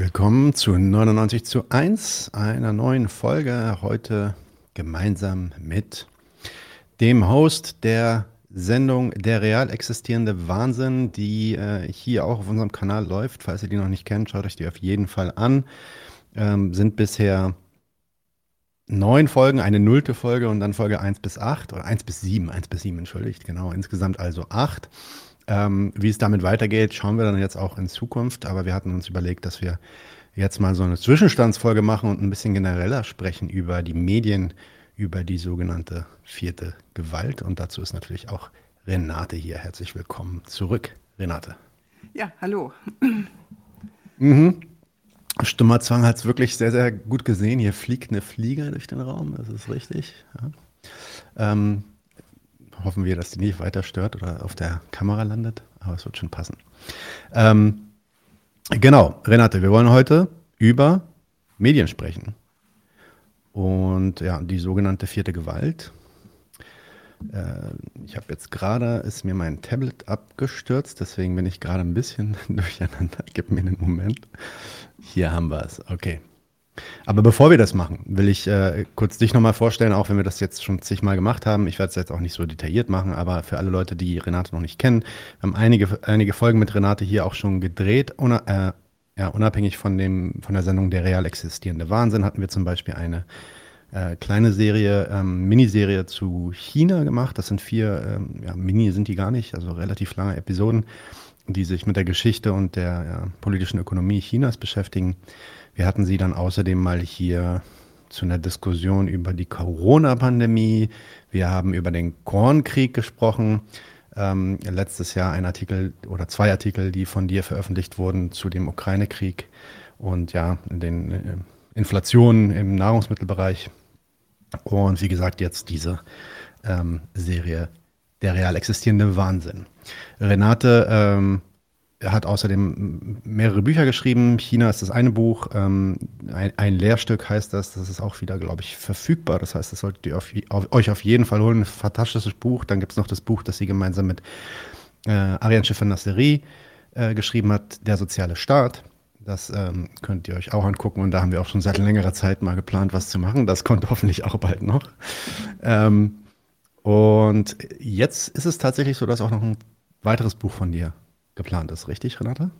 willkommen zu 99 zu 1, einer neuen Folge. Heute gemeinsam mit dem Host der Sendung Der real existierende Wahnsinn, die äh, hier auch auf unserem Kanal läuft. Falls ihr die noch nicht kennt, schaut euch die auf jeden Fall an. Ähm, sind bisher neun Folgen, eine nullte Folge und dann Folge 1 bis 8 oder 1 bis 7, 1 bis 7, entschuldigt, genau, insgesamt also 8. Ähm, wie es damit weitergeht, schauen wir dann jetzt auch in Zukunft, aber wir hatten uns überlegt, dass wir jetzt mal so eine Zwischenstandsfolge machen und ein bisschen genereller sprechen über die Medien, über die sogenannte vierte Gewalt und dazu ist natürlich auch Renate hier. Herzlich willkommen zurück, Renate. Ja, hallo. Mhm. Stummer Zwang hat es wirklich sehr, sehr gut gesehen. Hier fliegt eine Fliege durch den Raum, das ist richtig. Ja. Ähm, hoffen wir, dass die nicht weiter stört oder auf der Kamera landet, aber es wird schon passen. Ähm, genau, Renate, wir wollen heute über Medien sprechen. Und ja, die sogenannte vierte Gewalt. Äh, ich habe jetzt gerade, ist mir mein Tablet abgestürzt, deswegen bin ich gerade ein bisschen durcheinander. Gib mir einen Moment. Hier haben wir es. Okay. Aber bevor wir das machen, will ich äh, kurz dich nochmal vorstellen, auch wenn wir das jetzt schon zigmal gemacht haben. Ich werde es jetzt auch nicht so detailliert machen, aber für alle Leute, die Renate noch nicht kennen, wir haben einige, einige Folgen mit Renate hier auch schon gedreht. Una, äh, ja, unabhängig von, dem, von der Sendung Der real existierende Wahnsinn hatten wir zum Beispiel eine äh, kleine Serie, ähm, Miniserie zu China gemacht. Das sind vier, ähm, ja, Mini sind die gar nicht, also relativ lange Episoden, die sich mit der Geschichte und der ja, politischen Ökonomie Chinas beschäftigen. Wir hatten sie dann außerdem mal hier zu einer Diskussion über die Corona-Pandemie. Wir haben über den Kornkrieg gesprochen. Ähm, letztes Jahr ein Artikel oder zwei Artikel, die von dir veröffentlicht wurden zu dem Ukraine-Krieg und ja, den äh, Inflationen im Nahrungsmittelbereich. Und wie gesagt, jetzt diese ähm, Serie Der real existierende Wahnsinn. Renate ähm, hat außerdem mehrere Bücher geschrieben. China ist das eine Buch. Ähm, ein, ein, Lehrstück heißt das. Das ist auch wieder, glaube ich, verfügbar. Das heißt, das solltet ihr auf, auf, euch auf jeden Fall holen. Ein fantastisches Buch. Dann gibt es noch das Buch, das sie gemeinsam mit äh, Ariane Schiffer-Nasseri äh, geschrieben hat, Der soziale Staat. Das ähm, könnt ihr euch auch angucken und da haben wir auch schon seit längerer Zeit mal geplant, was zu machen. Das kommt hoffentlich auch bald noch. Ähm, und jetzt ist es tatsächlich so, dass auch noch ein weiteres Buch von dir geplant ist, richtig, Renate?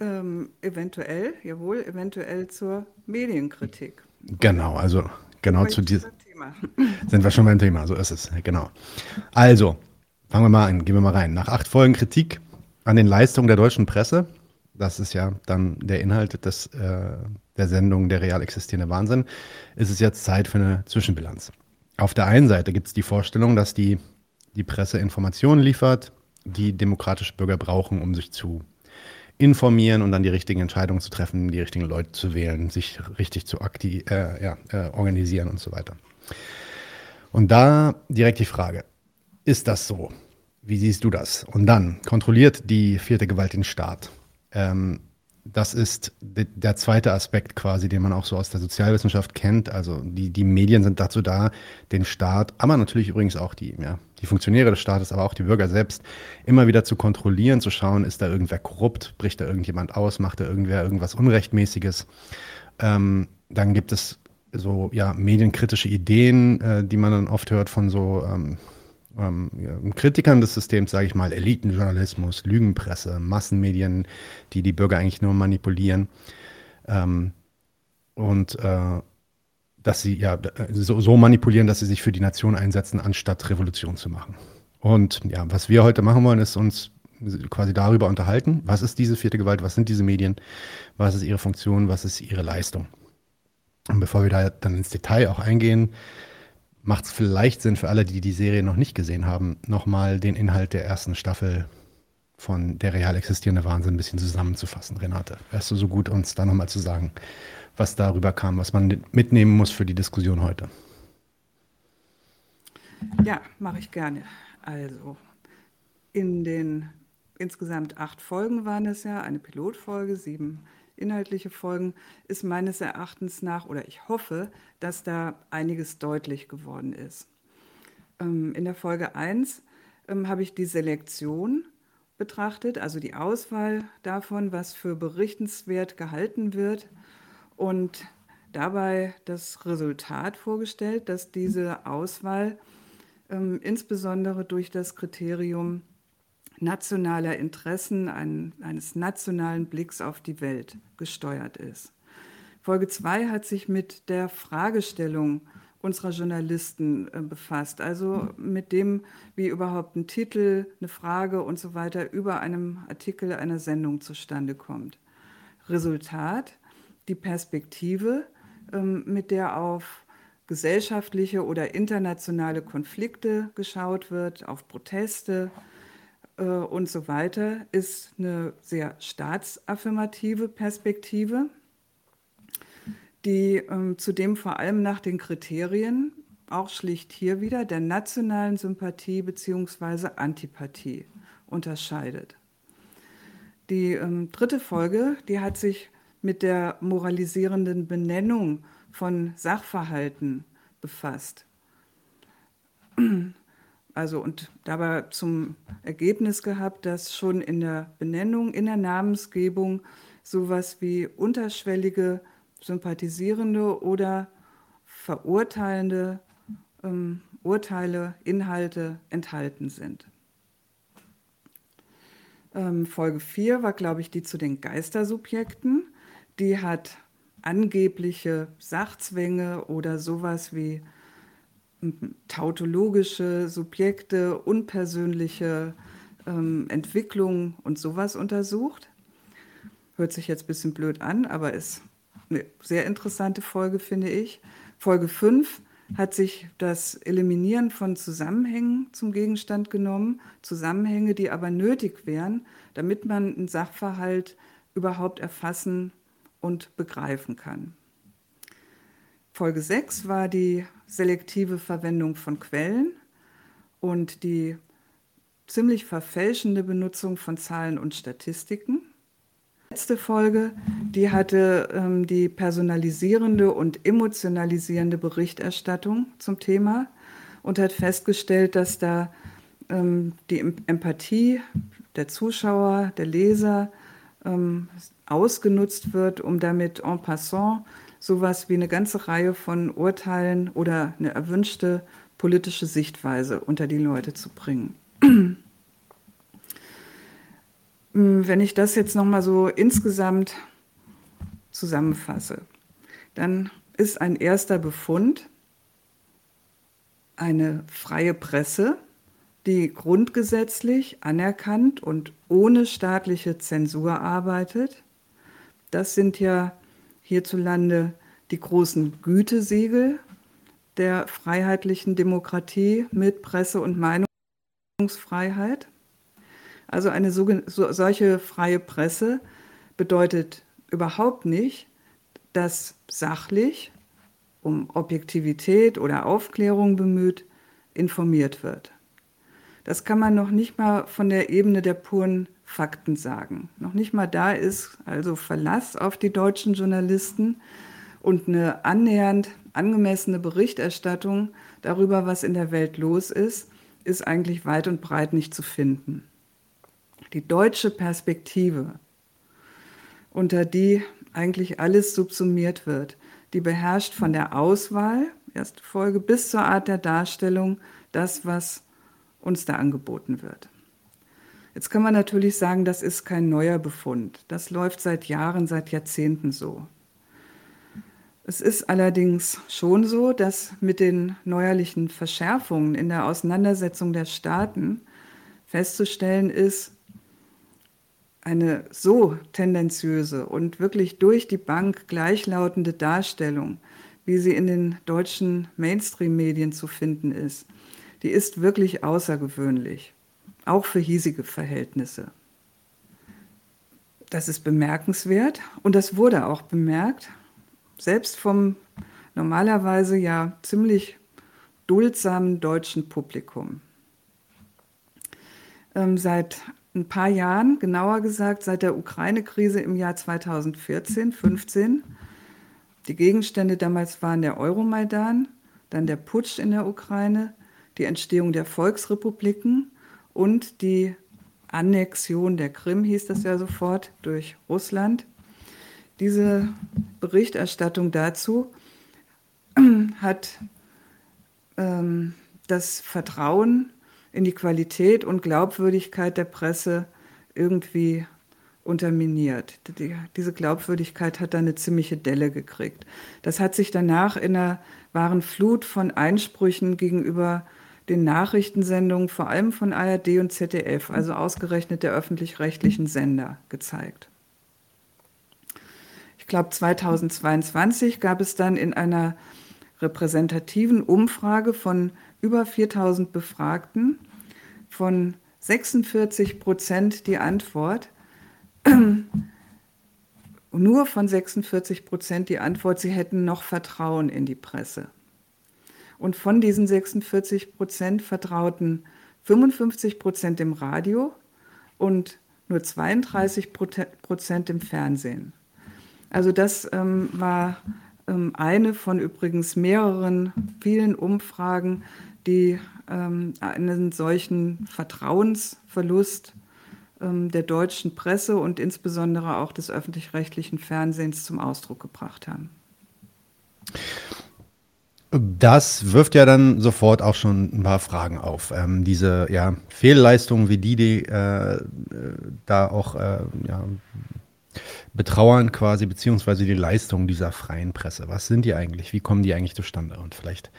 Ähm, eventuell, jawohl, eventuell zur Medienkritik. Genau, also genau zu diesem Thema. Sind wir schon beim Thema, so ist es, genau. Also, fangen wir mal an, gehen wir mal rein. Nach acht Folgen Kritik an den Leistungen der deutschen Presse das ist ja dann der Inhalt des, äh, der Sendung Der real existierende Wahnsinn, ist es jetzt Zeit für eine Zwischenbilanz. Auf der einen Seite gibt es die Vorstellung, dass die, die Presse Informationen liefert, die demokratische Bürger brauchen, um sich zu informieren und dann die richtigen Entscheidungen zu treffen, die richtigen Leute zu wählen, sich richtig zu aktiv, äh, ja, äh, organisieren und so weiter. Und da direkt die Frage, ist das so? Wie siehst du das? Und dann kontrolliert die vierte Gewalt den Staat. Ähm, das ist der zweite Aspekt quasi, den man auch so aus der Sozialwissenschaft kennt. Also die, die Medien sind dazu da, den Staat, aber natürlich übrigens auch die, ja, die Funktionäre des Staates, aber auch die Bürger selbst immer wieder zu kontrollieren, zu schauen, ist da irgendwer korrupt, bricht da irgendjemand aus, macht da irgendwer irgendwas Unrechtmäßiges. Ähm, dann gibt es so ja, medienkritische Ideen, äh, die man dann oft hört von so ähm, ähm, Kritikern des Systems, sage ich mal, Elitenjournalismus, Lügenpresse, Massenmedien, die die Bürger eigentlich nur manipulieren. Ähm, und äh, dass sie ja so, so, manipulieren, dass sie sich für die Nation einsetzen, anstatt Revolution zu machen. Und ja, was wir heute machen wollen, ist uns quasi darüber unterhalten, was ist diese vierte Gewalt, was sind diese Medien, was ist ihre Funktion, was ist ihre Leistung. Und bevor wir da dann ins Detail auch eingehen, macht es vielleicht Sinn für alle, die die Serie noch nicht gesehen haben, nochmal den Inhalt der ersten Staffel von der real existierende Wahnsinn ein bisschen zusammenzufassen. Renate, wärst du so gut, uns da nochmal zu sagen, was darüber kam, was man mitnehmen muss für die Diskussion heute? Ja, mache ich gerne. Also, in den insgesamt acht Folgen waren es ja, eine Pilotfolge, sieben inhaltliche Folgen, ist meines Erachtens nach, oder ich hoffe, dass da einiges deutlich geworden ist. Ähm, in der Folge 1 ähm, habe ich die Selektion betrachtet, also die Auswahl davon, was für berichtenswert gehalten wird und dabei das Resultat vorgestellt, dass diese Auswahl ähm, insbesondere durch das Kriterium nationaler Interessen, ein, eines nationalen Blicks auf die Welt gesteuert ist. Folge 2 hat sich mit der Fragestellung unserer Journalisten äh, befasst, also mit dem, wie überhaupt ein Titel, eine Frage und so weiter über einem Artikel einer Sendung zustande kommt. Resultat, die Perspektive, ähm, mit der auf gesellschaftliche oder internationale Konflikte geschaut wird, auf Proteste äh, und so weiter, ist eine sehr staatsaffirmative Perspektive, die ähm, zudem vor allem nach den Kriterien, auch schlicht hier wieder, der nationalen Sympathie bzw. Antipathie unterscheidet. Die ähm, dritte Folge, die hat sich mit der moralisierenden Benennung von Sachverhalten befasst. Also und dabei zum Ergebnis gehabt, dass schon in der Benennung, in der Namensgebung sowas wie unterschwellige, sympathisierende oder verurteilende ähm, Urteile, Inhalte enthalten sind. Ähm, Folge 4 war, glaube ich, die zu den Geistersubjekten. Die hat angebliche Sachzwänge oder sowas wie tautologische Subjekte, unpersönliche ähm, Entwicklung und sowas untersucht. Hört sich jetzt ein bisschen blöd an, aber ist eine sehr interessante Folge, finde ich. Folge 5 hat sich das Eliminieren von Zusammenhängen zum Gegenstand genommen, Zusammenhänge, die aber nötig wären, damit man einen Sachverhalt überhaupt erfassen und begreifen kann. Folge 6 war die selektive Verwendung von Quellen und die ziemlich verfälschende Benutzung von Zahlen und Statistiken. Die letzte Folge, die hatte ähm, die personalisierende und emotionalisierende Berichterstattung zum Thema und hat festgestellt, dass da ähm, die Empathie der Zuschauer, der Leser ähm, ausgenutzt wird, um damit en passant sowas wie eine ganze Reihe von Urteilen oder eine erwünschte politische Sichtweise unter die Leute zu bringen. Wenn ich das jetzt nochmal so insgesamt zusammenfasse, dann ist ein erster Befund eine freie Presse, die grundgesetzlich anerkannt und ohne staatliche Zensur arbeitet. Das sind ja hierzulande die großen Gütesiegel der freiheitlichen Demokratie mit Presse- und Meinungsfreiheit. Also eine so, solche freie Presse bedeutet überhaupt nicht, dass sachlich, um Objektivität oder Aufklärung bemüht, informiert wird. Das kann man noch nicht mal von der Ebene der puren Fakten sagen. Noch nicht mal da ist also Verlass auf die deutschen Journalisten und eine annähernd angemessene Berichterstattung darüber, was in der Welt los ist, ist eigentlich weit und breit nicht zu finden. Die deutsche Perspektive, unter die eigentlich alles subsumiert wird, die beherrscht von der Auswahl, erste Folge, bis zur Art der Darstellung das, was uns da angeboten wird. Jetzt kann man natürlich sagen, das ist kein neuer Befund. Das läuft seit Jahren, seit Jahrzehnten so. Es ist allerdings schon so, dass mit den neuerlichen Verschärfungen in der Auseinandersetzung der Staaten festzustellen ist, eine so tendenziöse und wirklich durch die Bank gleichlautende Darstellung, wie sie in den deutschen Mainstream-Medien zu finden ist, die ist wirklich außergewöhnlich auch für hiesige Verhältnisse. Das ist bemerkenswert und das wurde auch bemerkt, selbst vom normalerweise ja ziemlich duldsamen deutschen Publikum. Ähm, seit ein paar Jahren, genauer gesagt seit der Ukraine-Krise im Jahr 2014, 15, die Gegenstände damals waren der Euromaidan, dann der Putsch in der Ukraine, die Entstehung der Volksrepubliken und die Annexion der Krim, hieß das ja sofort, durch Russland. Diese Berichterstattung dazu hat ähm, das Vertrauen in die Qualität und Glaubwürdigkeit der Presse irgendwie unterminiert. Die, diese Glaubwürdigkeit hat dann eine ziemliche Delle gekriegt. Das hat sich danach in einer wahren Flut von Einsprüchen gegenüber den Nachrichtensendungen, vor allem von ARD und ZDF, also ausgerechnet der öffentlich-rechtlichen Sender, gezeigt. Ich glaube, 2022 gab es dann in einer repräsentativen Umfrage von über 4000 Befragten von 46 Prozent die Antwort, nur von 46 Prozent die Antwort, sie hätten noch Vertrauen in die Presse. Und von diesen 46 Prozent vertrauten 55 Prozent im Radio und nur 32 Prozent im Fernsehen. Also das ähm, war ähm, eine von übrigens mehreren vielen Umfragen, die ähm, einen solchen Vertrauensverlust ähm, der deutschen Presse und insbesondere auch des öffentlich-rechtlichen Fernsehens zum Ausdruck gebracht haben. Das wirft ja dann sofort auch schon ein paar Fragen auf. Ähm, diese ja, Fehlleistungen wie die, die äh, da auch äh, ja, betrauern quasi, beziehungsweise die Leistungen dieser freien Presse. Was sind die eigentlich? Wie kommen die eigentlich zustande? Und vielleicht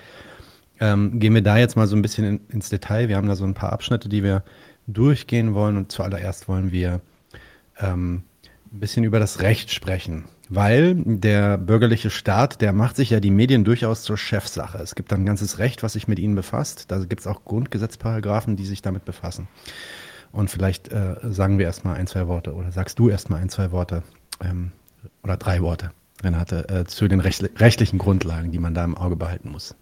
ähm, gehen wir da jetzt mal so ein bisschen in, ins Detail. Wir haben da so ein paar Abschnitte, die wir durchgehen wollen. Und zuallererst wollen wir ähm, ein bisschen über das Recht sprechen. Weil der bürgerliche Staat, der macht sich ja die Medien durchaus zur Chefsache. Es gibt ein ganzes Recht, was sich mit ihnen befasst. Da gibt es auch Grundgesetzparagraphen, die sich damit befassen. Und vielleicht äh, sagen wir erstmal ein, zwei Worte oder sagst du erstmal ein, zwei Worte ähm, oder drei Worte, Renate, äh, zu den rechtlichen Grundlagen, die man da im Auge behalten muss.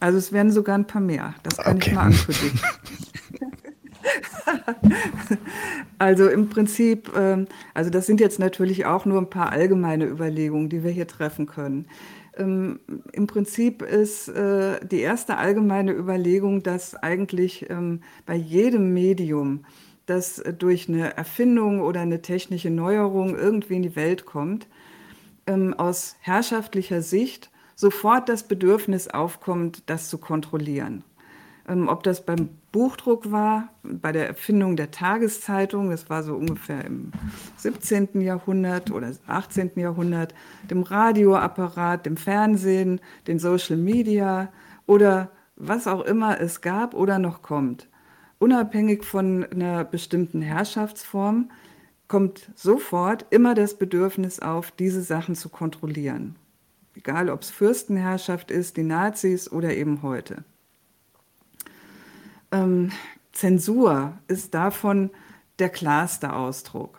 Also es werden sogar ein paar mehr. Das kann okay. ich mal ankündigen. also im Prinzip, ähm, also das sind jetzt natürlich auch nur ein paar allgemeine Überlegungen, die wir hier treffen können. Ähm, Im Prinzip ist äh, die erste allgemeine Überlegung, dass eigentlich ähm, bei jedem Medium, das durch eine Erfindung oder eine technische Neuerung irgendwie in die Welt kommt, aus herrschaftlicher Sicht sofort das Bedürfnis aufkommt, das zu kontrollieren. Ähm, ob das beim Buchdruck war, bei der Erfindung der Tageszeitung, das war so ungefähr im 17. Jahrhundert oder 18. Jahrhundert, dem Radioapparat, dem Fernsehen, den Social Media oder was auch immer es gab oder noch kommt. Unabhängig von einer bestimmten Herrschaftsform kommt sofort immer das Bedürfnis auf, diese Sachen zu kontrollieren. Egal, ob es Fürstenherrschaft ist, die Nazis oder eben heute. Ähm, Zensur ist davon der klarste Ausdruck.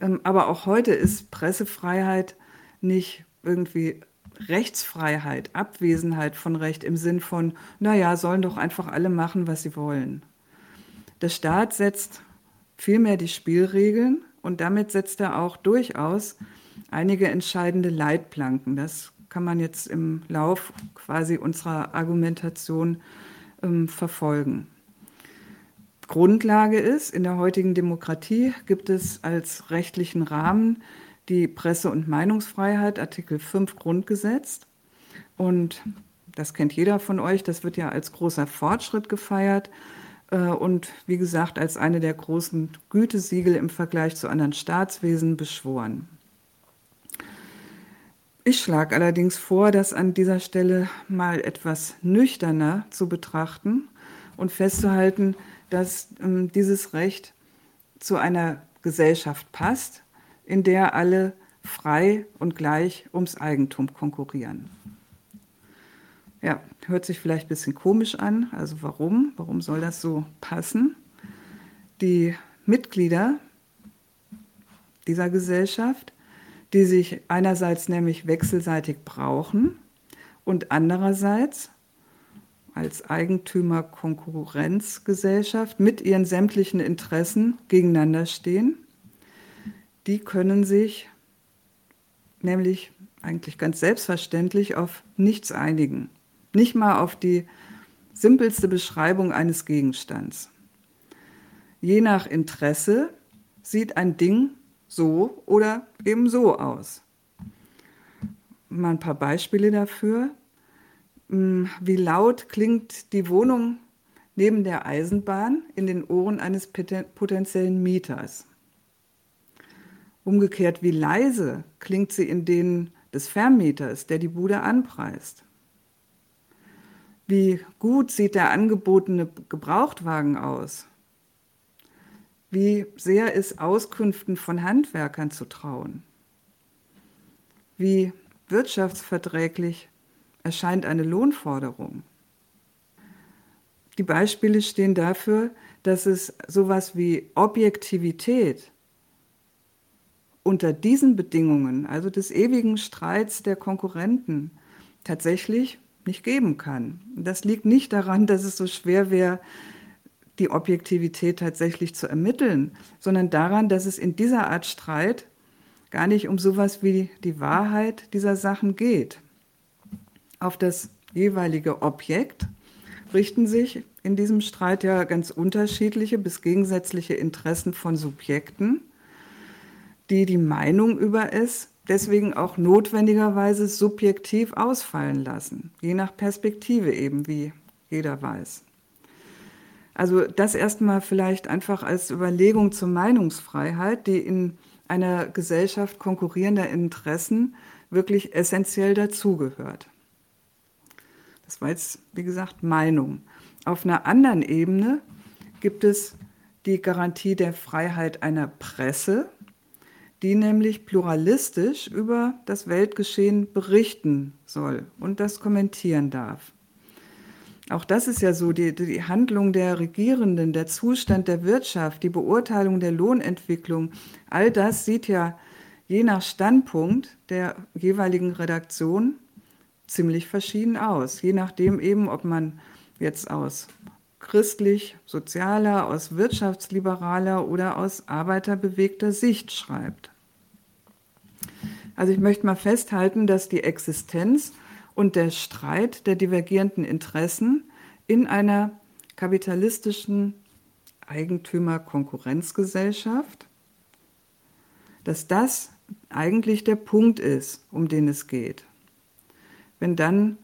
Ähm, aber auch heute ist Pressefreiheit nicht irgendwie Rechtsfreiheit, Abwesenheit von Recht im Sinn von, naja, sollen doch einfach alle machen, was sie wollen. Der Staat setzt vielmehr die Spielregeln und damit setzt er auch durchaus einige entscheidende Leitplanken. Das kann man jetzt im Lauf quasi unserer Argumentation ähm, verfolgen. Grundlage ist, in der heutigen Demokratie gibt es als rechtlichen Rahmen die Presse- und Meinungsfreiheit, Artikel 5 Grundgesetz. Und das kennt jeder von euch, das wird ja als großer Fortschritt gefeiert äh, und wie gesagt als eine der großen Gütesiegel im Vergleich zu anderen Staatswesen beschworen. Ich schlage allerdings vor, das an dieser Stelle mal etwas nüchterner zu betrachten und festzuhalten, dass ähm, dieses Recht zu einer Gesellschaft passt, in der alle frei und gleich ums Eigentum konkurrieren. Ja, hört sich vielleicht ein bisschen komisch an. Also warum? Warum soll das so passen? Die Mitglieder dieser Gesellschaft die sich einerseits nämlich wechselseitig brauchen und andererseits als Eigentümer-Konkurrenzgesellschaft mit ihren sämtlichen Interessen gegeneinander stehen, die können sich nämlich eigentlich ganz selbstverständlich auf nichts einigen, nicht mal auf die simpelste Beschreibung eines Gegenstands. je nach Interesse sieht ein Ding so oder eben so aus. Mal ein paar Beispiele dafür. Hm, wie laut klingt die Wohnung neben der Eisenbahn in den Ohren eines potenziellen Mieters? Umgekehrt, wie leise klingt sie in denen des Vermieters, der die Bude anpreist? Wie gut sieht der angebotene Gebrauchtwagen aus? Wie sehr ist Auskünften von Handwerkern zu trauen? Wie wirtschaftsverträglich erscheint eine Lohnforderung? Die Beispiele stehen dafür, dass es sowas wie Objektivität unter diesen Bedingungen, also des ewigen Streits der Konkurrenten, tatsächlich nicht geben kann. Das liegt nicht daran, dass es so schwer wäre, die Objektivität tatsächlich zu ermitteln, sondern daran, dass es in dieser Art Streit gar nicht um sowas wie die Wahrheit dieser Sachen geht. Auf das jeweilige Objekt richten sich in diesem Streit ja ganz unterschiedliche bis gegensätzliche Interessen von Subjekten, die die Meinung über es deswegen auch notwendigerweise subjektiv ausfallen lassen, je nach Perspektive eben, wie jeder weiß. Also das erstmal vielleicht einfach als Überlegung zur Meinungsfreiheit, die in einer Gesellschaft konkurrierender Interessen wirklich essentiell dazugehört. Das war jetzt, wie gesagt, Meinung. Auf einer anderen Ebene gibt es die Garantie der Freiheit einer Presse, die nämlich pluralistisch über das Weltgeschehen berichten soll und das kommentieren darf. Auch das ist ja so, die, die Handlung der Regierenden, der Zustand der Wirtschaft, die Beurteilung der Lohnentwicklung, all das sieht ja je nach Standpunkt der jeweiligen Redaktion ziemlich verschieden aus. Je nachdem eben, ob man jetzt aus christlich-sozialer, aus wirtschaftsliberaler oder aus arbeiterbewegter Sicht schreibt. Also ich möchte mal festhalten, dass die Existenz und der Streit der divergierenden Interessen in einer kapitalistischen Eigentümer-Konkurrenzgesellschaft, dass das eigentlich der Punkt ist, um den es geht. Wenn dann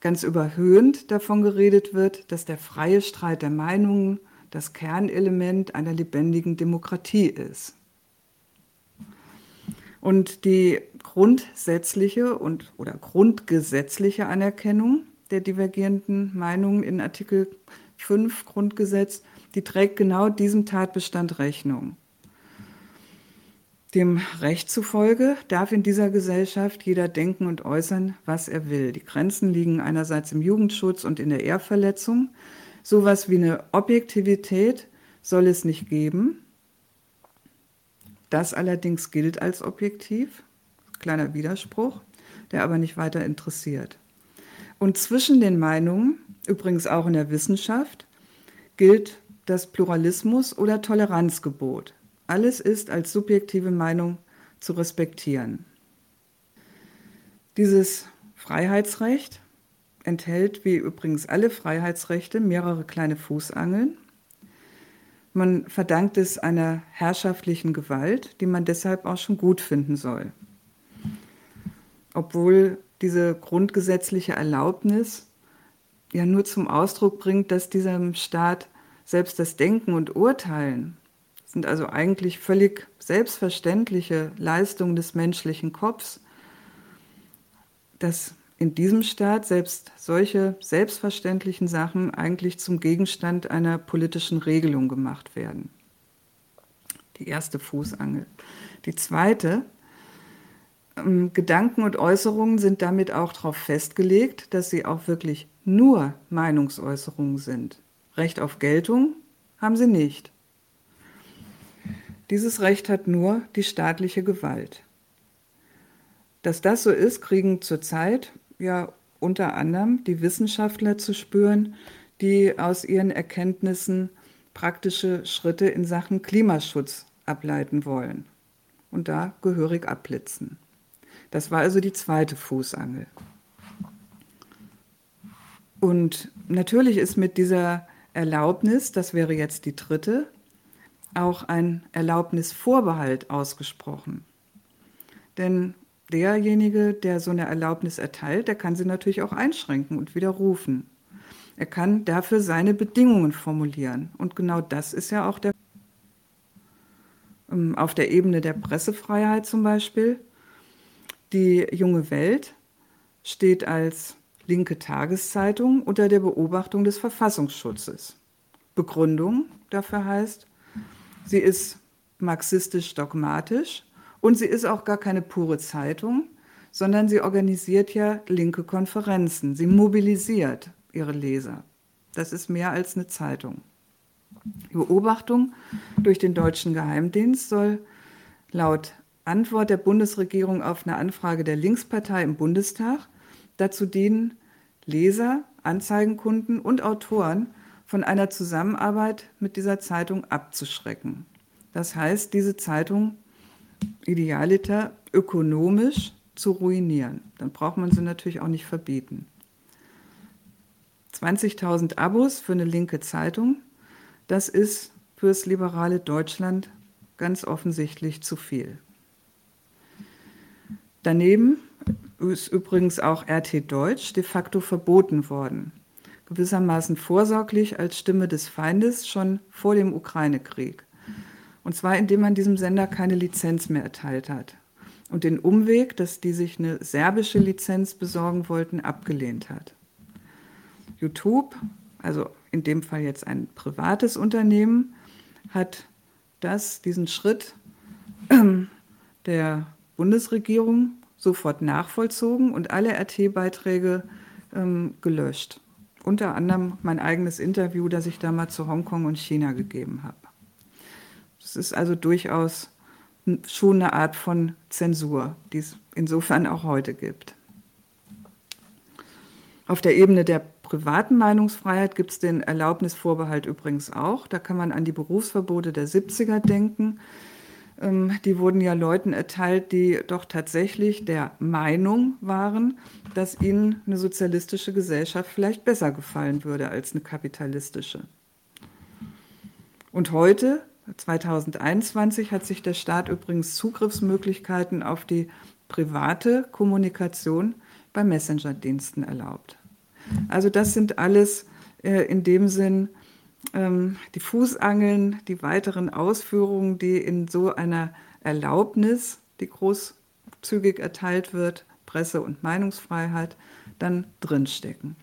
ganz überhöhend davon geredet wird, dass der freie Streit der Meinungen das Kernelement einer lebendigen Demokratie ist. Und die grundsätzliche und oder grundgesetzliche Anerkennung der divergierenden Meinungen in Artikel 5 Grundgesetz, die trägt genau diesem Tatbestand Rechnung. Dem Recht zufolge darf in dieser Gesellschaft jeder denken und äußern, was er will. Die Grenzen liegen einerseits im Jugendschutz und in der Ehrverletzung. Sowas wie eine Objektivität soll es nicht geben. Das allerdings gilt als objektiv, kleiner Widerspruch, der aber nicht weiter interessiert. Und zwischen den Meinungen, übrigens auch in der Wissenschaft, gilt das Pluralismus- oder Toleranzgebot. Alles ist als subjektive Meinung zu respektieren. Dieses Freiheitsrecht enthält, wie übrigens alle Freiheitsrechte, mehrere kleine Fußangeln. Man verdankt es einer herrschaftlichen Gewalt, die man deshalb auch schon gut finden soll. Obwohl diese grundgesetzliche Erlaubnis ja nur zum Ausdruck bringt, dass diesem Staat selbst das Denken und Urteilen sind also eigentlich völlig selbstverständliche Leistungen des menschlichen Kopfs, dass in diesem Staat selbst solche selbstverständlichen Sachen eigentlich zum Gegenstand einer politischen Regelung gemacht werden. Die erste Fußangel. Die zweite, Gedanken und Äußerungen sind damit auch darauf festgelegt, dass sie auch wirklich nur Meinungsäußerungen sind. Recht auf Geltung haben sie nicht. Dieses Recht hat nur die staatliche Gewalt. Dass das so ist, kriegen zurzeit ja unter anderem die Wissenschaftler zu spüren, die aus ihren Erkenntnissen praktische Schritte in Sachen Klimaschutz ableiten wollen und da gehörig abblitzen. Das war also die zweite Fußangel. Und natürlich ist mit dieser Erlaubnis, das wäre jetzt die dritte, auch ein Erlaubnisvorbehalt ausgesprochen. Denn derjenige, der so eine Erlaubnis erteilt, der kann sie natürlich auch einschränken und widerrufen. Er kann dafür seine Bedingungen formulieren. Und genau das ist ja auch der ähm, auf der Ebene der Pressefreiheit zum Beispiel. Die junge Welt steht als linke Tageszeitung unter der Beobachtung des Verfassungsschutzes. Begründung dafür heißt, sie ist marxistisch-dogmatisch und sie ist auch gar keine pure Zeitung, sondern sie organisiert ja linke Konferenzen. Sie mobilisiert ihre Leser. Das ist mehr als eine Zeitung. Die Beobachtung durch den deutschen Geheimdienst soll laut Antwort der Bundesregierung auf eine Anfrage der Linkspartei im Bundestag dazu dienen, Leser, Anzeigenkunden und Autoren von einer Zusammenarbeit mit dieser Zeitung abzuschrecken. Das heißt, diese Zeitung idealiter ökonomisch zu ruinieren. Dann braucht man sie natürlich auch nicht verbieten. 20.000 Abos für eine linke Zeitung, das ist fürs liberale Deutschland ganz offensichtlich zu viel. Daneben ist übrigens auch RT Deutsch de facto verboten worden, gewissermaßen vorsorglich als Stimme des Feindes schon vor dem Ukraine-Krieg. Und zwar indem man diesem Sender keine Lizenz mehr erteilt hat und den Umweg, dass die sich eine serbische Lizenz besorgen wollten, abgelehnt hat. YouTube, also in dem Fall jetzt ein privates Unternehmen, hat das, diesen Schritt der Bundesregierung sofort nachvollzogen und alle RT-Beiträge ähm, gelöscht. Unter anderem mein eigenes Interview, das ich damals zu Hongkong und China gegeben habe. Das ist also durchaus schon eine Art von Zensur, die es insofern auch heute gibt. Auf der Ebene der privaten Meinungsfreiheit gibt es den Erlaubnisvorbehalt übrigens auch. Da kann man an die Berufsverbote der 70er denken. Ähm, die wurden ja Leuten erteilt, die doch tatsächlich der Meinung waren, dass ihnen eine sozialistische Gesellschaft vielleicht besser gefallen würde als eine kapitalistische. Und heute, 2021, hat sich der Staat übrigens Zugriffsmöglichkeiten auf die private Kommunikation bei Messenger-Diensten erlaubt. Also das sind alles äh, in dem Sinn ähm, die Fußangeln, die weiteren Ausführungen, die in so einer Erlaubnis, die großzügig erteilt wird, Presse- und Meinungsfreiheit, dann drinstecken.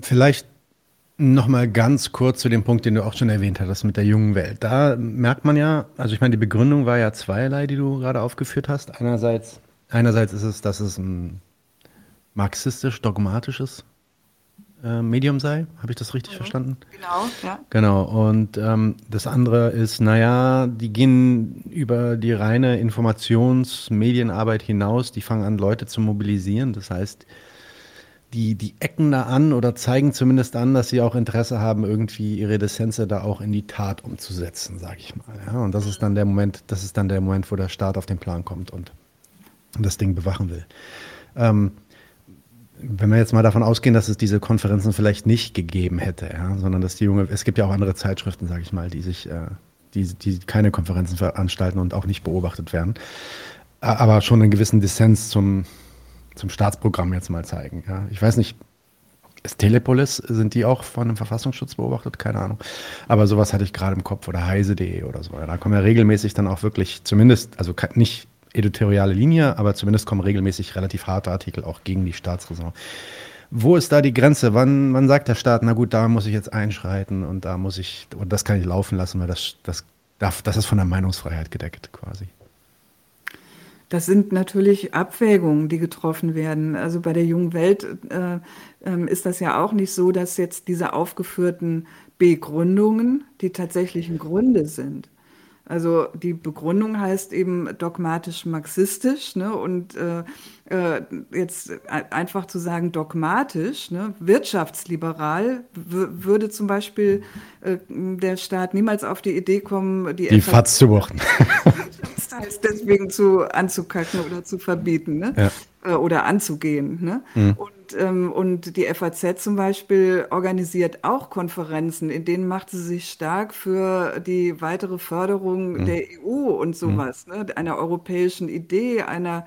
Vielleicht noch mal ganz kurz zu dem Punkt, den du auch schon erwähnt hattest mit der jungen Welt. Da merkt man ja, also ich meine, die Begründung war ja zweierlei, die du gerade aufgeführt hast. Einerseits, einerseits ist es, dass es ein marxistisch-dogmatisches äh, Medium sei. Habe ich das richtig mhm. verstanden? Genau, ja. Genau. Und ähm, das andere ist, naja, die gehen über die reine Informationsmedienarbeit hinaus, die fangen an, Leute zu mobilisieren. Das heißt, die, die ecken da an oder zeigen zumindest an, dass sie auch Interesse haben, irgendwie ihre Dissens da auch in die Tat umzusetzen, sage ich mal. Ja? Und das ist dann der Moment, das ist dann der Moment, wo der Staat auf den Plan kommt und das Ding bewachen will. Ähm, wenn wir jetzt mal davon ausgehen, dass es diese Konferenzen vielleicht nicht gegeben hätte, ja, sondern dass die junge, es gibt ja auch andere Zeitschriften, sage ich mal, die sich, äh, die, die keine Konferenzen veranstalten und auch nicht beobachtet werden, aber schon einen gewissen Dissens zum, zum Staatsprogramm jetzt mal zeigen. Ja. Ich weiß nicht, ist Telepolis, sind die auch von dem Verfassungsschutz beobachtet? Keine Ahnung. Aber sowas hatte ich gerade im Kopf oder heise.de oder so. Da kommen ja regelmäßig dann auch wirklich, zumindest, also nicht editoriale Linie, aber zumindest kommen regelmäßig relativ harte Artikel auch gegen die Staatsräson. Wo ist da die Grenze? Wann, wann sagt der Staat, na gut, da muss ich jetzt einschreiten und da muss ich, und das kann ich laufen lassen, weil das, das, das ist von der Meinungsfreiheit gedeckt quasi. Das sind natürlich Abwägungen, die getroffen werden. Also bei der jungen Welt äh, äh, ist das ja auch nicht so, dass jetzt diese aufgeführten Begründungen die tatsächlichen Gründe sind. Also die Begründung heißt eben dogmatisch marxistisch ne? und äh, äh, jetzt einfach zu sagen dogmatisch, ne? wirtschaftsliberal würde zum Beispiel äh, der Staat niemals auf die Idee kommen, die, die FAZ zu buchen. deswegen zu anzukacken oder zu verbieten ne? Ja. Äh, oder anzugehen. Ne? Mhm. Und ähm, und die FAZ zum Beispiel organisiert auch Konferenzen, in denen macht sie sich stark für die weitere Förderung mhm. der EU und sowas, mhm. ne, einer europäischen Idee, einer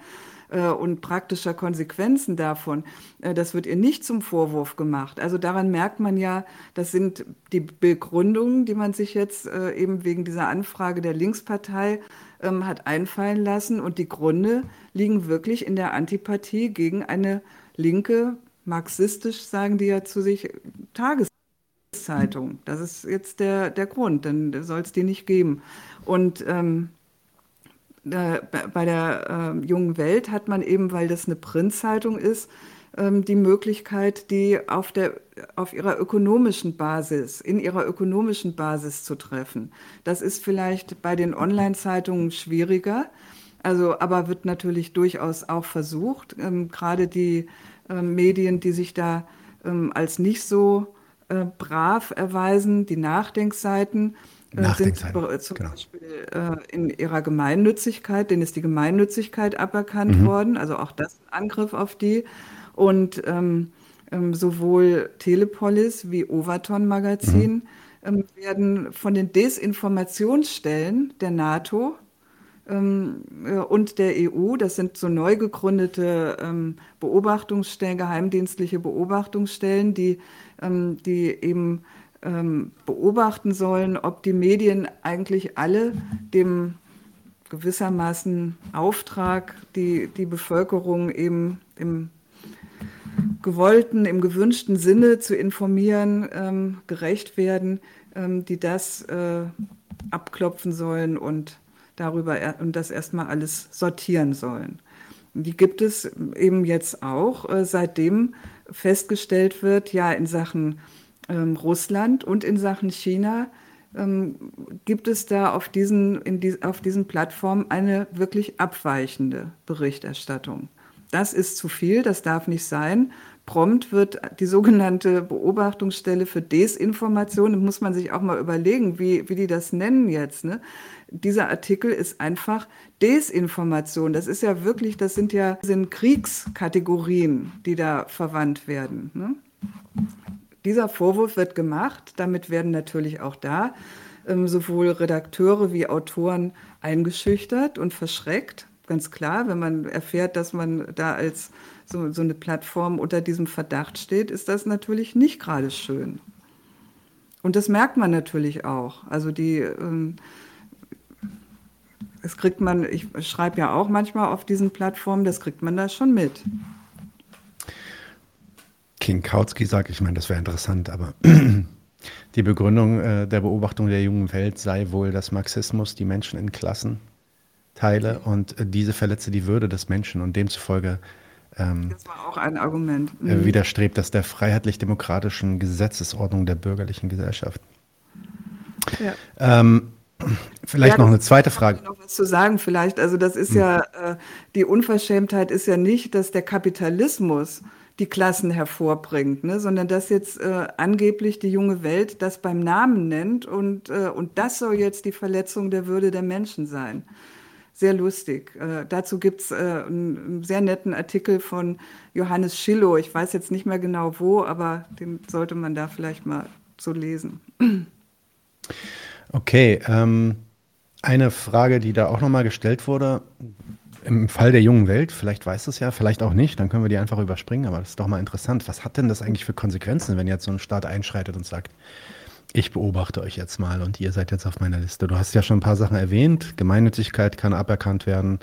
äh, und praktischer Konsequenzen davon. Äh, das wird ihr nicht zum Vorwurf gemacht. Also daran merkt man ja, das sind die Begründungen, die man sich jetzt äh, eben wegen dieser Anfrage der Linkspartei ähm, hat einfallen lassen. Und die Gründe liegen wirklich in der Antipathie gegen eine linke, marxistisch sagen die ja zu sich, Tageszeitung. Das ist jetzt der, der Grund, dann soll es die nicht geben. Und ähm, bei der äh, jungen Welt hat man eben, weil das eine Printzeitung ist, ähm, die Möglichkeit, die auf, der, auf ihrer ökonomischen Basis, in ihrer ökonomischen Basis zu treffen. Das ist vielleicht bei den Online-Zeitungen schwieriger, also, aber wird natürlich durchaus auch versucht. Ähm, gerade die äh, Medien, die sich da ähm, als nicht so äh, brav erweisen, die Nachdenkseiten, äh, sind zum genau. Beispiel äh, in ihrer Gemeinnützigkeit, denen ist die Gemeinnützigkeit aberkannt mhm. worden, also auch das Angriff auf die. Und ähm, ähm, sowohl Telepolis wie Overton Magazin mhm. ähm, werden von den Desinformationsstellen der NATO und der EU, das sind so neu gegründete ähm, Beobachtungsstellen, geheimdienstliche Beobachtungsstellen, die, ähm, die eben ähm, beobachten sollen, ob die Medien eigentlich alle dem gewissermaßen Auftrag, die, die Bevölkerung eben im gewollten, im gewünschten Sinne zu informieren, ähm, gerecht werden, ähm, die das äh, abklopfen sollen und darüber und das erstmal alles sortieren sollen. Die gibt es eben jetzt auch, äh, seitdem festgestellt wird, ja, in Sachen ähm, Russland und in Sachen China ähm, gibt es da auf diesen, in die, auf diesen Plattformen eine wirklich abweichende Berichterstattung. Das ist zu viel, das darf nicht sein. Prompt wird die sogenannte Beobachtungsstelle für Desinformation, da muss man sich auch mal überlegen, wie, wie die das nennen jetzt. Ne? Dieser Artikel ist einfach Desinformation. Das ist ja wirklich, das sind ja sind Kriegskategorien, die da verwandt werden. Ne? Dieser Vorwurf wird gemacht. Damit werden natürlich auch da ähm, sowohl Redakteure wie Autoren eingeschüchtert und verschreckt. Ganz klar, wenn man erfährt, dass man da als so, so eine Plattform unter diesem Verdacht steht, ist das natürlich nicht gerade schön. Und das merkt man natürlich auch. Also die, ähm, das kriegt man, ich schreibe ja auch manchmal auf diesen Plattformen, das kriegt man da schon mit. King Kautsky sagt, ich meine, das wäre interessant, aber die Begründung äh, der Beobachtung der jungen Welt sei wohl, dass Marxismus die Menschen in Klassen teile und äh, diese verletze die Würde des Menschen und demzufolge ähm, das war auch ein Argument. Äh, mhm. widerstrebt das der freiheitlich-demokratischen Gesetzesordnung der bürgerlichen Gesellschaft. Ja. Ähm, Vielleicht ja, noch eine zweite Frage. Noch was zu sagen, vielleicht. Also, das ist hm. ja, äh, die Unverschämtheit ist ja nicht, dass der Kapitalismus die Klassen hervorbringt, ne? sondern dass jetzt äh, angeblich die junge Welt das beim Namen nennt und, äh, und das soll jetzt die Verletzung der Würde der Menschen sein. Sehr lustig. Äh, dazu gibt's äh, einen sehr netten Artikel von Johannes Schillow. Ich weiß jetzt nicht mehr genau wo, aber den sollte man da vielleicht mal so lesen. Okay, ähm, eine Frage, die da auch nochmal gestellt wurde, im Fall der jungen Welt, vielleicht weiß es ja, vielleicht auch nicht, dann können wir die einfach überspringen, aber das ist doch mal interessant. Was hat denn das eigentlich für Konsequenzen, wenn jetzt so ein Staat einschreitet und sagt, ich beobachte euch jetzt mal und ihr seid jetzt auf meiner Liste? Du hast ja schon ein paar Sachen erwähnt. Gemeinnützigkeit kann aberkannt werden.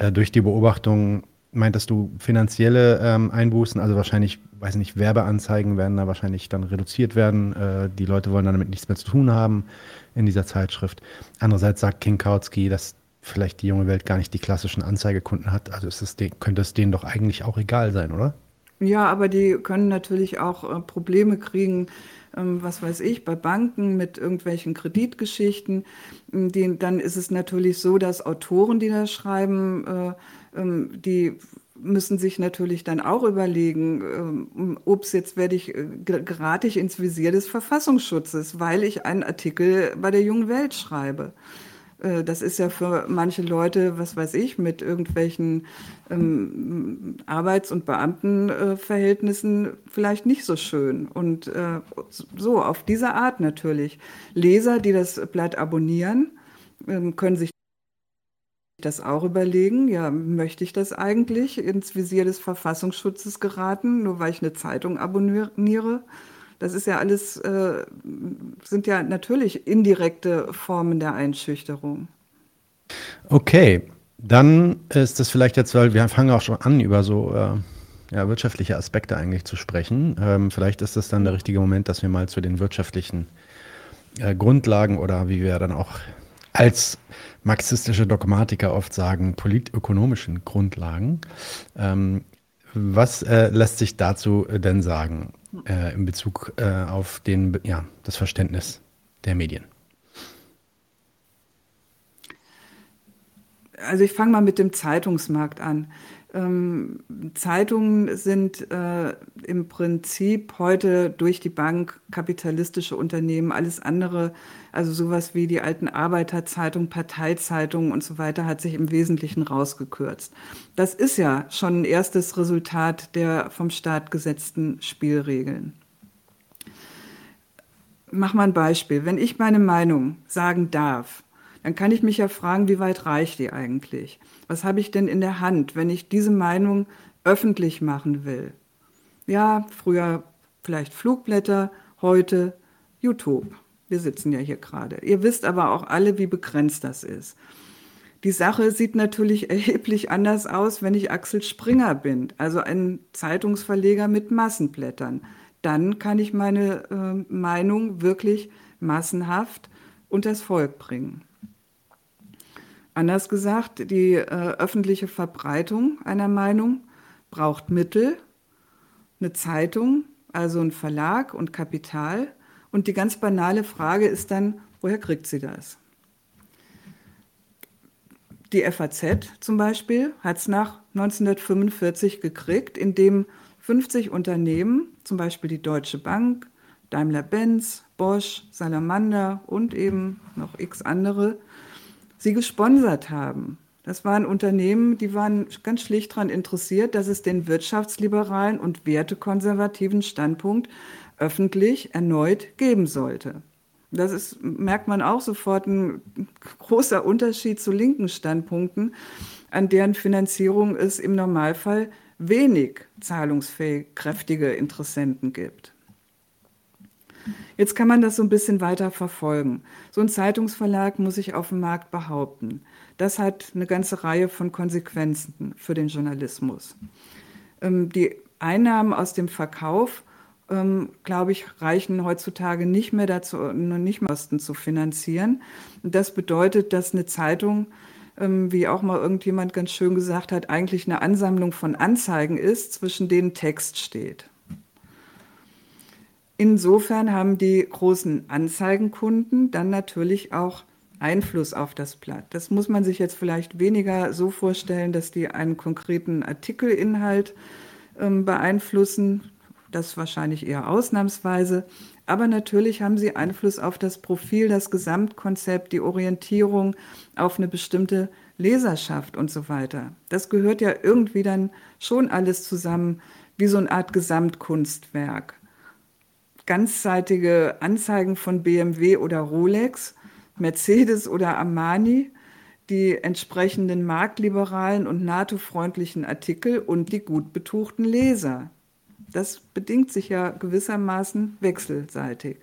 Äh, durch die Beobachtung meintest du finanzielle ähm, Einbußen, also wahrscheinlich, weiß nicht, Werbeanzeigen werden da wahrscheinlich dann reduziert werden. Äh, die Leute wollen damit nichts mehr zu tun haben in dieser Zeitschrift. Andererseits sagt King Kautsky, dass vielleicht die junge Welt gar nicht die klassischen Anzeigekunden hat. Also ist es, könnte es denen doch eigentlich auch egal sein, oder? Ja, aber die können natürlich auch äh, Probleme kriegen, ähm, was weiß ich, bei Banken mit irgendwelchen Kreditgeschichten. Ähm, dann ist es natürlich so, dass Autoren, die da schreiben, äh, ähm, die müssen sich natürlich dann auch überlegen, ähm, ups, jetzt werde ich, äh, gerate ich ins Visier des Verfassungsschutzes, weil ich einen Artikel bei der jungen Welt schreibe. Äh, das ist ja für manche Leute, was weiß ich, mit irgendwelchen ähm, Arbeits- und Beamtenverhältnissen vielleicht nicht so schön. Und äh, so, auf diese Art natürlich. Leser, die das Blatt abonnieren, äh, können sich das auch überlegen, ja, möchte ich das eigentlich ins Visier des Verfassungsschutzes geraten, nur weil ich eine Zeitung abonniere? Das ist ja alles, äh, sind ja natürlich indirekte Formen der Einschüchterung. Okay, dann ist das vielleicht jetzt, weil wir fangen auch schon an, über so äh, ja, wirtschaftliche Aspekte eigentlich zu sprechen. Ähm, vielleicht ist das dann der richtige Moment, dass wir mal zu den wirtschaftlichen äh, Grundlagen oder wie wir dann auch als marxistische Dogmatiker oft sagen, politökonomischen Grundlagen. Ähm, was äh, lässt sich dazu denn sagen? äh, in Bezug äh, auf den, ja, das Verständnis der Medien? Also ich fange mal mit dem Zeitungsmarkt an. Ähm, Zeitungen sind äh, im Prinzip heute durch die Bank kapitalistische Unternehmen. Alles andere, also sowas wie die alten Arbeiterzeitung, Parteizeitungen und so weiter, hat sich im Wesentlichen rausgekürzt. Das ist ja schon ein erstes Resultat der vom Staat gesetzten Spielregeln. Mach mal ein Beispiel. Wenn ich meine Meinung sagen darf, dann kann ich mich ja fragen, wie weit reicht die eigentlich? Was habe ich denn in der Hand, wenn ich diese Meinung öffentlich machen will? Ja, früher vielleicht Flugblätter, heute YouTube. Wir sitzen ja hier gerade. Ihr wisst aber auch alle, wie begrenzt das ist. Die Sache sieht natürlich erheblich anders aus, wenn ich Axel Springer bin, also ein Zeitungsverleger mit Massenblättern. Dann kann ich meine äh, Meinung wirklich massenhaft unters Volk bringen. Anders gesagt, die äh, öffentliche Verbreitung einer Meinung braucht Mittel, eine Zeitung, also ein Verlag und Kapital. Und die ganz banale Frage ist dann, woher kriegt sie das? Die FAZ zum Beispiel hat es nach 1945 gekriegt, indem 50 Unternehmen, zum Beispiel die Deutsche Bank, Daimler-Benz, Bosch, Salamander und eben noch x andere, sie gesponsert haben. Das waren Unternehmen, die waren ganz schlicht daran interessiert, dass es den wirtschaftsliberalen und wertekonservativen Standpunkt öffentlich erneut geben sollte. Das ist, merkt man auch sofort, ein großer Unterschied zu linken Standpunkten, an deren Finanzierung es im Normalfall wenig zahlungsfähig kräftige Interessenten gibt. Jetzt kann man das so ein bisschen weiter verfolgen. So ein Zeitungsverlag muss sich auf dem Markt behaupten. Das hat eine ganze Reihe von Konsequenzen für den Journalismus. Ähm, die Einnahmen aus dem Verkauf, ähm, glaube ich, reichen heutzutage nicht mehr dazu, nicht mehr Kosten zu finanzieren. Das bedeutet, dass eine Zeitung, ähm, wie auch mal irgendjemand ganz schön gesagt hat, eigentlich eine Ansammlung von Anzeigen ist, zwischen denen Text steht. Insofern haben die großen Anzeigenkunden dann natürlich auch Einfluss auf das Blatt. Das muss man sich jetzt vielleicht weniger so vorstellen, dass die einen konkreten Artikelinhalt ähm, beeinflussen. Das wahrscheinlich eher ausnahmsweise. Aber natürlich haben sie Einfluss auf das Profil, das Gesamtkonzept, die Orientierung auf eine bestimmte Leserschaft und so weiter. Das gehört ja irgendwie dann schon alles zusammen wie so eine Art Gesamtkunstwerk ganzseitige Anzeigen von BMW oder Rolex, Mercedes oder Armani, die entsprechenden marktliberalen und NATO-freundlichen Artikel und die gut betuchten Leser. Das bedingt sich ja gewissermaßen wechselseitig.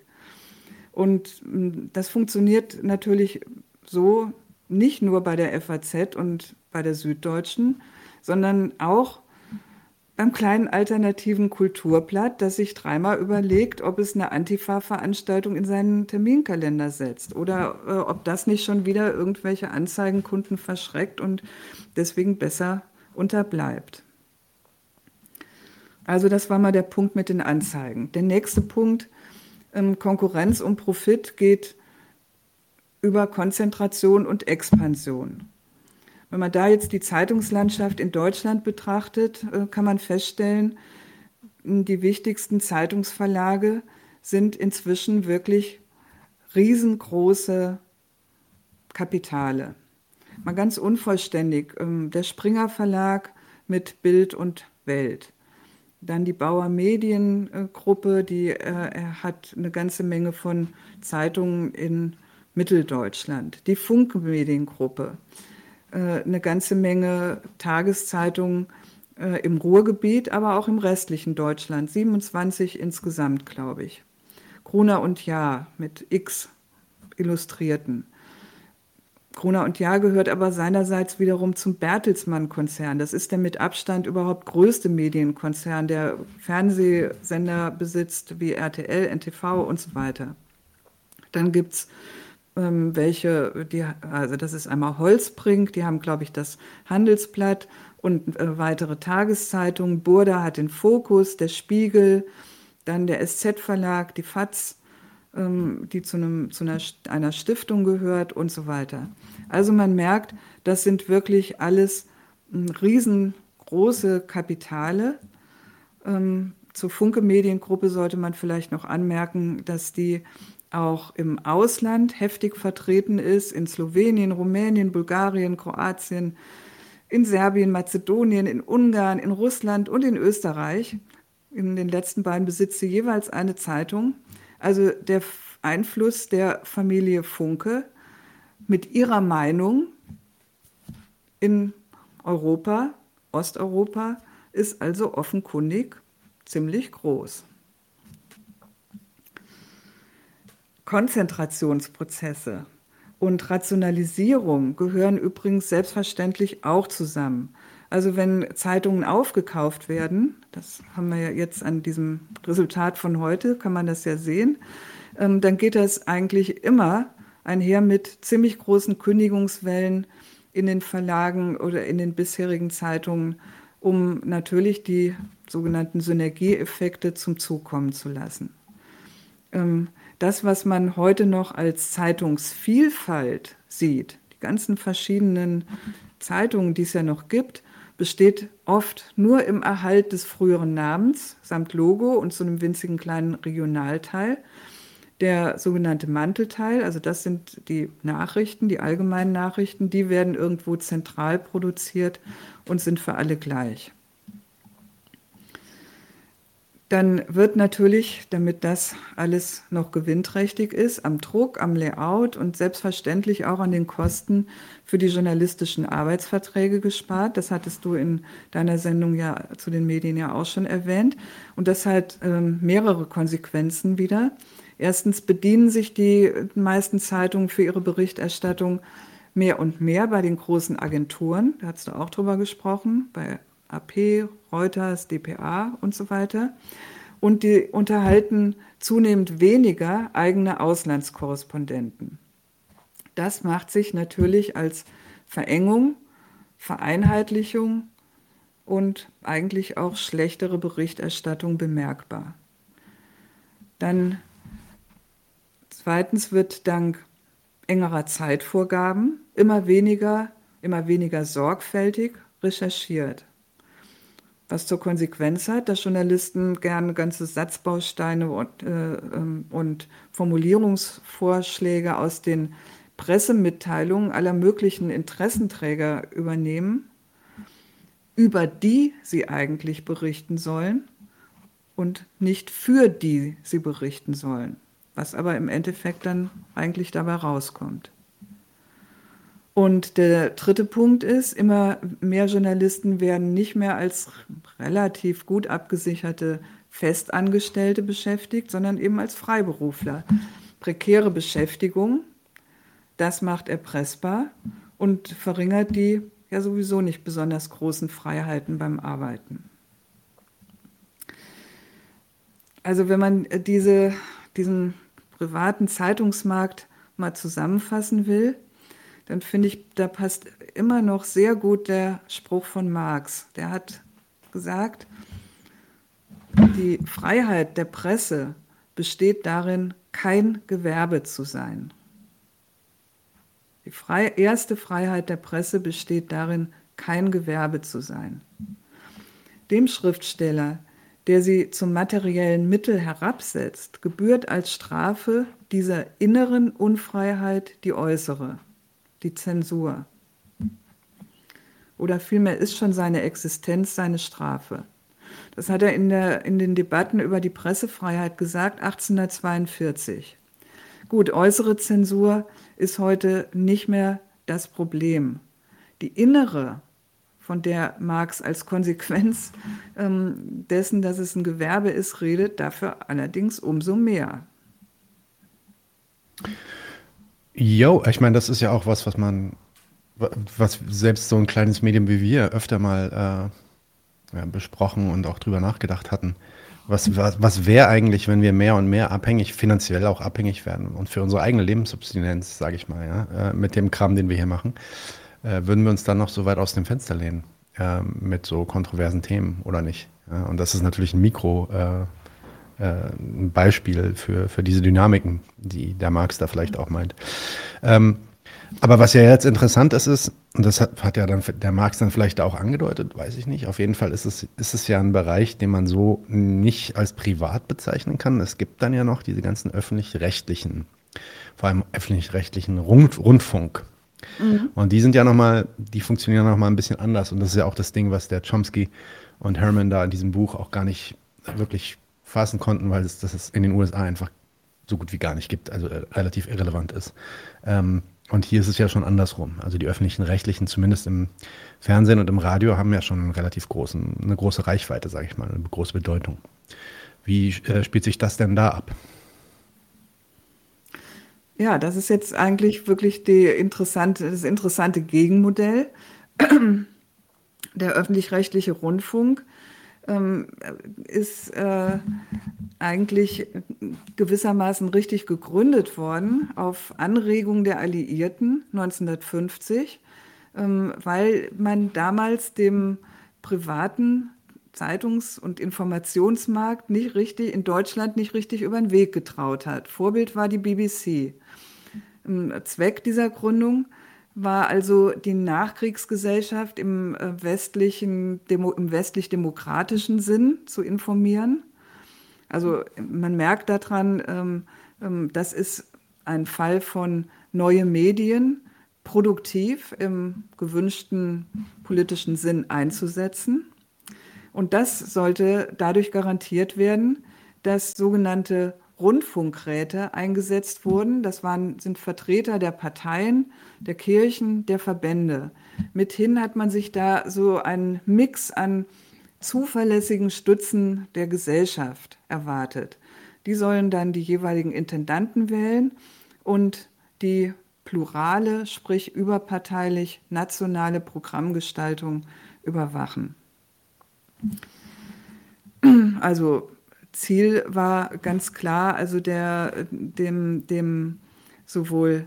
Und hm, das funktioniert natürlich so nicht nur bei der FAZ und bei der Süddeutschen, sondern auch beim kleinen alternativen Kulturblatt, das sich dreimal überlegt, ob es eine Antifa-Veranstaltung in seinen Terminkalender setzt oder äh, ob das nicht schon wieder irgendwelche Anzeigenkunden verschreckt und deswegen besser unterbleibt. Also das war mal der Punkt mit den Anzeigen. Der nächste Punkt, ähm, Konkurrenz und Profit geht über Konzentration und Expansion. Wenn man da jetzt die Zeitungslandschaft in Deutschland betrachtet, äh, kann man feststellen, die wichtigsten Zeitungsverlage sind inzwischen wirklich riesengroße Kapitale. Mal ganz unvollständig. Ähm, der Springer Verlag mit Bild und Welt. Dann die Bauer Mediengruppe, die äh, hat eine ganze Menge von Zeitungen in Mitteldeutschland. Die Funk Mediengruppe, äh, eine ganze Menge Tageszeitungen äh, im Ruhrgebiet, aber auch im restlichen Deutschland. 27 insgesamt, glaube ich. Gruner und Jahr mit X Illustrierten. Gruner und Jahr gehört aber seinerseits wiederum zum Bertelsmann-Konzern. Das ist der mit Abstand überhaupt größte Medienkonzern, der Fernsehsender besitzt wie RTL, NTV und so weiter. Dann gibt es ähm, welche, die, also das ist einmal Holzbrink, die haben, glaube ich, das Handelsblatt und äh, weitere Tageszeitungen. Burda hat den Fokus, der Spiegel, dann der SZ-Verlag, die FAZ, ähm, die zu, einem, zu einer, einer Stiftung gehört und so weiter. Also man merkt, das sind wirklich alles ähm, riesengroße Kapitale. Ähm, zur Funke Mediengruppe sollte man vielleicht noch anmerken, dass die auch im Ausland heftig vertreten ist, in Slowenien, Rumänien, Bulgarien, Kroatien, in Serbien, Mazedonien, in Ungarn, in Russland und in Österreich. In den letzten beiden besitzt sie jeweils eine Zeitung. Also der Einfluss der Familie Funke mit ihrer Meinung in Europa, Osteuropa, ist also offenkundig ziemlich groß. Konzentrationsprozesse und Rationalisierung gehören übrigens selbstverständlich auch zusammen. Also wenn Zeitungen aufgekauft werden, das haben wir ja jetzt an diesem Resultat von heute, kann man das ja sehen, ähm, dann geht das eigentlich immer einher mit ziemlich großen Kündigungswellen in den Verlagen oder in den bisherigen Zeitungen, um natürlich die sogenannten Synergieeffekte zum Zug kommen zu lassen. Das, was man heute noch als Zeitungsvielfalt sieht, die ganzen verschiedenen Zeitungen, die es ja noch gibt, besteht oft nur im Erhalt des früheren Namens samt Logo und so einem winzigen kleinen Regionalteil. Der sogenannte Mantelteil, also das sind die Nachrichten, die allgemeinen Nachrichten, die werden irgendwo zentral produziert und sind für alle gleich dann wird natürlich, damit das alles noch gewinnträchtig ist, am Druck, am Layout und selbstverständlich auch an den Kosten für die journalistischen Arbeitsverträge gespart. Das hattest du in deiner Sendung ja zu den Medien ja auch schon erwähnt. Und das hat ähm, mehrere Konsequenzen wieder. Erstens bedienen sich die meisten Zeitungen für ihre Berichterstattung mehr und mehr bei den großen Agenturen. Da hast du auch drüber gesprochen, bei AP, Reuters, dpa und so weiter. Und die unterhalten zunehmend weniger eigene Auslandskorrespondenten. Das macht sich natürlich als Verengung, Vereinheitlichung und eigentlich auch schlechtere Berichterstattung bemerkbar. Dann zweitens wird dank engerer Zeitvorgaben immer weniger, immer weniger sorgfältig recherchiert was zur Konsequenz hat, dass Journalisten gerne ganze Satzbausteine und, äh, ähm, und Formulierungsvorschläge aus den Pressemitteilungen aller möglichen Interessenträger übernehmen, über die sie eigentlich berichten sollen und nicht für die sie berichten sollen, was aber im Endeffekt dann eigentlich dabei rauskommt. Und der dritte Punkt ist, immer mehr Journalisten werden nicht mehr als relativ gut abgesicherte Festangestellte beschäftigt, sondern eben als Freiberufler. Prekäre Beschäftigung, das macht erpressbar und verringert die ja sowieso nicht besonders großen Freiheiten beim Arbeiten. Also wenn man diese, diesen privaten Zeitungsmarkt mal zusammenfassen will, dann finde ich, da passt immer noch sehr gut der Spruch von Marx. Der hat gesagt, die Freiheit der Presse besteht darin, kein Gewerbe zu sein. Die frei, erste Freiheit der Presse besteht darin, kein Gewerbe zu sein. Dem Schriftsteller, der sie zum materiellen Mittel herabsetzt, gebührt als Strafe dieser inneren Unfreiheit die äußere die Zensur. Oder vielmehr ist schon seine Existenz seine Strafe. Das hat er in, der, in den Debatten über die Pressefreiheit gesagt, 1842. Gut, äußere Zensur ist heute nicht mehr das Problem. Die innere, von der Marx als Konsequenz ähm, dessen, dass es ein Gewerbe ist, redet, dafür allerdings umso mehr. Jo, ich meine, das ist ja auch was, was man, was selbst so ein kleines Medium wie wir öfter mal äh, ja, besprochen und auch drüber nachgedacht hatten. Was, was, was wäre eigentlich, wenn wir mehr und mehr abhängig, finanziell auch abhängig werden und für unsere eigene Lebenssubstinenz, sage ich mal, ja, äh, mit dem Kram, den wir hier machen, äh, würden wir uns dann noch so weit aus dem Fenster lehnen äh, mit so kontroversen Themen oder nicht? Ja, und das ist natürlich ein Mikro, äh, ein Beispiel für, für diese Dynamiken, die der Marx da vielleicht auch meint. Ähm, aber was ja jetzt interessant ist, ist, und das hat, hat, ja dann der Marx dann vielleicht auch angedeutet, weiß ich nicht. Auf jeden Fall ist es, ist es ja ein Bereich, den man so nicht als privat bezeichnen kann. Es gibt dann ja noch diese ganzen öffentlich-rechtlichen, vor allem öffentlich-rechtlichen Rund, Rundfunk. Mhm. Und die sind ja nochmal, die funktionieren nochmal ein bisschen anders. Und das ist ja auch das Ding, was der Chomsky und Herman da in diesem Buch auch gar nicht wirklich fassen konnten, weil es das in den USA einfach so gut wie gar nicht gibt, also äh, relativ irrelevant ist. Ähm, und hier ist es ja schon andersrum. Also die öffentlichen Rechtlichen, zumindest im Fernsehen und im Radio, haben ja schon einen relativ großen, eine große Reichweite, sage ich mal, eine große Bedeutung. Wie äh, spielt sich das denn da ab? Ja, das ist jetzt eigentlich wirklich interessante, das interessante Gegenmodell. Der öffentlich-rechtliche Rundfunk ähm, ist äh, eigentlich gewissermaßen richtig gegründet worden auf Anregung der Alliierten 1950, ähm, weil man damals dem privaten Zeitungs- und Informationsmarkt nicht richtig, in Deutschland nicht richtig über den Weg getraut hat. Vorbild war die BBC. Zweck dieser Gründung war also die Nachkriegsgesellschaft im äh, westlichen, im westlich-demokratischen Sinn zu informieren. Also man merkt daran, ähm, ähm, das ist ein Fall von neue Medien produktiv im gewünschten politischen Sinn einzusetzen. Und das sollte dadurch garantiert werden, dass sogenannte Rundfunkräte eingesetzt wurden. Das waren, sind Vertreter der Parteien, der Kirchen, der Verbände. Mithin hat man sich da so einen Mix an zuverlässigen Stützen der Gesellschaft erwartet. Die sollen dann die jeweiligen Intendanten wählen und die plurale, sprich überparteilich nationale Programmgestaltung überwachen. Also Ziel war ganz klar, also der, dem, dem sowohl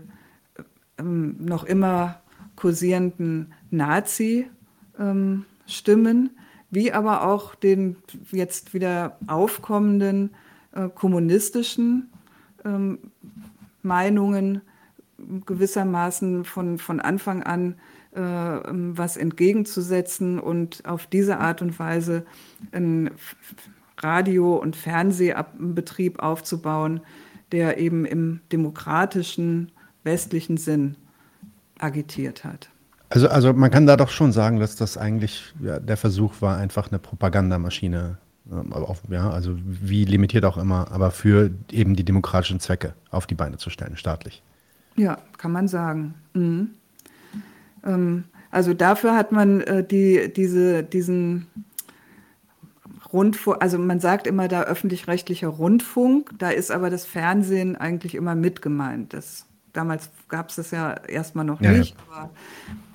ähm, noch immer kursierenden Nazi-Stimmen ähm, wie aber auch den jetzt wieder aufkommenden äh, kommunistischen ähm, Meinungen gewissermaßen von, von Anfang an äh, was entgegenzusetzen und auf diese Art und Weise ein Radio- und Fernsehbetrieb aufzubauen, der eben im demokratischen westlichen Sinn agitiert hat. Also, also man kann da doch schon sagen, dass das eigentlich ja, der Versuch war, einfach eine Propagandamaschine, ähm, auf, ja, also wie limitiert auch immer, aber für eben die demokratischen Zwecke auf die Beine zu stellen, staatlich. Ja, kann man sagen. Mhm. Ähm, also dafür hat man äh, die, diese, diesen Rundfunk, also man sagt immer da öffentlich-rechtlicher Rundfunk, da ist aber das Fernsehen eigentlich immer mit gemeint. Das, damals gab es das ja erstmal noch ja, nicht, ja.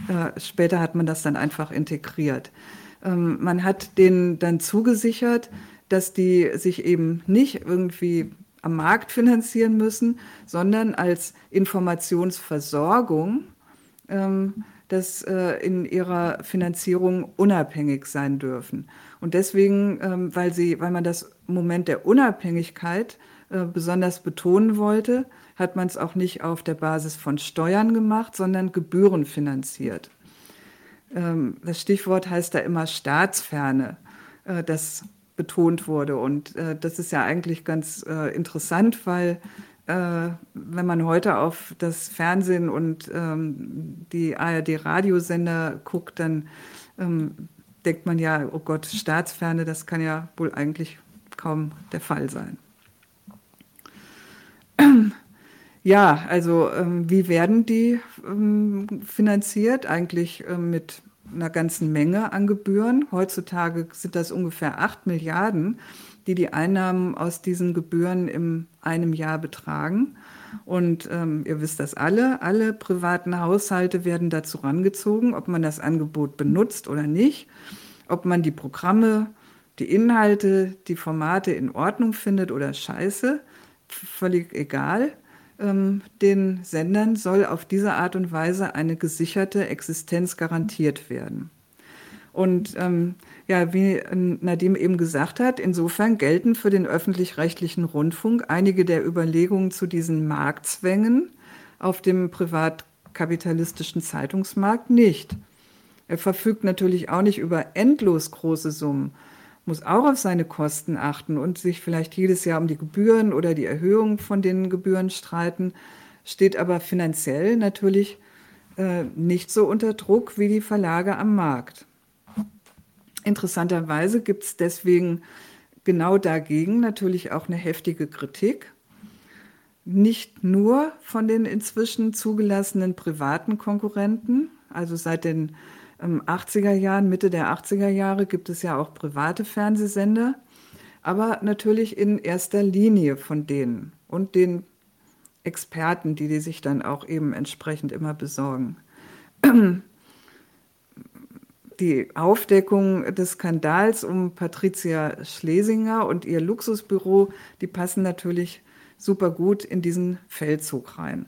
aber äh, später hat man das dann einfach integriert. Ähm, man hat denen dann zugesichert, dass die sich eben nicht irgendwie am Markt finanzieren müssen, sondern als Informationsversorgung ähm, dass äh, in ihrer Finanzierung unabhängig sein dürfen. Und deswegen, ähm, weil, sie, weil man das Moment der Unabhängigkeit äh, besonders betonen wollte, hat man es auch nicht auf der Basis von Steuern gemacht, sondern gebührenfinanziert. Ähm, das Stichwort heißt da immer Staatsferne, äh, das betont wurde. Und äh, das ist ja eigentlich ganz äh, interessant, weil äh, wenn man heute auf das Fernsehen und ähm, die ARD-Radiosender guckt, dann ähm, denkt man ja, oh Gott, Staatsferne, das kann ja wohl eigentlich kaum der Fall sein. Ja, also ähm, wie werden die ähm, finanziert? Eigentlich ähm, mit einer ganzen Menge an Gebühren. Heutzutage sind das ungefähr 8 Milliarden, die die Einnahmen aus diesen Gebühren in einem Jahr betragen. Und ähm, ihr wisst das alle, alle privaten Haushalte werden dazu rangezogen, ob man das Angebot benutzt oder nicht, ob man die Programme, die Inhalte, die Formate in Ordnung findet oder scheiße, völlig egal ähm, den Sendern soll auf diese Art und Weise eine gesicherte Existenz garantiert werden. Und ähm, ja, wie Nadim eben gesagt hat, insofern gelten für den öffentlich-rechtlichen Rundfunk einige der Überlegungen zu diesen Marktzwängen auf dem privatkapitalistischen Zeitungsmarkt nicht. Er verfügt natürlich auch nicht über endlos große Summen, muss auch auf seine Kosten achten und sich vielleicht jedes Jahr um die Gebühren oder die Erhöhung von den Gebühren streiten, steht aber finanziell natürlich äh, nicht so unter Druck wie die Verlage am Markt. Interessanterweise gibt es deswegen genau dagegen natürlich auch eine heftige Kritik. Nicht nur von den inzwischen zugelassenen privaten Konkurrenten, also seit den 80er Jahren, Mitte der 80er Jahre gibt es ja auch private Fernsehsender, aber natürlich in erster Linie von denen und den Experten, die die sich dann auch eben entsprechend immer besorgen. Die Aufdeckung des Skandals um Patricia Schlesinger und ihr Luxusbüro, die passen natürlich super gut in diesen Feldzug rein.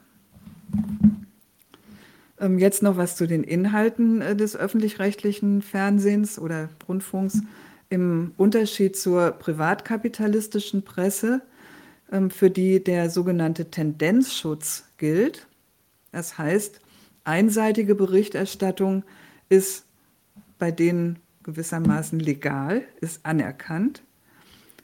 Ähm, jetzt noch was zu den Inhalten äh, des öffentlich-rechtlichen Fernsehens oder Rundfunks. Im Unterschied zur privatkapitalistischen Presse, ähm, für die der sogenannte Tendenzschutz gilt. Das heißt, einseitige Berichterstattung ist bei denen gewissermaßen legal, ist anerkannt.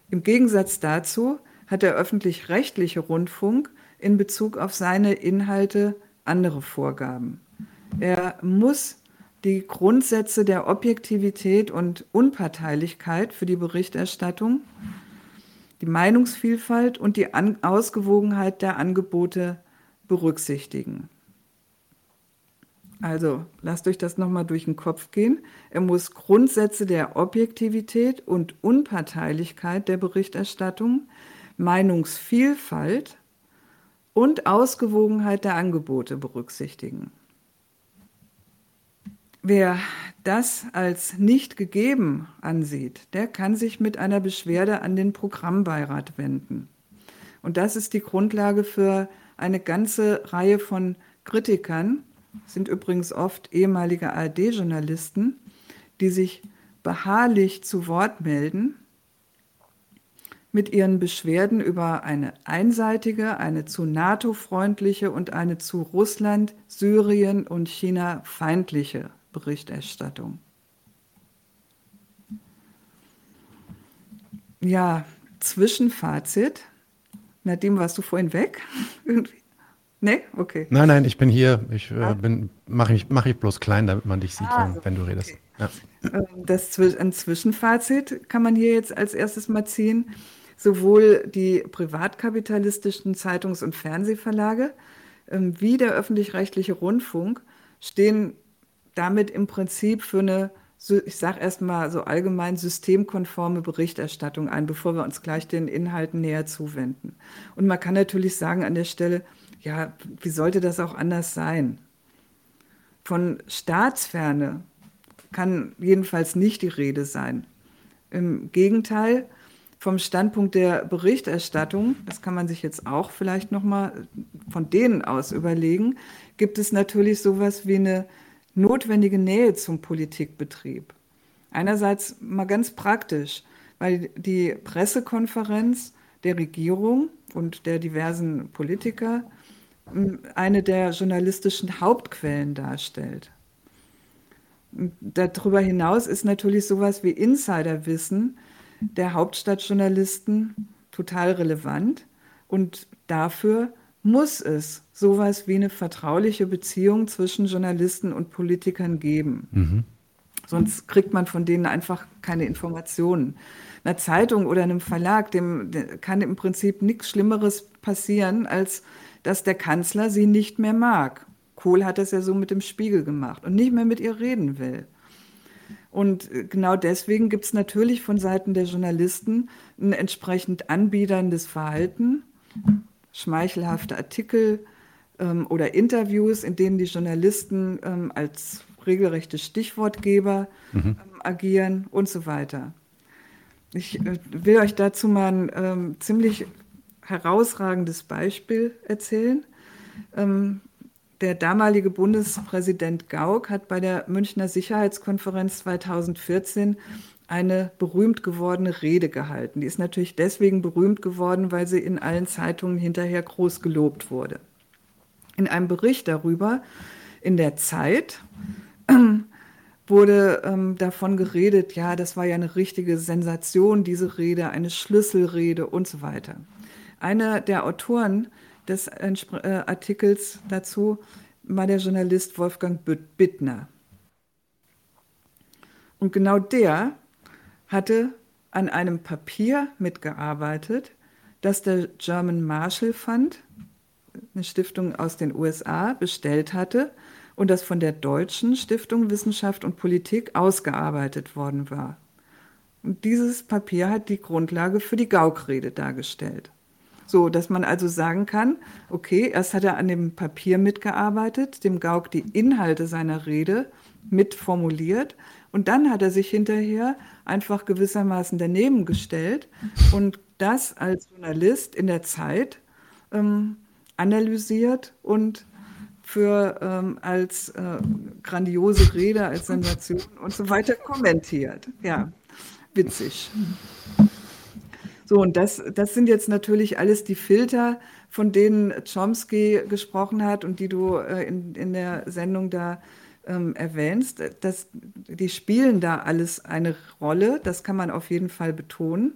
Im Gegensatz dazu hat der öffentlich-rechtliche Rundfunk in Bezug auf seine Inhalte andere Vorgaben. Er muss die Grundsätze der Objektivität und Unparteilichkeit für die Berichterstattung, die Meinungsvielfalt und die An Ausgewogenheit der Angebote berücksichtigen. Also lasst euch das nochmal durch den Kopf gehen. Er muss Grundsätze der Objektivität und Unparteilichkeit der Berichterstattung, Meinungsvielfalt und Ausgewogenheit der Angebote berücksichtigen. Wer das als nicht gegeben ansieht, der kann sich mit einer Beschwerde an den Programmbeirat wenden. Und das ist die Grundlage für eine ganze Reihe von Kritikern, sind übrigens oft ehemalige ARD-Journalisten, die sich beharrlich zu Wort melden mit ihren Beschwerden über eine einseitige, eine zu NATO-freundliche und eine zu Russland, Syrien und China feindliche Berichterstattung. Ja, Zwischenfazit. Nadim, warst du vorhin weg? Irgendwie? Nee? Okay. Nein, nein, ich bin hier. Ich äh, ah. mache ich, mach ich bloß klein, damit man dich sieht, ah, wenn, so, wenn, du redest. Okay. Ja. Ähm, das, ein Zwischenfazit kann man hier jetzt als erstes mal ziehen sowohl die privatkapitalistischen Zeitungs- und Fernsehverlage ähm, wie der öffentlich-rechtliche Rundfunk stehen damit im Prinzip für eine, ich sage erstmal so allgemein systemkonforme Berichterstattung ein, bevor wir uns gleich den Inhalten näher zuwenden. Und man kann natürlich sagen an der Stelle, ja, wie sollte das auch anders sein? Von Staatsferne kann jedenfalls nicht die Rede sein. Im Gegenteil, vom Standpunkt der Berichterstattung, das kann man sich jetzt auch vielleicht noch mal von denen aus überlegen, gibt es natürlich sowas wie eine notwendige Nähe zum Politikbetrieb. Einerseits mal ganz praktisch, weil die Pressekonferenz der Regierung und der diversen Politiker eine der journalistischen Hauptquellen darstellt. Darüber hinaus ist natürlich sowas wie Insiderwissen der Hauptstadtjournalisten total relevant und dafür muss es sowas wie eine vertrauliche Beziehung zwischen Journalisten und Politikern geben. Mhm. Sonst kriegt man von denen einfach keine Informationen. Einer Zeitung oder einem Verlag, dem, dem kann im Prinzip nichts Schlimmeres passieren, als dass der Kanzler sie nicht mehr mag. Kohl hat das ja so mit dem Spiegel gemacht und nicht mehr mit ihr reden will. Und genau deswegen gibt es natürlich von Seiten der Journalisten ein entsprechend anbiederndes Verhalten, schmeichelhafte Artikel ähm, oder Interviews, in denen die Journalisten ähm, als regelrechte Stichwortgeber mhm. ähm, agieren und so weiter. Ich äh, will euch dazu mal ein ähm, ziemlich herausragendes Beispiel erzählen. Ähm, der damalige Bundespräsident Gauck hat bei der Münchner Sicherheitskonferenz 2014 eine berühmt gewordene Rede gehalten. Die ist natürlich deswegen berühmt geworden, weil sie in allen Zeitungen hinterher groß gelobt wurde. In einem Bericht darüber in der Zeit wurde ähm, davon geredet, ja, das war ja eine richtige Sensation, diese Rede, eine Schlüsselrede und so weiter. Einer der Autoren des äh, Artikels dazu war der Journalist Wolfgang Bittner. Und genau der hatte an einem Papier mitgearbeitet, das der German Marshall Fund, eine Stiftung aus den USA, bestellt hatte und das von der deutschen Stiftung Wissenschaft und Politik ausgearbeitet worden war. Und dieses Papier hat die Grundlage für die Gaukrede dargestellt. So, dass man also sagen kann, okay, erst hat er an dem Papier mitgearbeitet, dem Gauck die Inhalte seiner Rede mitformuliert und dann hat er sich hinterher einfach gewissermaßen daneben gestellt und das als Journalist in der Zeit ähm, analysiert und für ähm, als äh, grandiose Rede, als Sensation und so weiter kommentiert. Ja, witzig. So, und das, das sind jetzt natürlich alles die Filter, von denen Chomsky gesprochen hat und die du äh, in, in der Sendung da ähm, erwähnst. Das, die spielen da alles eine Rolle, das kann man auf jeden Fall betonen.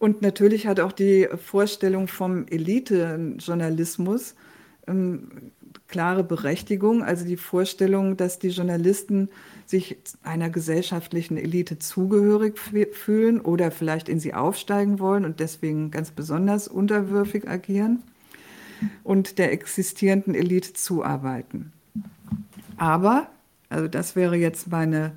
Und natürlich hat auch die Vorstellung vom Elite-Journalismus ähm, klare Berechtigung, also die Vorstellung, dass die Journalisten sich einer gesellschaftlichen Elite zugehörig fühlen oder vielleicht in sie aufsteigen wollen und deswegen ganz besonders unterwürfig agieren und der existierenden Elite zuarbeiten. Aber, also das wäre jetzt meine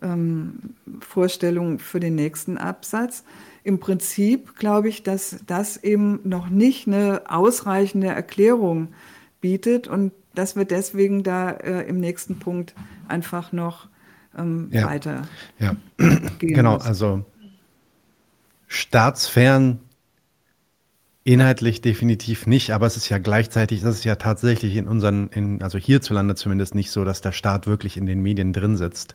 ähm, Vorstellung für den nächsten Absatz, im Prinzip glaube ich, dass das eben noch nicht eine ausreichende Erklärung bietet und dass wir deswegen da äh, im nächsten Punkt einfach noch ähm, ja. weiter ja. gehen Genau, müssen. also staatsfern inhaltlich definitiv nicht, aber es ist ja gleichzeitig, das ist ja tatsächlich in unseren, in, also hierzulande zumindest nicht so, dass der Staat wirklich in den Medien drin sitzt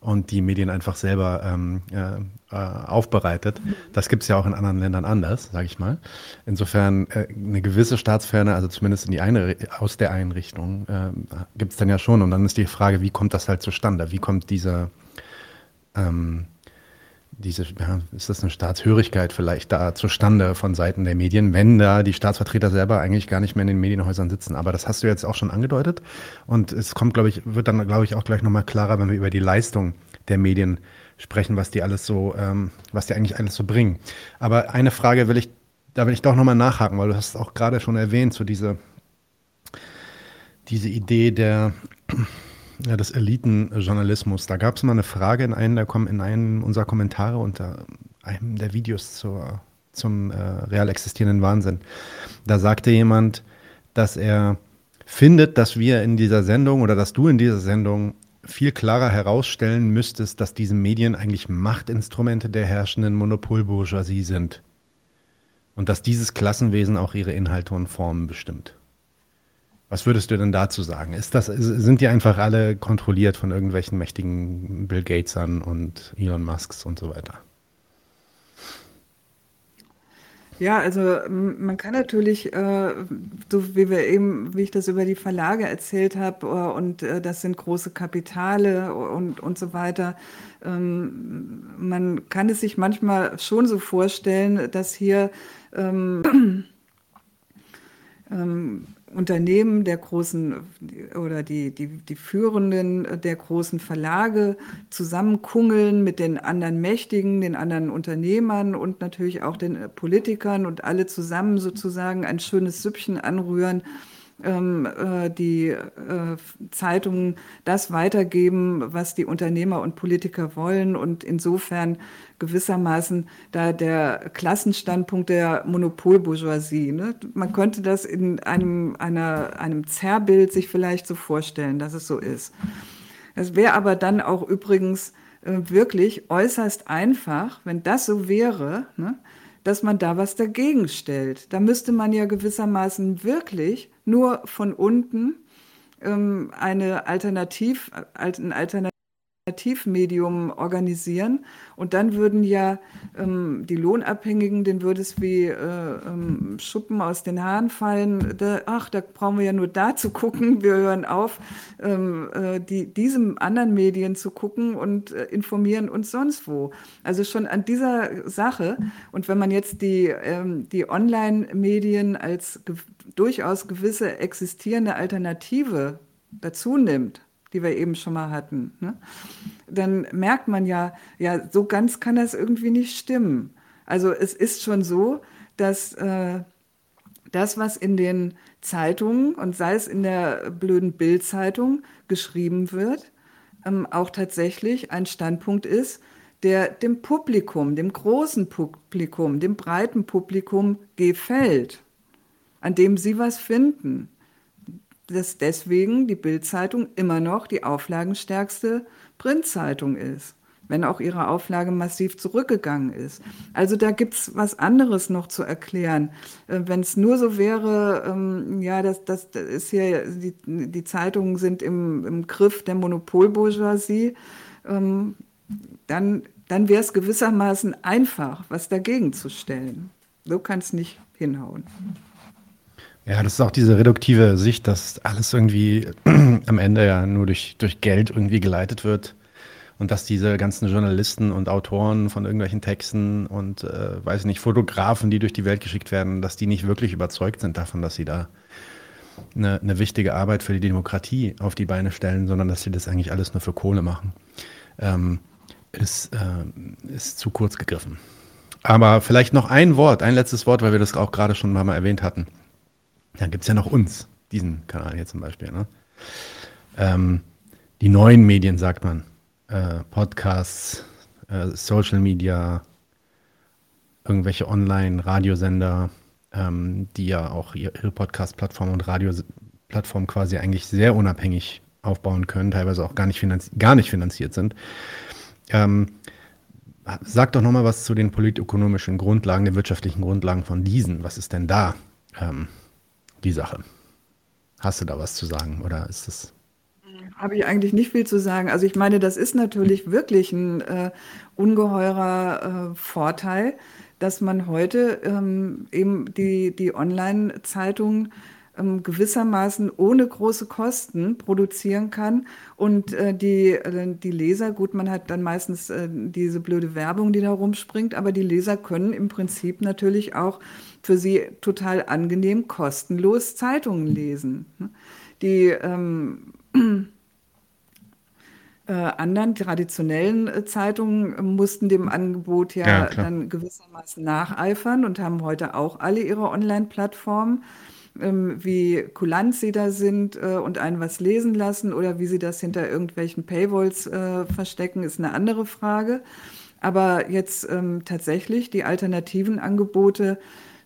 und die Medien einfach selber ähm, äh, äh, aufbereitet. Das gibt es ja auch in anderen Ländern anders, sage ich mal. Insofern äh, eine gewisse Staatsferne, also zumindest in die eine, aus der Einrichtung, äh, gibt es dann ja schon. Und dann ist die Frage, wie kommt das halt zustande? Wie kommt diese, ähm, diese, ja, ist das eine Staatshörigkeit vielleicht da zustande von Seiten der Medien, wenn da die Staatsvertreter selber eigentlich gar nicht mehr in den Medienhäusern sitzen. Aber das hast du jetzt auch schon angedeutet. Und es kommt, glaube ich, wird dann, glaube ich, auch gleich nochmal klarer, wenn wir über die Leistung der Medien sprechen, was die alles so, ähm, was die eigentlich alles so bringen. Aber eine Frage will ich, da will ich doch nochmal nachhaken, weil du hast auch gerade schon erwähnt, so diese, diese Idee der, ja, des Elitenjournalismus. Da gab es mal eine Frage in einem, in einem unserer Kommentare unter einem der Videos zur, zum äh, real existierenden Wahnsinn. Da sagte jemand, dass er findet, dass wir in dieser Sendung oder dass du in dieser Sendung viel klarer herausstellen müsstest, dass diese Medien eigentlich Machtinstrumente der herrschenden Monopolbourgeoisie sind. Und dass dieses Klassenwesen auch ihre Inhalte und Formen bestimmt. Was würdest du denn dazu sagen? Ist das, sind die einfach alle kontrolliert von irgendwelchen mächtigen Bill Gatesern und Elon Musks und so weiter? Ja, also man kann natürlich, äh, so wie wir eben, wie ich das über die Verlage erzählt habe, äh, und äh, das sind große Kapitale und, und so weiter. Ähm, man kann es sich manchmal schon so vorstellen, dass hier ähm, ähm, Unternehmen der großen oder die, die, die Führenden der großen Verlage zusammenkungeln mit den anderen Mächtigen, den anderen Unternehmern und natürlich auch den Politikern und alle zusammen sozusagen ein schönes Süppchen anrühren ähm, äh, die äh, Zeitungen das weitergeben, was die Unternehmer und Politiker wollen und insofern gewissermaßen da der Klassenstandpunkt der Monopolbourgeoisie. Ne? Man könnte das in einem, einer, einem Zerrbild sich vielleicht so vorstellen, dass es so ist. Es wäre aber dann auch übrigens äh, wirklich äußerst einfach, wenn das so wäre, ne, dass man da was dagegen stellt. Da müsste man ja gewissermaßen wirklich nur von unten ähm, eine Alternativ, ein Alternativmedium organisieren und dann würden ja ähm, die Lohnabhängigen, denen würde es wie äh, ähm, Schuppen aus den Haaren fallen. Da, ach, da brauchen wir ja nur da zu gucken. Wir hören auf, ähm, äh, die, diesem anderen Medien zu gucken und äh, informieren uns sonst wo. Also schon an dieser Sache. Und wenn man jetzt die, ähm, die Online-Medien als ge durchaus gewisse existierende Alternative dazu nimmt, die wir eben schon mal hatten, ne? dann merkt man ja, ja, so ganz kann das irgendwie nicht stimmen. Also es ist schon so, dass äh, das, was in den Zeitungen und sei es in der blöden Bildzeitung geschrieben wird, ähm, auch tatsächlich ein Standpunkt ist, der dem Publikum, dem großen Publikum, dem breiten Publikum gefällt, an dem sie was finden dass deswegen die Bildzeitung immer noch die auflagenstärkste Printzeitung ist, wenn auch ihre Auflage massiv zurückgegangen ist. Also da gibt es was anderes noch zu erklären. Äh, wenn es nur so wäre, ähm, ja, das, das, das, ist hier, die, die Zeitungen sind im, im Griff der Monopolbourgeoisie, ähm, dann, dann wäre es gewissermaßen einfach, was dagegen zu stellen. So kann es nicht hinhauen. Ja, das ist auch diese reduktive Sicht, dass alles irgendwie am Ende ja nur durch, durch Geld irgendwie geleitet wird und dass diese ganzen Journalisten und Autoren von irgendwelchen Texten und, äh, weiß ich nicht, Fotografen, die durch die Welt geschickt werden, dass die nicht wirklich überzeugt sind davon, dass sie da eine, eine wichtige Arbeit für die Demokratie auf die Beine stellen, sondern dass sie das eigentlich alles nur für Kohle machen, ähm, ist, äh, ist zu kurz gegriffen. Aber vielleicht noch ein Wort, ein letztes Wort, weil wir das auch gerade schon mal erwähnt hatten. Dann gibt es ja noch uns, diesen Kanal hier zum Beispiel. Ne? Ähm, die neuen Medien, sagt man. Äh, Podcasts, äh, Social Media, irgendwelche Online-Radiosender, ähm, die ja auch ihre Podcast-Plattform und Radioplattform quasi eigentlich sehr unabhängig aufbauen können, teilweise auch gar nicht, finanzi gar nicht finanziert sind. Ähm, sag doch nochmal was zu den politökonomischen Grundlagen, den wirtschaftlichen Grundlagen von diesen. Was ist denn da? Ähm, die Sache. Hast du da was zu sagen oder ist das? Habe ich eigentlich nicht viel zu sagen. Also ich meine, das ist natürlich wirklich ein äh, ungeheurer äh, Vorteil, dass man heute ähm, eben die, die Online-Zeitung ähm, gewissermaßen ohne große Kosten produzieren kann. Und äh, die, äh, die Leser, gut, man hat dann meistens äh, diese blöde Werbung, die da rumspringt, aber die Leser können im Prinzip natürlich auch für sie total angenehm kostenlos Zeitungen lesen. Die ähm, äh, anderen traditionellen äh, Zeitungen mussten dem Angebot ja, ja dann gewissermaßen nacheifern und haben heute auch alle ihre Online-Plattformen. Ähm, wie kulant sie da sind äh, und einen was lesen lassen oder wie sie das hinter irgendwelchen Paywalls äh, verstecken, ist eine andere Frage. Aber jetzt ähm, tatsächlich die alternativen Angebote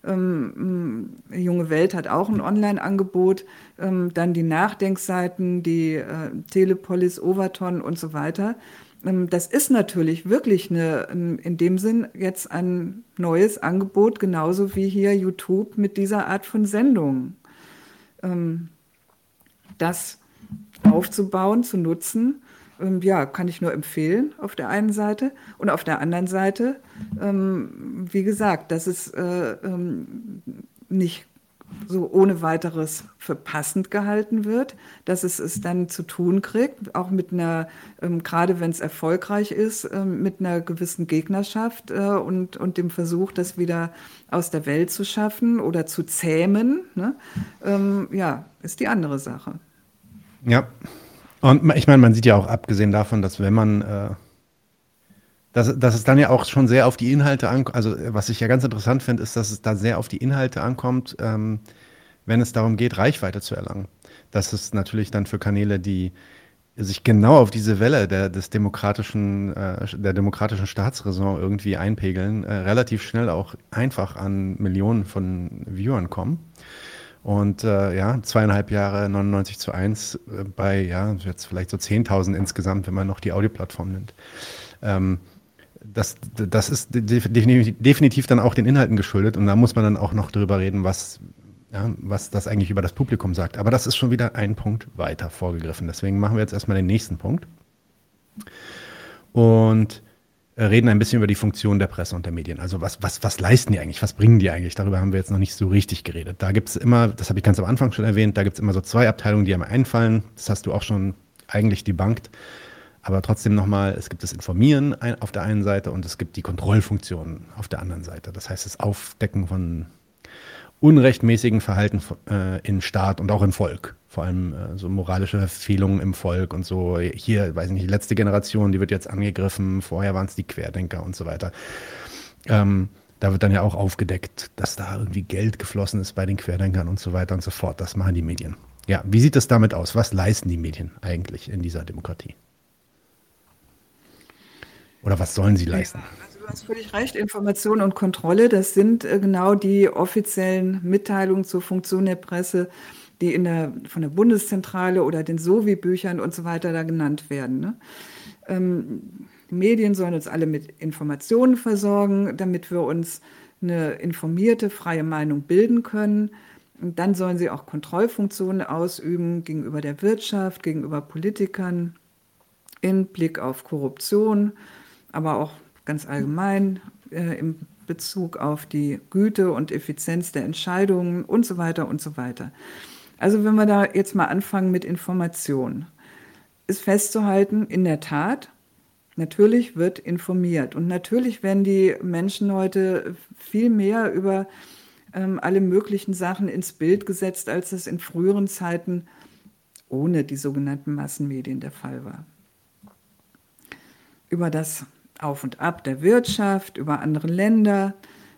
ähm, Junge Welt hat auch ein Online-Angebot. Ähm, dann die Nachdenkseiten, die äh, Telepolis, Overton und so weiter. Ähm, das ist natürlich wirklich eine, in dem Sinn jetzt ein neues Angebot, genauso wie hier YouTube mit dieser Art von Sendung. Ähm, das aufzubauen, zu nutzen ähm, ja, kann ich nur empfehlen auf der einen Seite. Und auf der anderen Seite, ähm, wie gesagt, dass es äh, ähm, nicht so ohne weiteres für passend gehalten wird, dass es es dann zu tun kriegt, auch mit einer, ähm, gerade wenn es erfolgreich ist, ähm, mit einer gewissen Gegnerschaft äh, und, und dem Versuch, das wieder aus der Welt zu schaffen oder zu zähmen, ne? ähm, ja, ist die andere Sache. Ja, und ich meine, man sieht ja auch abgesehen davon, dass wenn man äh dass, dass es dann ja auch schon sehr auf die Inhalte ankommt. Also, was ich ja ganz interessant finde, ist, dass es da sehr auf die Inhalte ankommt, ähm, wenn es darum geht, Reichweite zu erlangen. Das ist natürlich dann für Kanäle, die sich genau auf diese Welle der, des demokratischen, äh, der demokratischen Staatsräson irgendwie einpegeln, äh, relativ schnell auch einfach an Millionen von Viewern kommen. Und äh, ja, zweieinhalb Jahre 99 zu 1 äh, bei, ja, jetzt vielleicht so 10.000 insgesamt, wenn man noch die Audioplattform nimmt. Ähm, das, das ist definitiv dann auch den Inhalten geschuldet und da muss man dann auch noch drüber reden, was, ja, was das eigentlich über das Publikum sagt. Aber das ist schon wieder ein Punkt weiter vorgegriffen. Deswegen machen wir jetzt erstmal den nächsten Punkt und reden ein bisschen über die Funktion der Presse und der Medien. Also was, was, was leisten die eigentlich? Was bringen die eigentlich? Darüber haben wir jetzt noch nicht so richtig geredet. Da gibt es immer, das habe ich ganz am Anfang schon erwähnt, da gibt es immer so zwei Abteilungen, die einem einfallen. Das hast du auch schon eigentlich debunked. Aber trotzdem nochmal, es gibt das Informieren auf der einen Seite und es gibt die Kontrollfunktion auf der anderen Seite. Das heißt, das Aufdecken von unrechtmäßigen Verhalten äh, in Staat und auch in Volk. Vor allem äh, so moralische Verfehlungen im Volk und so. Hier, weiß ich nicht, letzte Generation, die wird jetzt angegriffen, vorher waren es die Querdenker und so weiter. Ähm, da wird dann ja auch aufgedeckt, dass da irgendwie Geld geflossen ist bei den Querdenkern und so weiter und so fort. Das machen die Medien. Ja, wie sieht es damit aus? Was leisten die Medien eigentlich in dieser Demokratie? Oder was sollen sie leisten? Ja, hast völlig recht. Information und Kontrolle, das sind äh, genau die offiziellen Mitteilungen zur Funktion der Presse, die in der, von der Bundeszentrale oder den Sovi-Büchern und so weiter da genannt werden. Ne? Ähm, die Medien sollen uns alle mit Informationen versorgen, damit wir uns eine informierte, freie Meinung bilden können. Und dann sollen sie auch Kontrollfunktionen ausüben gegenüber der Wirtschaft, gegenüber Politikern, in Blick auf Korruption aber auch ganz allgemein äh, im Bezug auf die Güte und Effizienz der Entscheidungen und so weiter und so weiter. Also wenn wir da jetzt mal anfangen mit Information, ist festzuhalten, in der Tat, natürlich wird informiert und natürlich werden die Menschen heute viel mehr über ähm, alle möglichen Sachen ins Bild gesetzt, als es in früheren Zeiten ohne die sogenannten Massenmedien der Fall war. Über das auf und Ab der Wirtschaft, über andere Länder,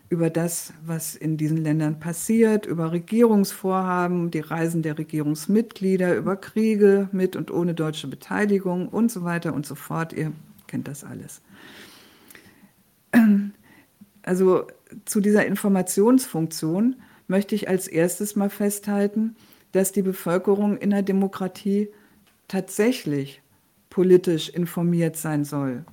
über das, was in diesen Ländern passiert, über Regierungsvorhaben, die Reisen der Regierungsmitglieder, über Kriege mit und ohne deutsche Beteiligung und so weiter und so fort. Ihr kennt das alles. Also zu dieser Informationsfunktion möchte ich als erstes mal festhalten, dass die Bevölkerung in der Demokratie tatsächlich politisch informiert sein soll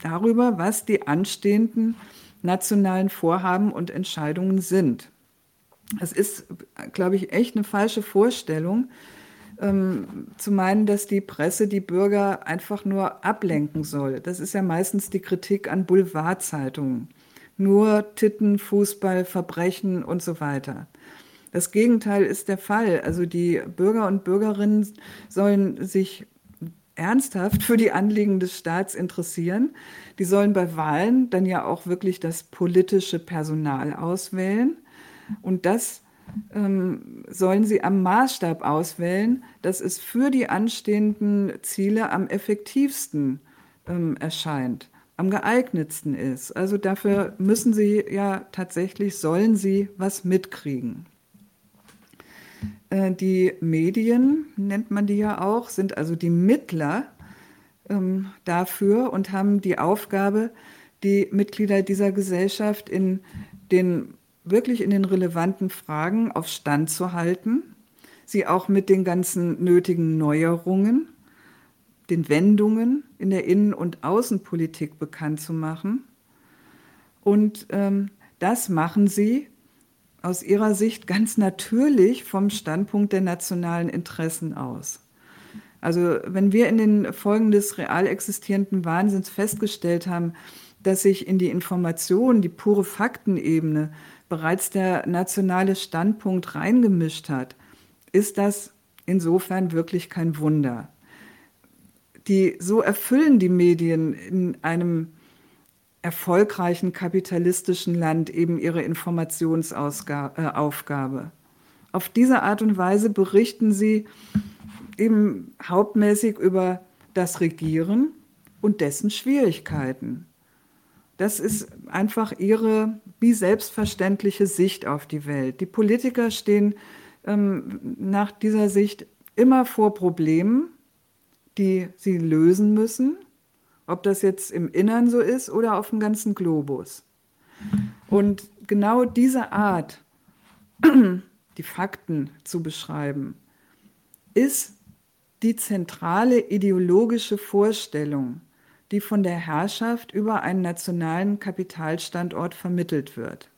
darüber, was die anstehenden nationalen Vorhaben und Entscheidungen sind. Es ist, glaube ich, echt eine falsche Vorstellung, ähm, zu meinen, dass die Presse die Bürger einfach nur ablenken soll. Das ist ja meistens die Kritik an Boulevardzeitungen. Nur Titten, Fußball, Verbrechen und so weiter. Das Gegenteil ist der Fall. Also die Bürger und Bürgerinnen sollen sich ernsthaft für die Anliegen des Staats interessieren. Die sollen bei Wahlen dann ja auch wirklich das politische Personal auswählen. Und das ähm, sollen sie am Maßstab auswählen, dass es für die anstehenden Ziele am effektivsten ähm, erscheint, am geeignetsten ist. Also dafür müssen sie ja tatsächlich, sollen sie was mitkriegen. Äh, die Medien, nennt man die ja auch, sind also die Mittler ähm, dafür und haben die Aufgabe, die Mitglieder dieser Gesellschaft in den wirklich in den relevanten Fragen auf Stand zu halten, sie auch mit den ganzen nötigen Neuerungen, den Wendungen in der Innen- und Außenpolitik bekannt zu machen. Und ähm, das machen sie aus ihrer Sicht ganz natürlich vom Standpunkt der nationalen Interessen aus. Also wenn wir in den Folgen des real existierenden Wahnsinns festgestellt haben, dass sich in die Information, die pure Faktenebene, bereits der nationale Standpunkt reingemischt hat, ist das insofern wirklich kein Wunder. Die, so erfüllen die Medien in einem erfolgreichen kapitalistischen Land eben ihre Informationsaufgabe. Äh, Auf diese Art und Weise berichten sie eben hauptmäßig über das Regieren und dessen Schwierigkeiten. Das ist einfach ihre wie selbstverständliche Sicht auf die Welt. Die Politiker stehen ähm, nach dieser Sicht immer vor Problemen, die sie lösen müssen, ob das jetzt im Innern so ist oder auf dem ganzen Globus. Und genau diese Art, die Fakten zu beschreiben, ist die zentrale ideologische Vorstellung, die von der Herrschaft über einen nationalen Kapitalstandort vermittelt wird.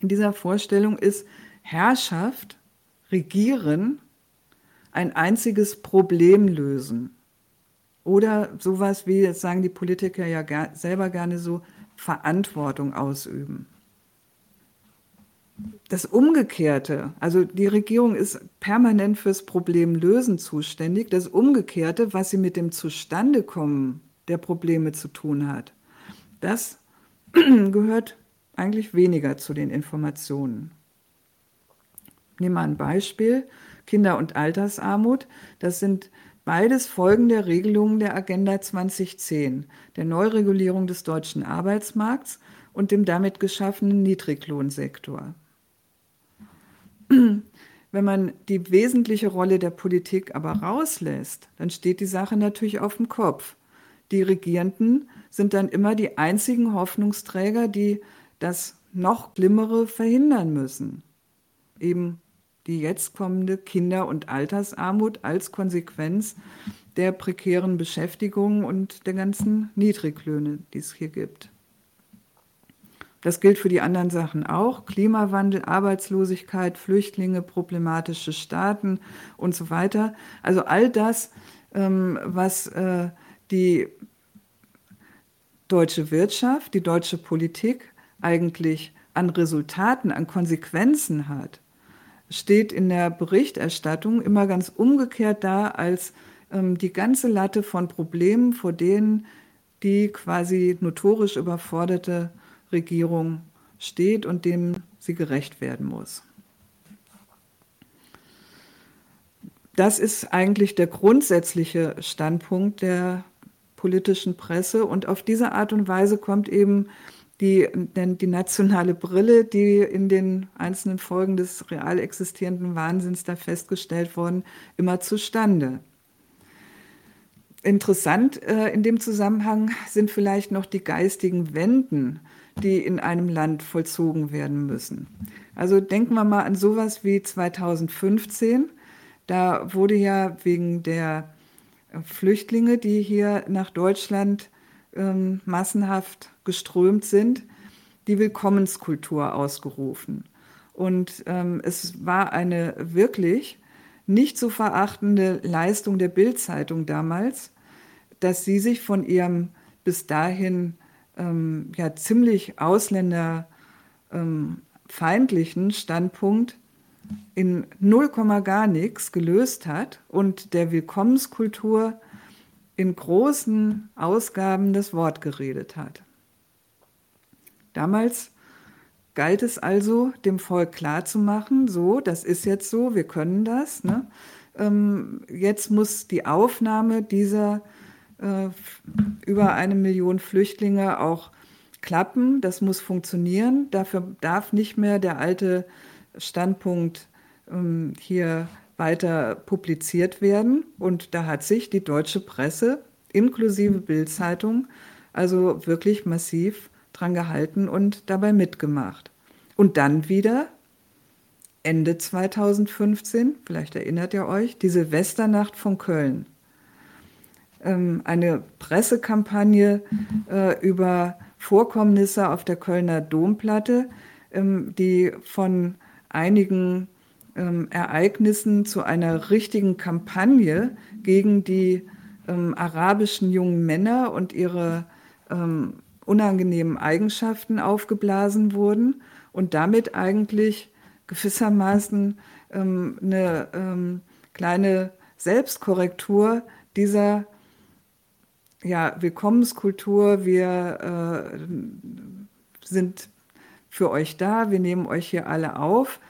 In dieser Vorstellung ist Herrschaft, Regieren, ein einziges Problem lösen. Oder sowas wie, jetzt sagen die Politiker ja selber gerne so, Verantwortung ausüben. Das Umgekehrte, also die Regierung ist permanent fürs Problemlösen zuständig. Das Umgekehrte, was sie mit dem Zustandekommen der Probleme zu tun hat, das gehört eigentlich weniger zu den Informationen. Nehmen wir ein Beispiel. Kinder- und Altersarmut. Das sind beides Folgen der Regelungen der Agenda 2010, der Neuregulierung des deutschen Arbeitsmarkts und dem damit geschaffenen Niedriglohnsektor. Wenn man die wesentliche Rolle der Politik aber rauslässt, dann steht die Sache natürlich auf dem Kopf. Die Regierenden sind dann immer die einzigen Hoffnungsträger, die das noch Schlimmere verhindern müssen. Eben die jetzt kommende Kinder- und Altersarmut als Konsequenz der prekären Beschäftigung und der ganzen Niedriglöhne, die es hier gibt. Das gilt für die anderen Sachen auch. Klimawandel, Arbeitslosigkeit, Flüchtlinge, problematische Staaten und so weiter. Also all das, ähm, was äh, die deutsche Wirtschaft, die deutsche Politik eigentlich an Resultaten, an Konsequenzen hat, steht in der Berichterstattung immer ganz umgekehrt da als ähm, die ganze Latte von Problemen, vor denen die quasi notorisch überforderte Regierung steht und dem sie gerecht werden muss. Das ist eigentlich der grundsätzliche Standpunkt der politischen Presse und auf diese Art und Weise kommt eben die, die nationale Brille, die in den einzelnen Folgen des real existierenden Wahnsinns da festgestellt worden, immer zustande. Interessant äh, in dem Zusammenhang sind vielleicht noch die geistigen Wenden, die in einem Land vollzogen werden müssen. Also denken wir mal an sowas wie 2015. Da wurde ja wegen der Flüchtlinge, die hier nach Deutschland ähm, massenhaft geströmt sind, die Willkommenskultur ausgerufen. Und ähm, es war eine wirklich nicht zu verachtende Leistung der Bildzeitung damals, dass sie sich von ihrem bis dahin ähm, ja ziemlich ausländerfeindlichen ähm, Standpunkt in 0, gar nichts gelöst hat und der Willkommenskultur in großen Ausgaben das Wort geredet hat. Damals galt es also, dem Volk klarzumachen, so, das ist jetzt so, wir können das. Ne? Ähm, jetzt muss die Aufnahme dieser äh, über eine Million Flüchtlinge auch klappen, das muss funktionieren. Dafür darf nicht mehr der alte Standpunkt ähm, hier weiter publiziert werden. Und da hat sich die deutsche Presse inklusive Bildzeitung also wirklich massiv dran gehalten und dabei mitgemacht. Und dann wieder Ende 2015, vielleicht erinnert ihr euch, die Silvesternacht von Köln. Ähm, eine Pressekampagne äh, über Vorkommnisse auf der Kölner Domplatte, ähm, die von einigen ähm, Ereignissen zu einer richtigen Kampagne gegen die ähm, arabischen jungen Männer und ihre ähm, unangenehmen Eigenschaften aufgeblasen wurden und damit eigentlich gewissermaßen ähm, eine ähm, kleine Selbstkorrektur dieser ja, Willkommenskultur. Wir äh, sind für euch da, wir nehmen euch hier alle auf.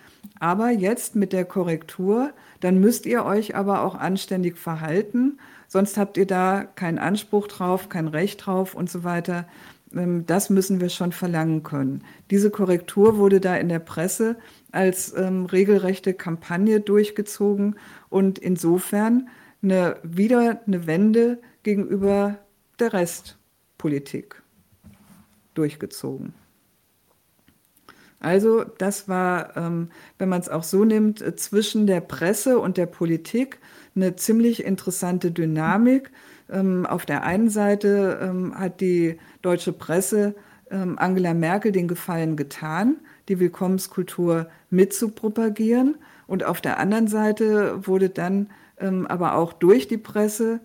Aber jetzt mit der Korrektur, dann müsst ihr euch aber auch anständig verhalten, sonst habt ihr da keinen Anspruch drauf, kein Recht drauf und so weiter. Ähm, das müssen wir schon verlangen können. Diese Korrektur wurde da in der Presse als ähm, regelrechte Kampagne durchgezogen und insofern eine, wieder eine Wende gegenüber der Restpolitik durchgezogen. Also das war, ähm, wenn man es auch so nimmt, äh, zwischen der Presse und der Politik eine ziemlich interessante Dynamik. Ähm, auf der einen Seite ähm, hat die deutsche Presse Angela Merkel den Gefallen getan, die Willkommenskultur mitzupropagieren. Und auf der anderen Seite wurde dann aber auch durch die Presse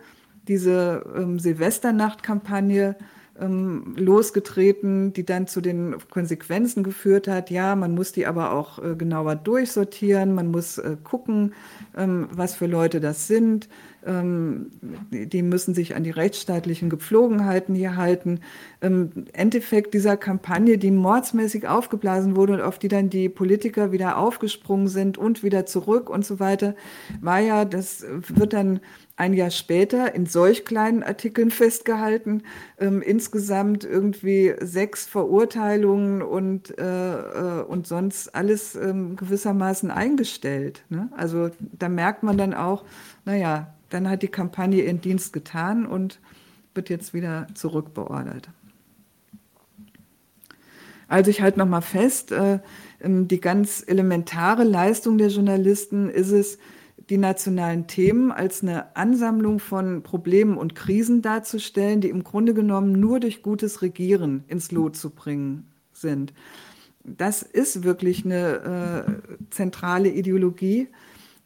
diese Silvesternachtkampagne ähm, losgetreten, die dann zu den Konsequenzen geführt hat. Ja, man muss die aber auch äh, genauer durchsortieren, man muss äh, gucken, ähm, was für Leute das sind. Ähm, die müssen sich an die rechtsstaatlichen Gepflogenheiten hier halten. Im Endeffekt dieser Kampagne, die mordsmäßig aufgeblasen wurde und auf die dann die Politiker wieder aufgesprungen sind und wieder zurück und so weiter, war ja, das wird dann ein Jahr später in solch kleinen Artikeln festgehalten, ähm, insgesamt irgendwie sechs Verurteilungen und, äh, äh, und sonst alles ähm, gewissermaßen eingestellt. Ne? Also da merkt man dann auch, naja, dann hat die Kampagne ihren Dienst getan und wird jetzt wieder zurückbeordert. Also ich halte nochmal fest, äh, ähm, die ganz elementare Leistung der Journalisten ist es, die nationalen Themen als eine Ansammlung von Problemen und Krisen darzustellen, die im Grunde genommen nur durch gutes Regieren ins Lot zu bringen sind. Das ist wirklich eine äh, zentrale Ideologie,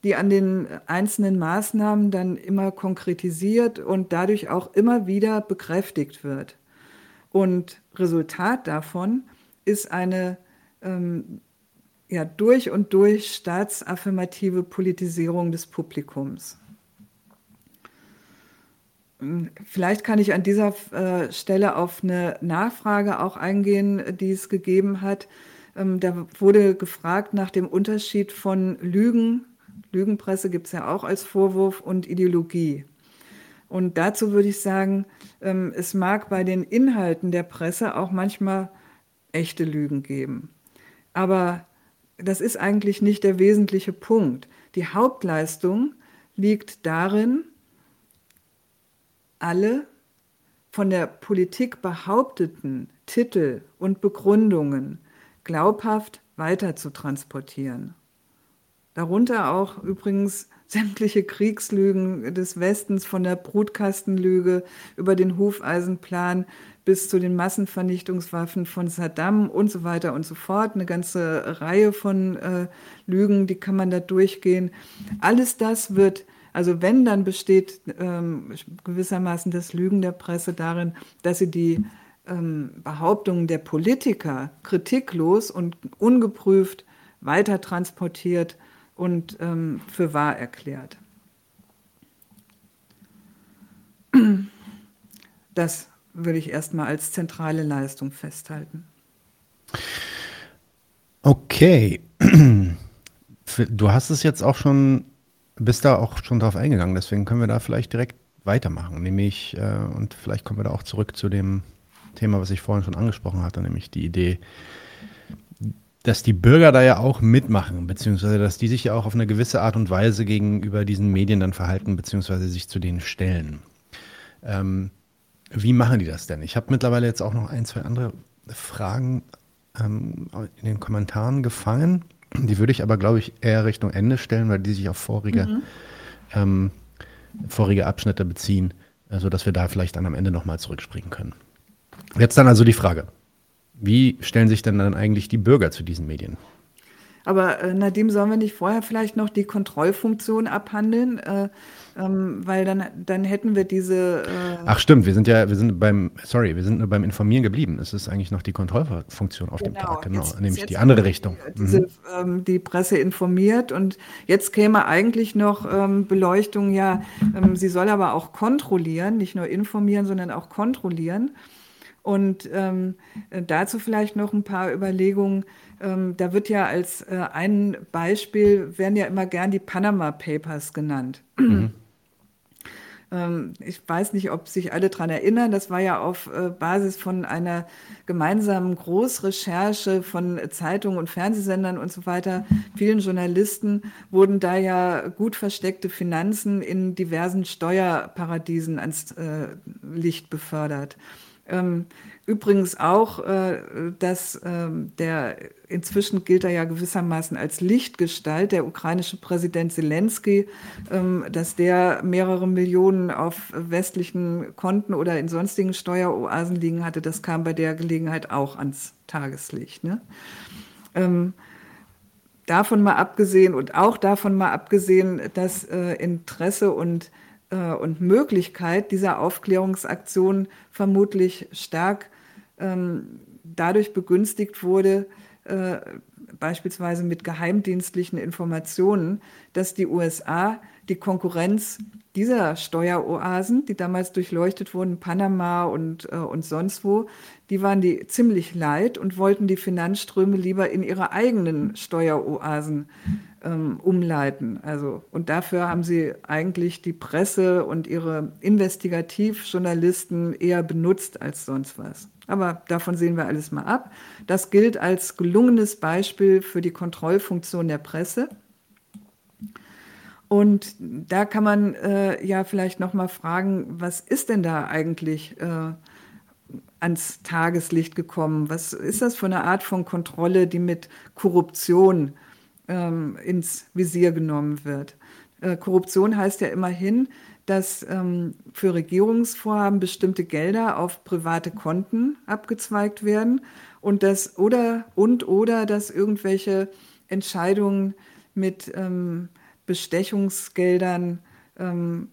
die an den einzelnen Maßnahmen dann immer konkretisiert und dadurch auch immer wieder bekräftigt wird. Und Resultat davon ist eine ähm, ja, durch und durch staatsaffirmative Politisierung des Publikums. Vielleicht kann ich an dieser äh, Stelle auf eine Nachfrage auch eingehen, die es gegeben hat. Ähm, da wurde gefragt nach dem Unterschied von Lügen, Lügenpresse gibt es ja auch als Vorwurf, und Ideologie. Und dazu würde ich sagen, ähm, es mag bei den Inhalten der Presse auch manchmal echte Lügen geben. Aber das ist eigentlich nicht der wesentliche Punkt. Die Hauptleistung liegt darin, alle von der Politik behaupteten Titel und Begründungen glaubhaft weiter zu transportieren. Darunter auch übrigens sämtliche Kriegslügen des Westens von der Brutkastenlüge über den Hufeisenplan bis zu den Massenvernichtungswaffen von Saddam und so weiter und so fort. Eine ganze Reihe von äh, Lügen, die kann man da durchgehen. Alles das wird, also wenn, dann besteht ähm, gewissermaßen das Lügen der Presse darin, dass sie die ähm, Behauptungen der Politiker kritiklos und ungeprüft weiter transportiert und ähm, für wahr erklärt. Das würde ich erstmal als zentrale Leistung festhalten. Okay. Du hast es jetzt auch schon, bist da auch schon drauf eingegangen, deswegen können wir da vielleicht direkt weitermachen. Nämlich, äh, und vielleicht kommen wir da auch zurück zu dem Thema, was ich vorhin schon angesprochen hatte, nämlich die Idee, dass die Bürger da ja auch mitmachen, beziehungsweise dass die sich ja auch auf eine gewisse Art und Weise gegenüber diesen Medien dann verhalten, beziehungsweise sich zu denen stellen. Ähm, wie machen die das denn? Ich habe mittlerweile jetzt auch noch ein, zwei andere Fragen ähm, in den Kommentaren gefangen. Die würde ich aber, glaube ich, eher Richtung Ende stellen, weil die sich auf vorige, mhm. ähm, vorige Abschnitte beziehen, sodass wir da vielleicht dann am Ende nochmal zurückspringen können. Jetzt dann also die Frage. Wie stellen sich denn dann eigentlich die Bürger zu diesen Medien? Aber äh, Nadim, sollen wir nicht vorher vielleicht noch die Kontrollfunktion abhandeln? Äh, ähm, weil dann, dann hätten wir diese. Äh Ach stimmt, wir sind ja, wir sind beim, sorry, wir sind nur beim Informieren geblieben. Es ist eigentlich noch die Kontrollfunktion auf genau, dem Tag, genau, jetzt, nämlich jetzt die andere Richtung. Diese, mhm. ähm, die Presse informiert und jetzt käme eigentlich noch ähm, Beleuchtung, ja, ähm, sie soll aber auch kontrollieren, nicht nur informieren, sondern auch kontrollieren. Und ähm, dazu vielleicht noch ein paar Überlegungen. Ähm, da wird ja als äh, ein Beispiel, werden ja immer gern die Panama Papers genannt. Mhm. Ähm, ich weiß nicht, ob sich alle daran erinnern. Das war ja auf äh, Basis von einer gemeinsamen Großrecherche von Zeitungen und Fernsehsendern und so weiter. Vielen Journalisten wurden da ja gut versteckte Finanzen in diversen Steuerparadiesen ans äh, Licht befördert. Ähm, übrigens auch, äh, dass ähm, der, inzwischen gilt er ja gewissermaßen als Lichtgestalt, der ukrainische Präsident Zelensky, ähm, dass der mehrere Millionen auf westlichen Konten oder in sonstigen Steueroasen liegen hatte, das kam bei der Gelegenheit auch ans Tageslicht. Ne? Ähm, davon mal abgesehen und auch davon mal abgesehen, dass äh, Interesse und äh, und Möglichkeit dieser Aufklärungsaktion vermutlich stark ähm, dadurch begünstigt wurde, äh, beispielsweise mit geheimdienstlichen Informationen, dass die USA die Konkurrenz dieser Steueroasen, die damals durchleuchtet wurden, Panama und, äh, und sonst wo, die waren die ziemlich leid und wollten die Finanzströme lieber in ihre eigenen Steueroasen ähm, umleiten. Also, und dafür haben sie eigentlich die Presse und ihre Investigativjournalisten eher benutzt als sonst was. Aber davon sehen wir alles mal ab. Das gilt als gelungenes Beispiel für die Kontrollfunktion der Presse. Und da kann man äh, ja vielleicht noch mal fragen, was ist denn da eigentlich äh, ans Tageslicht gekommen? Was ist das für eine Art von Kontrolle, die mit Korruption ähm, ins Visier genommen wird? Äh, Korruption heißt ja immerhin, dass ähm, für Regierungsvorhaben bestimmte Gelder auf private Konten abgezweigt werden und dass oder und oder dass irgendwelche Entscheidungen mit ähm, Bestechungsgeldern ähm,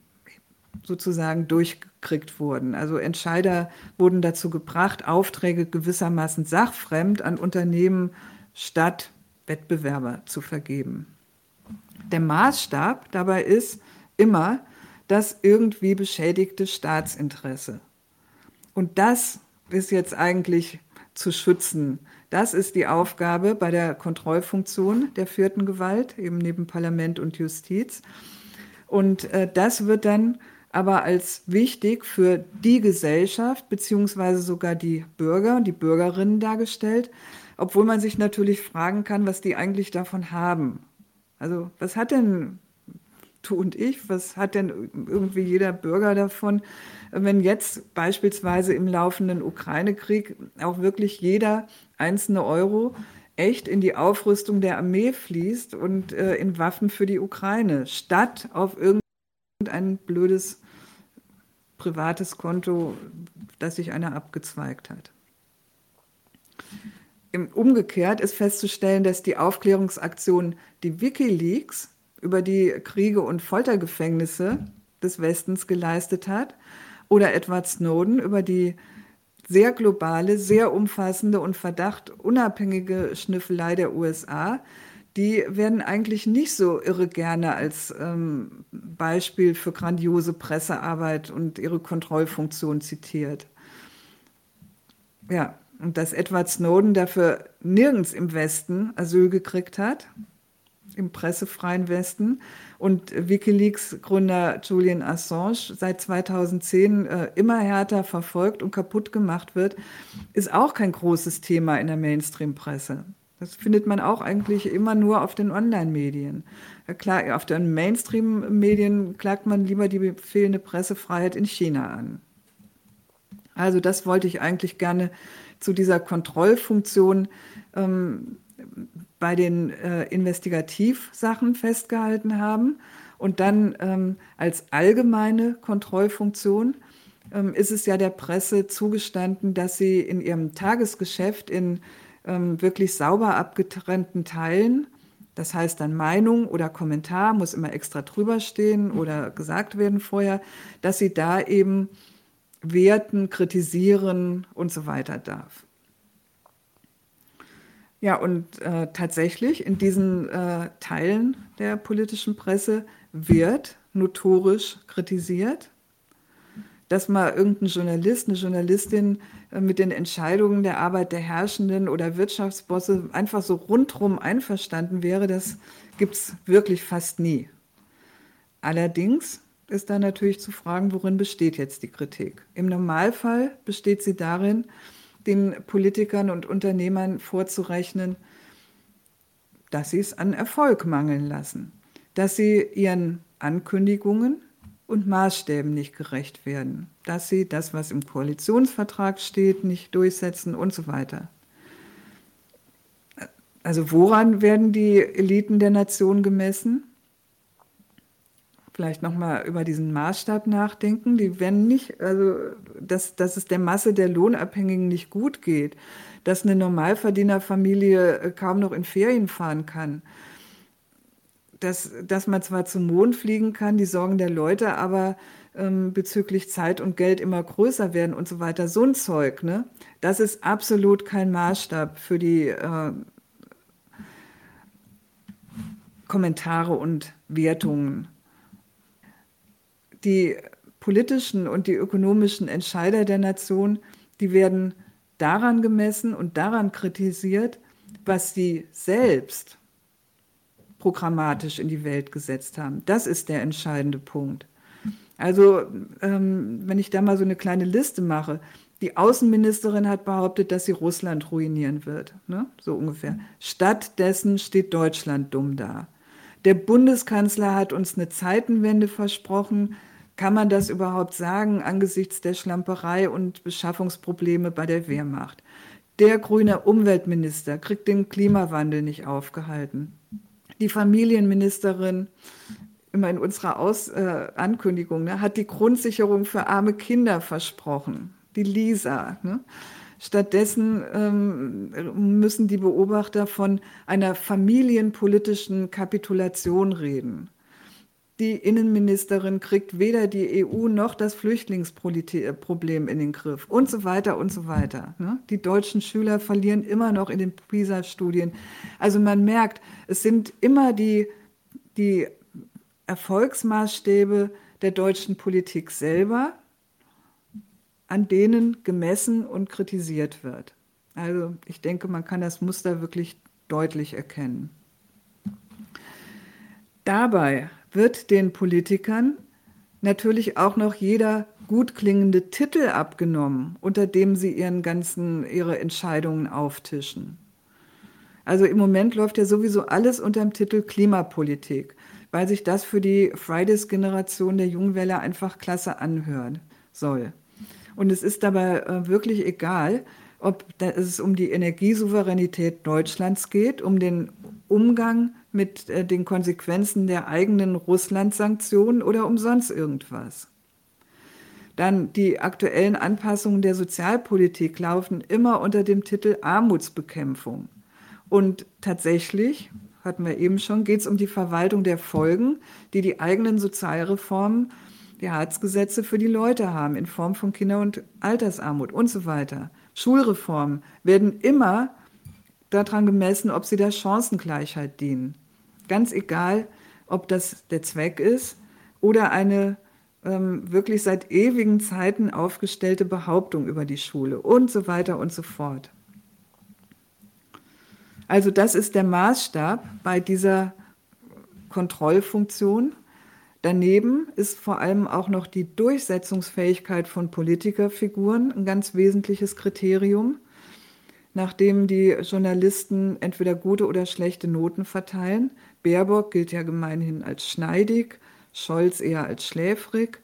sozusagen durchgekriegt wurden. Also Entscheider wurden dazu gebracht, Aufträge gewissermaßen sachfremd an Unternehmen statt Wettbewerber zu vergeben. Der Maßstab dabei ist immer das irgendwie beschädigte Staatsinteresse. Und das ist jetzt eigentlich zu schützen. Das ist die Aufgabe bei der Kontrollfunktion der vierten Gewalt, eben neben Parlament und Justiz. Und äh, das wird dann aber als wichtig für die Gesellschaft beziehungsweise sogar die Bürger und die Bürgerinnen dargestellt, obwohl man sich natürlich fragen kann, was die eigentlich davon haben. Also was hat denn du und ich, was hat denn irgendwie jeder Bürger davon, wenn jetzt beispielsweise im laufenden Ukraine-Krieg auch wirklich jeder einzelne Euro echt in die Aufrüstung der Armee fließt und äh, in Waffen für die Ukraine, statt auf irgendein blödes privates Konto, das sich einer abgezweigt hat. Umgekehrt ist festzustellen, dass die Aufklärungsaktion, die Wikileaks über die Kriege und Foltergefängnisse des Westens geleistet hat, oder Edward Snowden über die sehr globale, sehr umfassende und verdachtunabhängige Schnüffelei der USA, die werden eigentlich nicht so irre gerne als ähm, Beispiel für grandiose Pressearbeit und ihre Kontrollfunktion zitiert. Ja, und dass Edward Snowden dafür nirgends im Westen Asyl gekriegt hat, im pressefreien Westen. Und Wikileaks-Gründer Julian Assange seit 2010 äh, immer härter verfolgt und kaputt gemacht wird, ist auch kein großes Thema in der Mainstream-Presse. Das findet man auch eigentlich immer nur auf den Online-Medien. Ja, auf den Mainstream-Medien klagt man lieber die fehlende Pressefreiheit in China an. Also das wollte ich eigentlich gerne zu dieser Kontrollfunktion ähm, bei den äh, Investigativsachen festgehalten haben. Und dann ähm, als allgemeine Kontrollfunktion ähm, ist es ja der Presse zugestanden, dass sie in ihrem Tagesgeschäft in ähm, wirklich sauber abgetrennten Teilen Das heißt dann Meinung oder Kommentar muss immer extra drüber stehen oder gesagt werden vorher, dass sie da eben werten, kritisieren und so weiter darf. Ja, und äh, tatsächlich in diesen äh, Teilen der politischen Presse wird notorisch kritisiert, dass mal irgendein Journalist, eine Journalistin äh, mit den Entscheidungen der Arbeit der Herrschenden oder Wirtschaftsbosse einfach so rundrum einverstanden wäre, das gibt es wirklich fast nie. Allerdings ist da natürlich zu fragen, worin besteht jetzt die Kritik. Im Normalfall besteht sie darin, den Politikern und Unternehmern vorzurechnen, dass sie es an Erfolg mangeln lassen, dass sie ihren Ankündigungen und Maßstäben nicht gerecht werden, dass sie das, was im Koalitionsvertrag steht, nicht durchsetzen und so weiter. Also woran werden die Eliten der Nation gemessen? Vielleicht nochmal über diesen Maßstab nachdenken. Die werden nicht, also dass, dass es der Masse der Lohnabhängigen nicht gut geht, dass eine Normalverdienerfamilie kaum noch in Ferien fahren kann, dass, dass man zwar zum Mond fliegen kann, die Sorgen der Leute aber ähm, bezüglich Zeit und Geld immer größer werden und so weiter. So ein Zeug, ne? das ist absolut kein Maßstab für die äh, Kommentare und Wertungen. Die politischen und die ökonomischen Entscheider der Nation, die werden daran gemessen und daran kritisiert, was sie selbst programmatisch in die Welt gesetzt haben. Das ist der entscheidende Punkt. Also, ähm, wenn ich da mal so eine kleine Liste mache, die Außenministerin hat behauptet, dass sie Russland ruinieren wird, ne? so ungefähr. Stattdessen steht Deutschland dumm da. Der Bundeskanzler hat uns eine Zeitenwende versprochen. Kann man das überhaupt sagen angesichts der Schlamperei und Beschaffungsprobleme bei der Wehrmacht? Der grüne Umweltminister kriegt den Klimawandel nicht aufgehalten die Familienministerin immer in unserer Aus, äh, Ankündigung, ne, hat die Grundsicherung für arme Kinder versprochen, die Lisa. Ne? Stattdessen ähm, müssen die Beobachter von einer familienpolitischen Kapitulation reden die Innenministerin kriegt weder die EU noch das Flüchtlingsproblem in den Griff und so weiter und so weiter. Ne? Die deutschen Schüler verlieren immer noch in den PISA-Studien. Also man merkt, es sind immer die, die Erfolgsmaßstäbe der deutschen Politik selber, an denen gemessen und kritisiert wird. Also ich denke, man kann das Muster wirklich deutlich erkennen. Dabei wird den Politikern natürlich auch noch jeder gut klingende Titel abgenommen, unter dem sie ihren ganzen, ihre Entscheidungen auftischen. Also im Moment läuft ja sowieso alles unter dem Titel Klimapolitik, weil sich das für die Fridays-Generation der Jungwelle einfach klasse anhören soll. Und es ist dabei äh, wirklich egal, ob es um die Energiesouveränität Deutschlands geht, um den Umgang mit äh, den Konsequenzen der eigenen Russland-Sanktionen oder um sonst irgendwas. Dann die aktuellen Anpassungen der Sozialpolitik laufen immer unter dem Titel Armutsbekämpfung. Und tatsächlich, hatten wir eben schon, geht es um die Verwaltung der Folgen, die die eigenen Sozialreformen, die Harzgesetze für die Leute haben, in Form von Kinder- und Altersarmut und so weiter. Schulreformen werden immer daran gemessen, ob sie der Chancengleichheit dienen. Ganz egal, ob das der Zweck ist oder eine ähm, wirklich seit ewigen Zeiten aufgestellte Behauptung über die Schule und so weiter und so fort. Also das ist der Maßstab bei dieser Kontrollfunktion. Daneben ist vor allem auch noch die Durchsetzungsfähigkeit von Politikerfiguren ein ganz wesentliches Kriterium nachdem die Journalisten entweder gute oder schlechte Noten verteilen. Baerbock gilt ja gemeinhin als schneidig, Scholz eher als schläfrig.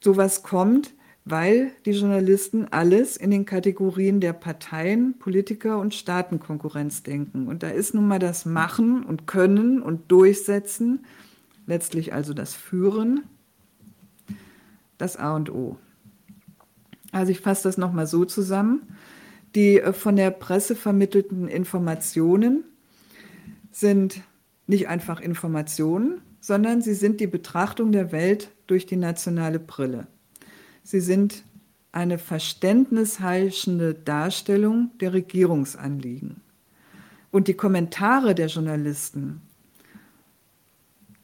Sowas kommt, weil die Journalisten alles in den Kategorien der Parteien, Politiker und Staatenkonkurrenz denken. Und da ist nun mal das Machen und Können und Durchsetzen, letztlich also das Führen, das A und O. Also ich fasse das nochmal so zusammen. Die äh, von der Presse vermittelten Informationen sind nicht einfach Informationen, sondern sie sind die Betrachtung der Welt durch die nationale Brille. Sie sind eine verständnisheischende Darstellung der Regierungsanliegen. Und die Kommentare der Journalisten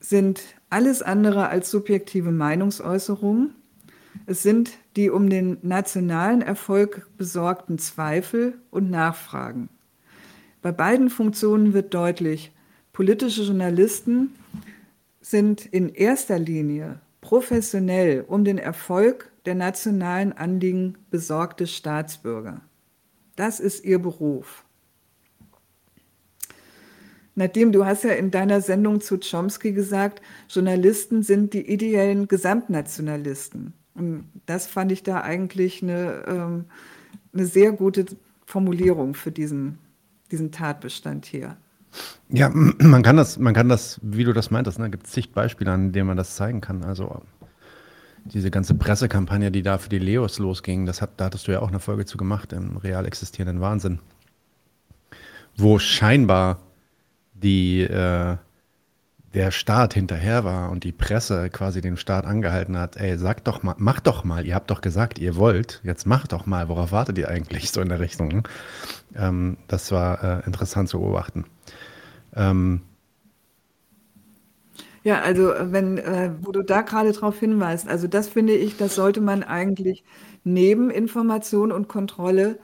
sind alles andere als subjektive Meinungsäußerungen. Es sind die um den nationalen Erfolg besorgten Zweifel und Nachfragen. Bei beiden Funktionen wird deutlich, politische Journalisten sind in erster Linie professionell um den Erfolg der nationalen Anliegen besorgte Staatsbürger. Das ist ihr Beruf. Nadine, du hast ja in deiner Sendung zu Chomsky gesagt, Journalisten sind die ideellen Gesamtnationalisten. Und das fand ich da eigentlich eine, ähm, eine sehr gute Formulierung für diesen, diesen Tatbestand hier. Ja, man kann das, man kann das, wie du das meintest, ne, gibt es zig Beispiele, an denen man das zeigen kann. Also diese ganze Pressekampagne, die da für die Leos losging, das hat, da hattest du ja auch eine Folge zu gemacht, im real existierenden Wahnsinn. Wo scheinbar die äh, der Staat hinterher war und die Presse quasi den Staat angehalten hat, ey, sag doch mal, mach doch mal, ihr habt doch gesagt, ihr wollt, jetzt macht doch mal, worauf wartet ihr eigentlich so in der Richtung? Ne? Ähm, das war äh, interessant zu beobachten. Ähm, ja, also äh, wenn, äh, wo du da gerade drauf hinweist, also das finde ich, das sollte man eigentlich neben Information und Kontrolle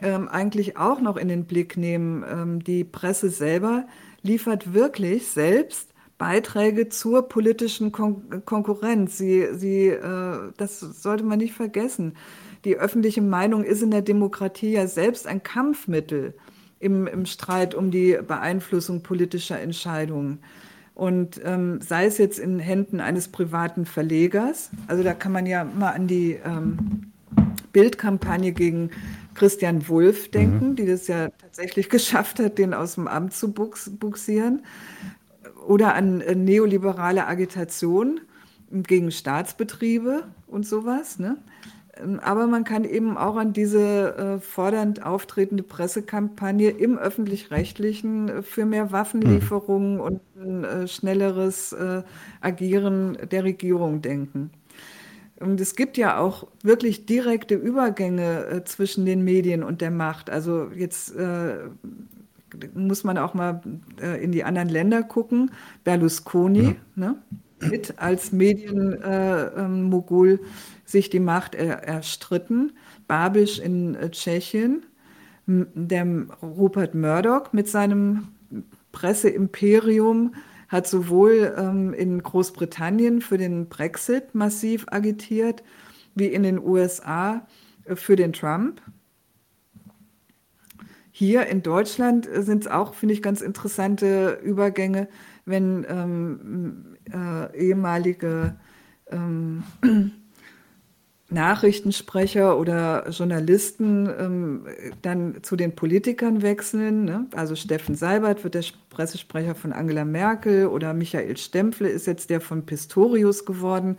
ähm, eigentlich auch noch in den Blick nehmen. Ähm, die Presse selber liefert wirklich selbst Beiträge zur politischen Kon Konkurrenz. Sie, sie, äh, das sollte man nicht vergessen. Die öffentliche Meinung ist in der Demokratie ja selbst ein Kampfmittel im, im Streit um die Beeinflussung politischer Entscheidungen. Und ähm, sei es jetzt in Händen eines privaten Verlegers, also da kann man ja mal an die ähm, Bildkampagne gegen Christian Wulff denken, mhm. die das ja tatsächlich geschafft hat, den aus dem Amt zu bux buxieren oder an äh, neoliberale Agitation gegen Staatsbetriebe und sowas. Ne? Ähm, aber man kann eben auch an diese äh, fordernd auftretende Pressekampagne im öffentlich-rechtlichen äh, für mehr Waffenlieferungen mhm. und ein äh, schnelleres äh, Agieren der Regierung denken. Und es gibt ja auch wirklich direkte Übergänge zwischen den Medien und der Macht. Also jetzt muss man auch mal äh, in die anderen Länder gucken. Berlusconi, ja. ne, mit als Medienmogul äh, sich die Macht er, erstritten. Babisch in äh, Tschechien, der Rupert Murdoch mit seinem Presseimperium hat sowohl ähm, in Großbritannien für den Brexit massiv agitiert, wie in den USA äh, für den Trump. Hier in Deutschland sind es auch, finde ich, ganz interessante Übergänge, wenn ähm, äh, ehemalige ähm, Nachrichtensprecher oder Journalisten ähm, dann zu den Politikern wechseln. Ne? Also Steffen Seibert wird der Pressesprecher von Angela Merkel oder Michael Stempfle ist jetzt der von Pistorius geworden.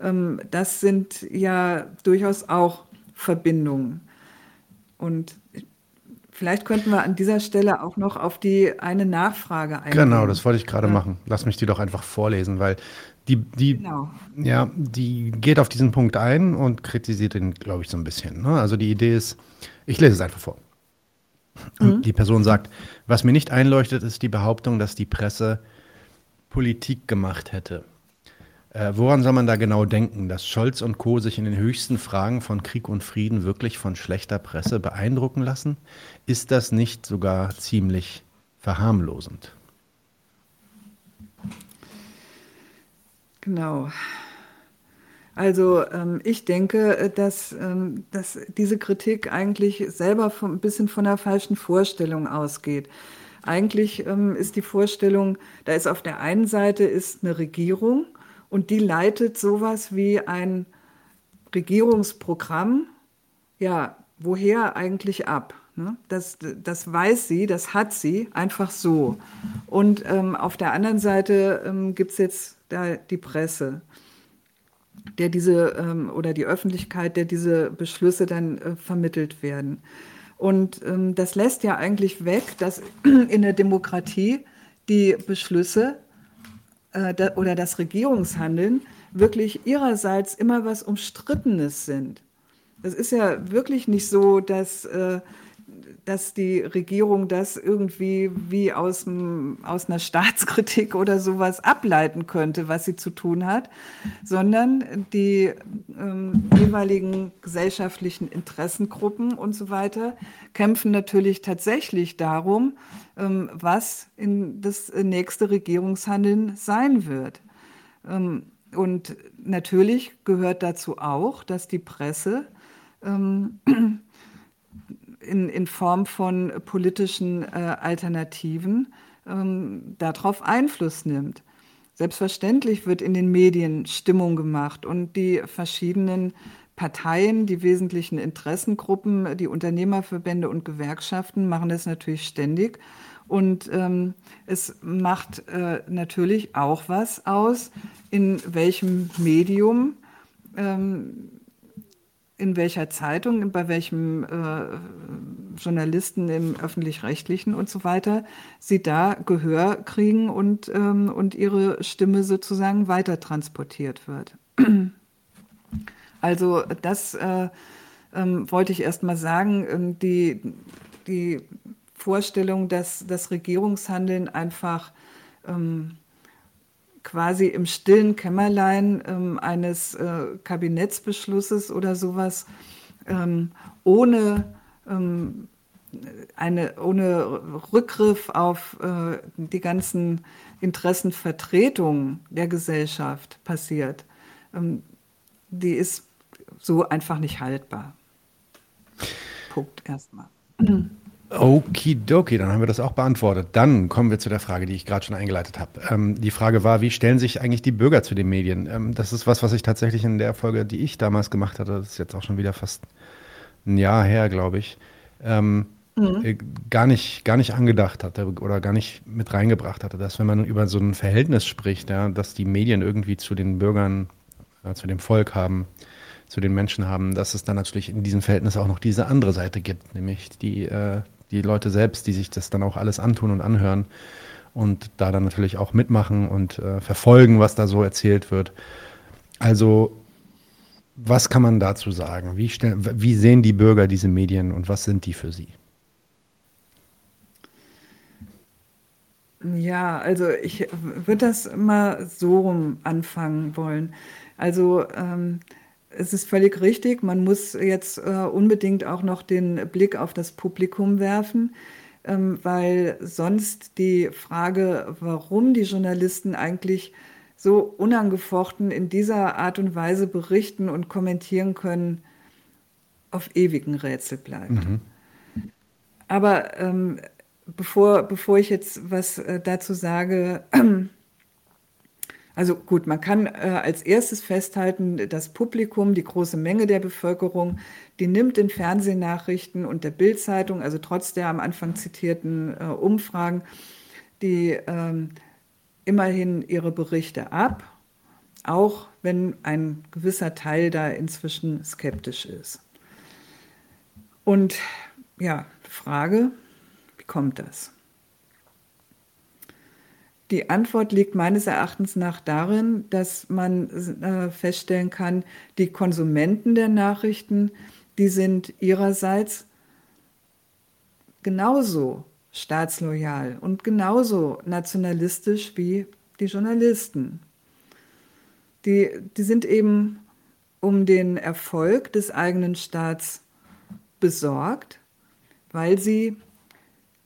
Ähm, das sind ja durchaus auch Verbindungen. Und Vielleicht könnten wir an dieser Stelle auch noch auf die eine Nachfrage eingehen. Genau, das wollte ich gerade ja. machen. Lass mich die doch einfach vorlesen, weil die, die, genau. ja, die geht auf diesen Punkt ein und kritisiert ihn, glaube ich, so ein bisschen. Ne? Also die Idee ist, ich lese es einfach vor. Mhm. Die Person sagt, was mir nicht einleuchtet, ist die Behauptung, dass die Presse Politik gemacht hätte. Äh, woran soll man da genau denken, dass Scholz und Co. sich in den höchsten Fragen von Krieg und Frieden wirklich von schlechter Presse beeindrucken lassen? Ist das nicht sogar ziemlich verharmlosend? Genau. Also ähm, ich denke, äh, dass, ähm, dass diese Kritik eigentlich selber von, ein bisschen von einer falschen Vorstellung ausgeht. Eigentlich ähm, ist die Vorstellung, da ist auf der einen Seite ist eine Regierung und die leitet sowas wie ein Regierungsprogramm, ja, woher eigentlich ab? Ne? Das, das weiß sie, das hat sie einfach so. Und ähm, auf der anderen Seite ähm, gibt es jetzt da die Presse, der diese ähm, oder die Öffentlichkeit, der diese Beschlüsse dann äh, vermittelt werden. Und ähm, das lässt ja eigentlich weg, dass in der Demokratie die Beschlüsse oder das Regierungshandeln wirklich ihrerseits immer was Umstrittenes sind. Es ist ja wirklich nicht so, dass äh, dass die Regierung das irgendwie wie aus, aus einer Staatskritik oder sowas ableiten könnte, was sie zu tun hat, sondern die ähm, jeweiligen gesellschaftlichen Interessengruppen und so weiter kämpfen natürlich tatsächlich darum, ähm, was in das nächste Regierungshandeln sein wird. Ähm, und natürlich gehört dazu auch, dass die Presse ähm, in, in Form von politischen äh, Alternativen ähm, darauf Einfluss nimmt. Selbstverständlich wird in den Medien Stimmung gemacht und die verschiedenen Parteien, die wesentlichen Interessengruppen, die Unternehmerverbände und Gewerkschaften machen das natürlich ständig. Und ähm, es macht äh, natürlich auch was aus, in welchem Medium ähm, in welcher Zeitung, bei welchem äh, Journalisten im öffentlich-rechtlichen und so weiter, sie da Gehör kriegen und, ähm, und ihre Stimme sozusagen weiter transportiert wird. Also das äh, ähm, wollte ich erst mal sagen. Ähm, die, die Vorstellung, dass das Regierungshandeln einfach ähm, quasi im stillen Kämmerlein ähm, eines äh, Kabinettsbeschlusses oder sowas ähm, ohne, ähm, eine, ohne Rückgriff auf äh, die ganzen Interessenvertretungen der Gesellschaft passiert, ähm, die ist so einfach nicht haltbar. Punkt erstmal. Okidoki, dann haben wir das auch beantwortet. Dann kommen wir zu der Frage, die ich gerade schon eingeleitet habe. Ähm, die Frage war, wie stellen sich eigentlich die Bürger zu den Medien? Ähm, das ist was, was ich tatsächlich in der Folge, die ich damals gemacht hatte, das ist jetzt auch schon wieder fast ein Jahr her, glaube ich, ähm, mhm. Äh, gar, nicht, gar nicht angedacht hatte oder gar nicht mit reingebracht hatte. Dass wenn man über so ein Verhältnis spricht, ja, dass die Medien irgendwie zu den Bürgern, äh, zu dem Volk haben, zu den Menschen haben, dass es dann natürlich in diesem Verhältnis auch noch diese andere Seite gibt, nämlich die, äh, die Leute selbst, die sich das dann auch alles antun und anhören und da dann natürlich auch mitmachen und äh, verfolgen, was da so erzählt wird. Also was kann man dazu sagen? Wie, wie sehen die Bürger diese Medien und was sind die für sie? Ja, also ich würde das mal so rum anfangen wollen. Also ähm, es ist völlig richtig, man muss jetzt äh, unbedingt auch noch den Blick auf das Publikum werfen, ähm, weil sonst die Frage, warum die Journalisten eigentlich so unangefochten in dieser Art und Weise berichten und kommentieren können, auf ewigen Rätsel bleibt. Mhm. Aber ähm, bevor, bevor ich jetzt was äh, dazu sage, Also gut, man kann äh, als erstes festhalten, das Publikum, die große Menge der Bevölkerung, die nimmt den Fernsehnachrichten und der Bildzeitung, also trotz der am Anfang zitierten äh, Umfragen, die ähm, immerhin ihre Berichte ab, auch wenn ein gewisser Teil da inzwischen skeptisch ist. Und ja, Frage, wie kommt das? Die Antwort liegt meines Erachtens nach darin, dass man äh, feststellen kann, die Konsumenten der Nachrichten, die sind ihrerseits genauso staatsloyal und genauso nationalistisch wie die Journalisten. Die, die sind eben um den Erfolg des eigenen Staats besorgt, weil sie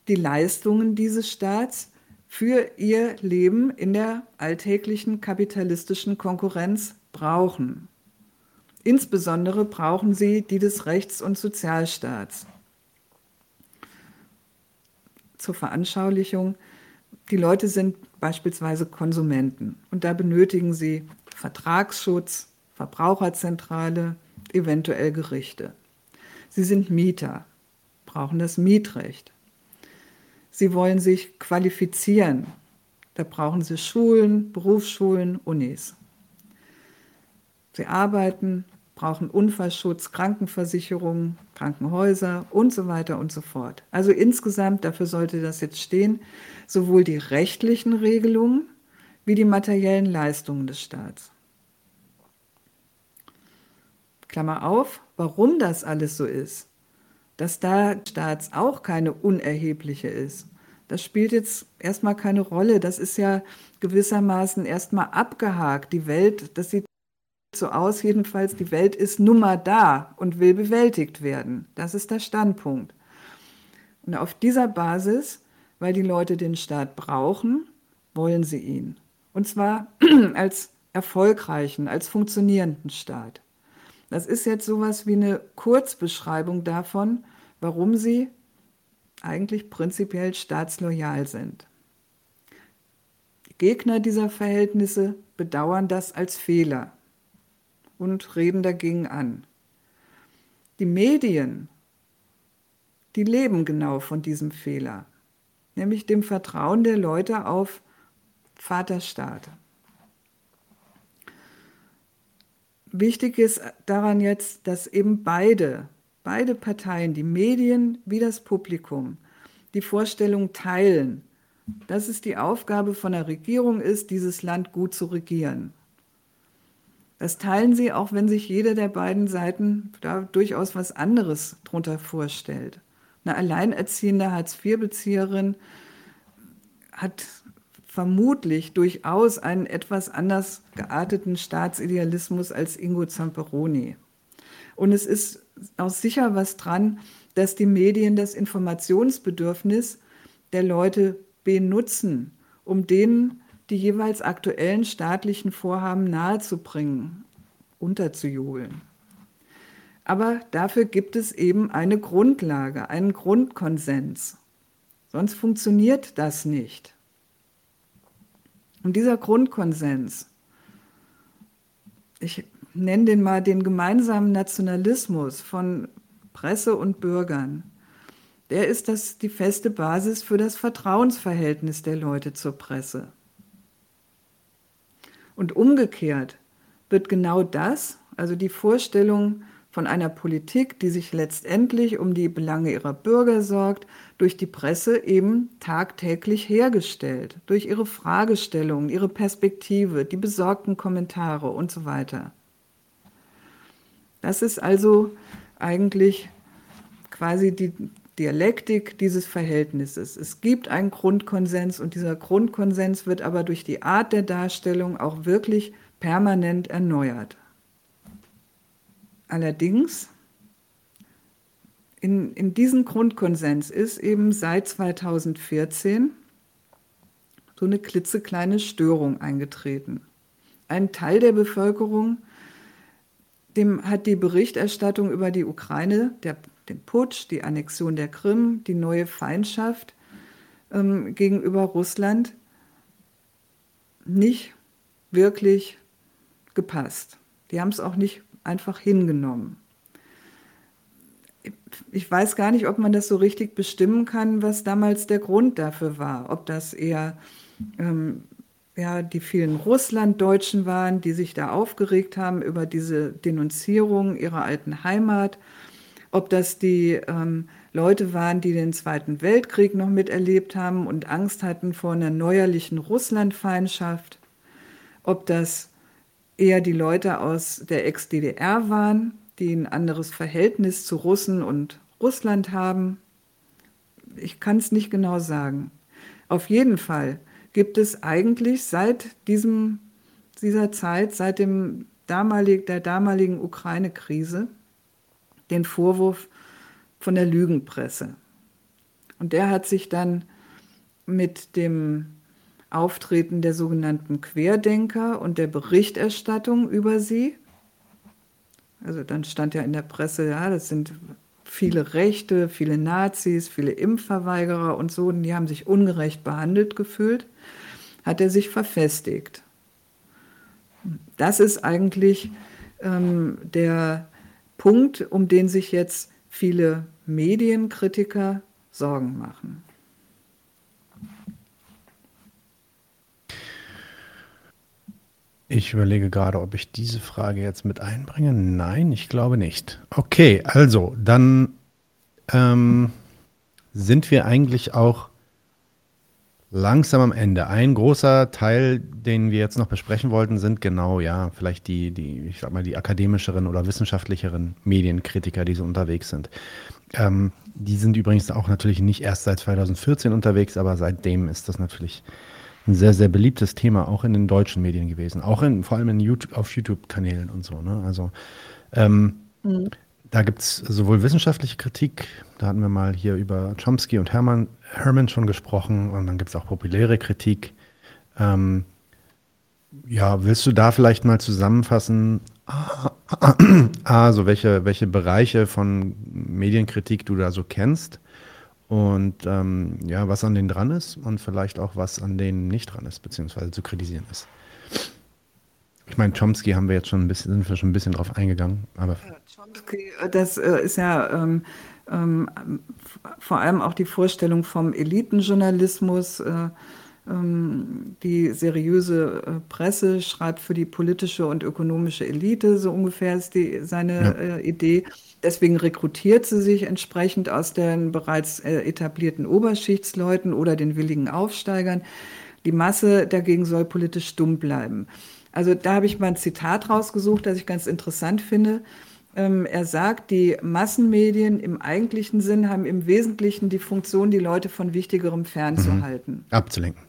die Leistungen dieses Staats für ihr Leben in der alltäglichen kapitalistischen Konkurrenz brauchen. Insbesondere brauchen sie die des Rechts- und Sozialstaats. Zur Veranschaulichung, die Leute sind beispielsweise Konsumenten und da benötigen sie Vertragsschutz, Verbraucherzentrale, eventuell Gerichte. Sie sind Mieter, brauchen das Mietrecht. Sie wollen sich qualifizieren. Da brauchen Sie Schulen, Berufsschulen, Unis. Sie arbeiten, brauchen Unfallschutz, Krankenversicherungen, Krankenhäuser und so weiter und so fort. Also insgesamt, dafür sollte das jetzt stehen, sowohl die rechtlichen Regelungen wie die materiellen Leistungen des Staats. Klammer auf, warum das alles so ist, dass da Staats auch keine unerhebliche ist. Das spielt jetzt erstmal keine Rolle. Das ist ja gewissermaßen erstmal abgehakt. Die Welt, das sieht so aus, jedenfalls, die Welt ist nun mal da und will bewältigt werden. Das ist der Standpunkt. Und auf dieser Basis, weil die Leute den Staat brauchen, wollen sie ihn. Und zwar als erfolgreichen, als funktionierenden Staat. Das ist jetzt sowas wie eine Kurzbeschreibung davon, warum sie eigentlich prinzipiell staatsloyal sind. Die Gegner dieser Verhältnisse bedauern das als Fehler und reden dagegen an. Die Medien, die leben genau von diesem Fehler, nämlich dem Vertrauen der Leute auf Vaterstaat. Wichtig ist daran jetzt, dass eben beide, beide Parteien, die Medien wie das Publikum, die Vorstellung teilen, dass es die Aufgabe von der Regierung ist, dieses Land gut zu regieren. Das teilen sie, auch wenn sich jede der beiden Seiten da durchaus was anderes drunter vorstellt. Eine alleinerziehende Hartz-IV-Bezieherin hat vermutlich durchaus einen etwas anders gearteten Staatsidealismus als Ingo Zamperoni. Und es ist auch sicher was dran, dass die Medien das Informationsbedürfnis der Leute benutzen, um denen die jeweils aktuellen staatlichen Vorhaben nahezubringen, unterzujubeln. Aber dafür gibt es eben eine Grundlage, einen Grundkonsens. Sonst funktioniert das nicht. Und dieser Grundkonsens, ich nenne den mal den gemeinsamen Nationalismus von Presse und Bürgern, der ist das die feste Basis für das Vertrauensverhältnis der Leute zur Presse. Und umgekehrt wird genau das, also die Vorstellung von einer Politik, die sich letztendlich um die Belange ihrer Bürger sorgt, durch die Presse eben tagtäglich hergestellt, durch ihre Fragestellungen, ihre Perspektive, die besorgten Kommentare und so weiter. Das ist also eigentlich quasi die, Dialektik dieses Verhältnisses. Es gibt einen Grundkonsens und dieser Grundkonsens wird aber durch die Art der Darstellung auch wirklich permanent erneuert. Allerdings, in, in diesen Grundkonsens ist eben seit 2014 so eine klitzekleine Störung eingetreten. Ein Teil der Bevölkerung, dem hat die Berichterstattung über die Ukraine, der den Putsch, die Annexion der Krim, die neue Feindschaft ähm, gegenüber Russland nicht wirklich gepasst. Die haben es auch nicht einfach hingenommen. Ich weiß gar nicht, ob man das so richtig bestimmen kann, was damals der Grund dafür war. Ob das eher ähm, ja, die vielen Russlanddeutschen waren, die sich da aufgeregt haben über diese Denunzierung ihrer alten Heimat ob das die ähm, Leute waren, die den Zweiten Weltkrieg noch miterlebt haben und Angst hatten vor einer neuerlichen Russlandfeindschaft, ob das eher die Leute aus der Ex-DDR waren, die ein anderes Verhältnis zu Russen und Russland haben. Ich kann es nicht genau sagen. Auf jeden Fall gibt es eigentlich seit diesem, dieser Zeit, seit dem damalig, der damaligen Ukraine-Krise, den Vorwurf von der Lügenpresse. Und der hat sich dann mit dem Auftreten der sogenannten Querdenker und der Berichterstattung über sie, also dann stand ja in der Presse, ja, das sind viele Rechte, viele Nazis, viele Impfverweigerer und so, und die haben sich ungerecht behandelt gefühlt, hat er sich verfestigt. Das ist eigentlich ähm, der Punkt, um den sich jetzt viele Medienkritiker Sorgen machen. Ich überlege gerade, ob ich diese Frage jetzt mit einbringe. Nein, ich glaube nicht. Okay, also dann ähm, sind wir eigentlich auch langsam am Ende. Ein großer Teil, den wir jetzt noch besprechen wollten, sind genau, ja, vielleicht die, die, ich sag mal, die akademischeren oder wissenschaftlicheren Medienkritiker, die so unterwegs sind. Ähm, die sind übrigens auch natürlich nicht erst seit 2014 unterwegs, aber seitdem ist das natürlich ein sehr, sehr beliebtes Thema, auch in den deutschen Medien gewesen, auch in, vor allem in YouTube, auf YouTube-Kanälen und so. Ne? Also ähm, mhm. da gibt es sowohl wissenschaftliche Kritik, da hatten wir mal hier über Chomsky und Hermann, Herman schon gesprochen, und dann gibt es auch populäre Kritik. Ähm, ja, willst du da vielleicht mal zusammenfassen, also welche, welche Bereiche von Medienkritik du da so kennst und ähm, ja, was an denen dran ist und vielleicht auch was an denen nicht dran ist, beziehungsweise zu kritisieren ist. Ich meine, Chomsky haben wir jetzt schon ein bisschen, sind wir schon ein bisschen drauf eingegangen, aber. Ja, Chomsky, das äh, ist ja ähm, ähm, vor allem auch die Vorstellung vom Elitenjournalismus. Äh, ähm, die seriöse äh, Presse schreibt für die politische und ökonomische Elite, so ungefähr ist die, seine ja. äh, Idee. Deswegen rekrutiert sie sich entsprechend aus den bereits äh, etablierten Oberschichtsleuten oder den willigen Aufsteigern. Die Masse dagegen soll politisch stumm bleiben. Also da habe ich mal ein Zitat rausgesucht, das ich ganz interessant finde. Ähm, er sagt, die Massenmedien im eigentlichen Sinn haben im Wesentlichen die Funktion, die Leute von Wichtigerem fernzuhalten. Mhm. Abzulenken.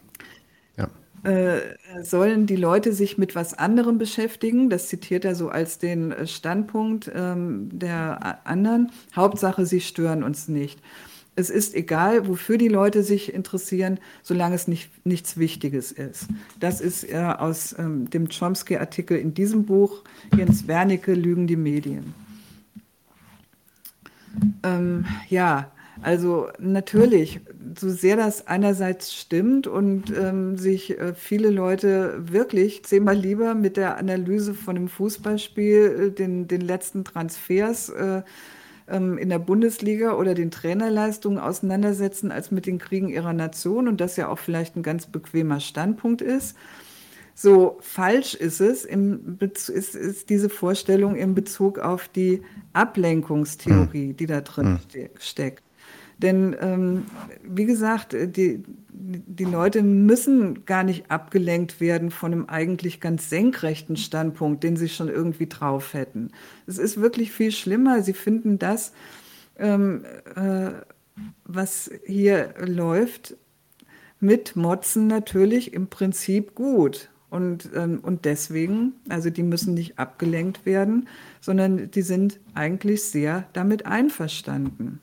Äh, sollen die Leute sich mit was anderem beschäftigen. Das zitiert er so als den äh, Standpunkt ähm, der anderen. Hauptsache, sie stören uns nicht. Es ist egal, wofür die Leute sich interessieren, solange es nicht, nichts Wichtiges ist. Das ist äh, aus ähm, dem Chomsky-Artikel in diesem Buch, Jens Wernicke, Lügen die Medien. Ähm, ja, also natürlich, so sehr das einerseits stimmt und ähm, sich äh, viele Leute wirklich zehnmal lieber mit der Analyse von einem Fußballspiel, äh, den, den letzten Transfers äh, ähm, in der Bundesliga oder den Trainerleistungen auseinandersetzen, als mit den Kriegen ihrer Nation und das ja auch vielleicht ein ganz bequemer Standpunkt ist. So falsch ist es, ist, ist diese Vorstellung in Bezug auf die Ablenkungstheorie, hm. die da drin hm. steckt. Denn ähm, wie gesagt, äh, die, die Leute müssen gar nicht abgelenkt werden von einem eigentlich ganz senkrechten Standpunkt, den sie schon irgendwie drauf hätten. Es ist wirklich viel schlimmer. Sie finden das, ähm, äh, was hier läuft, mit Motzen natürlich im Prinzip gut. Und, ähm, und deswegen, also die müssen nicht abgelenkt werden, sondern die sind eigentlich sehr damit einverstanden.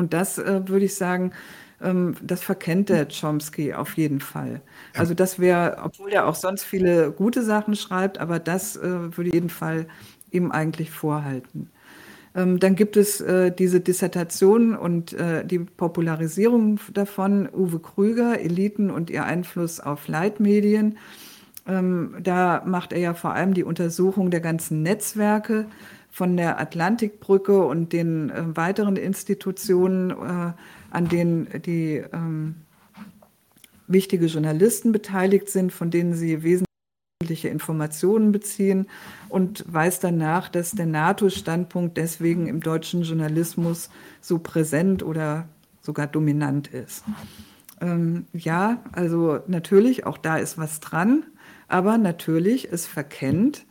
Und das äh, würde ich sagen, ähm, das verkennt der Chomsky auf jeden Fall. Also das wäre, obwohl er auch sonst viele gute Sachen schreibt, aber das äh, würde ich jeden Fall ihm eigentlich vorhalten. Ähm, dann gibt es äh, diese Dissertation und äh, die Popularisierung davon, Uwe Krüger, Eliten und ihr Einfluss auf Leitmedien. Ähm, da macht er ja vor allem die Untersuchung der ganzen Netzwerke von der Atlantikbrücke und den äh, weiteren Institutionen, äh, an denen die ähm, wichtige Journalisten beteiligt sind, von denen sie wesentliche Informationen beziehen und weist danach, dass der NATO-Standpunkt deswegen im deutschen Journalismus so präsent oder sogar dominant ist. Ähm, ja, also natürlich, auch da ist was dran, aber natürlich, es verkennt,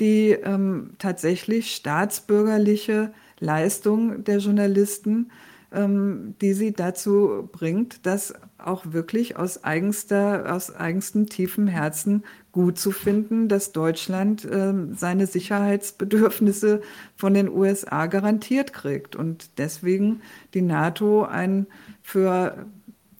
die ähm, tatsächlich staatsbürgerliche Leistung der Journalisten, ähm, die sie dazu bringt, das auch wirklich aus, eigenster, aus eigenstem tiefen Herzen gut zu finden, dass Deutschland ähm, seine Sicherheitsbedürfnisse von den USA garantiert kriegt und deswegen die NATO ein für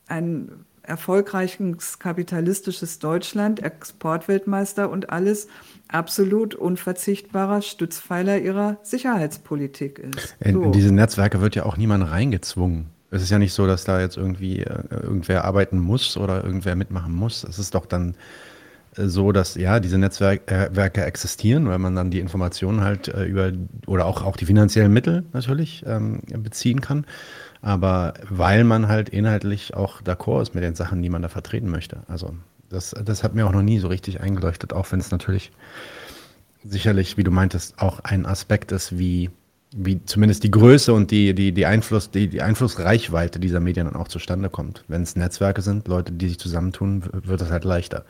ein erfolgreiches kapitalistisches Deutschland, Exportweltmeister und alles absolut unverzichtbarer Stützpfeiler ihrer Sicherheitspolitik ist. So. In, diese Netzwerke wird ja auch niemand reingezwungen. Es ist ja nicht so, dass da jetzt irgendwie äh, irgendwer arbeiten muss oder irgendwer mitmachen muss. Es ist doch dann äh, so, dass ja diese Netzwerke existieren, weil man dann die Informationen halt äh, über oder auch, auch die finanziellen Mittel natürlich ähm, beziehen kann. Aber weil man halt inhaltlich auch d'accord ist mit den Sachen, die man da vertreten möchte. Also Das, das hat mir auch noch nie so richtig eingeleuchtet, auch wenn es natürlich sicherlich, wie du meintest, auch ein Aspekt ist, wie, wie zumindest die Größe und die, die, die, Einfluss, die, die Einflussreichweite dieser Medien dann auch zustande kommt. Wenn es Netzwerke sind, Leute, die sich zusammentun, wird es halt leichter,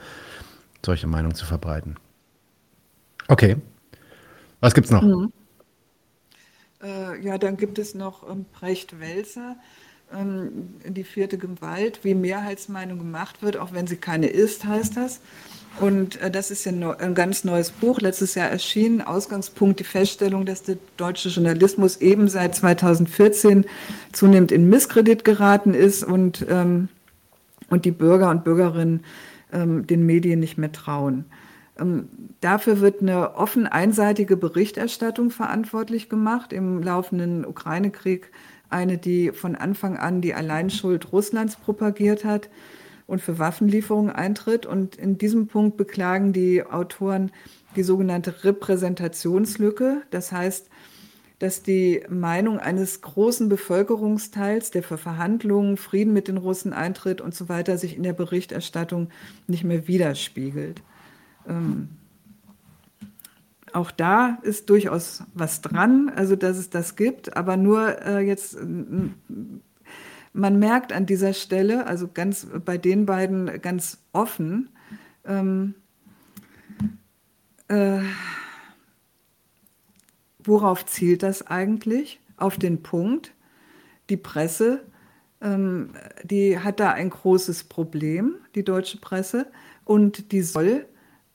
solche Meinungen zu verbreiten. Okay. Was gibt's noch? Mhm. Äh, ja, dann gibt es noch ähm, Brecht Welser, ähm, die vierte Gewalt, wie Mehrheitsmeinung gemacht wird, auch wenn sie keine ist, heißt das. Und äh, das ist ja ein ganz neues Buch, letztes Jahr erschienen. Ausgangspunkt die Feststellung, dass der deutsche Journalismus eben seit 2014 zunehmend in Misskredit geraten ist und, ähm, und die Bürger und Bürgerinnen ähm, den Medien nicht mehr trauen. Ähm, dafür wird eine offen einseitige Berichterstattung verantwortlich gemacht. Im laufenden Ukraine-Krieg eine, die von Anfang an die Alleinschuld Russlands propagiert hat und für Waffenlieferungen eintritt. Und in diesem Punkt beklagen die Autoren die sogenannte Repräsentationslücke. Das heißt, dass die Meinung eines großen Bevölkerungsteils, der für Verhandlungen, Frieden mit den Russen eintritt und so weiter, sich in der Berichterstattung nicht mehr widerspiegelt. Ähm, auch da ist durchaus was dran, also dass es das gibt, aber nur äh, jetzt, man merkt an dieser Stelle, also ganz bei den beiden ganz offen, ähm, äh, worauf zielt das eigentlich? Auf den Punkt, die Presse, ähm, die hat da ein großes Problem, die deutsche Presse, und die soll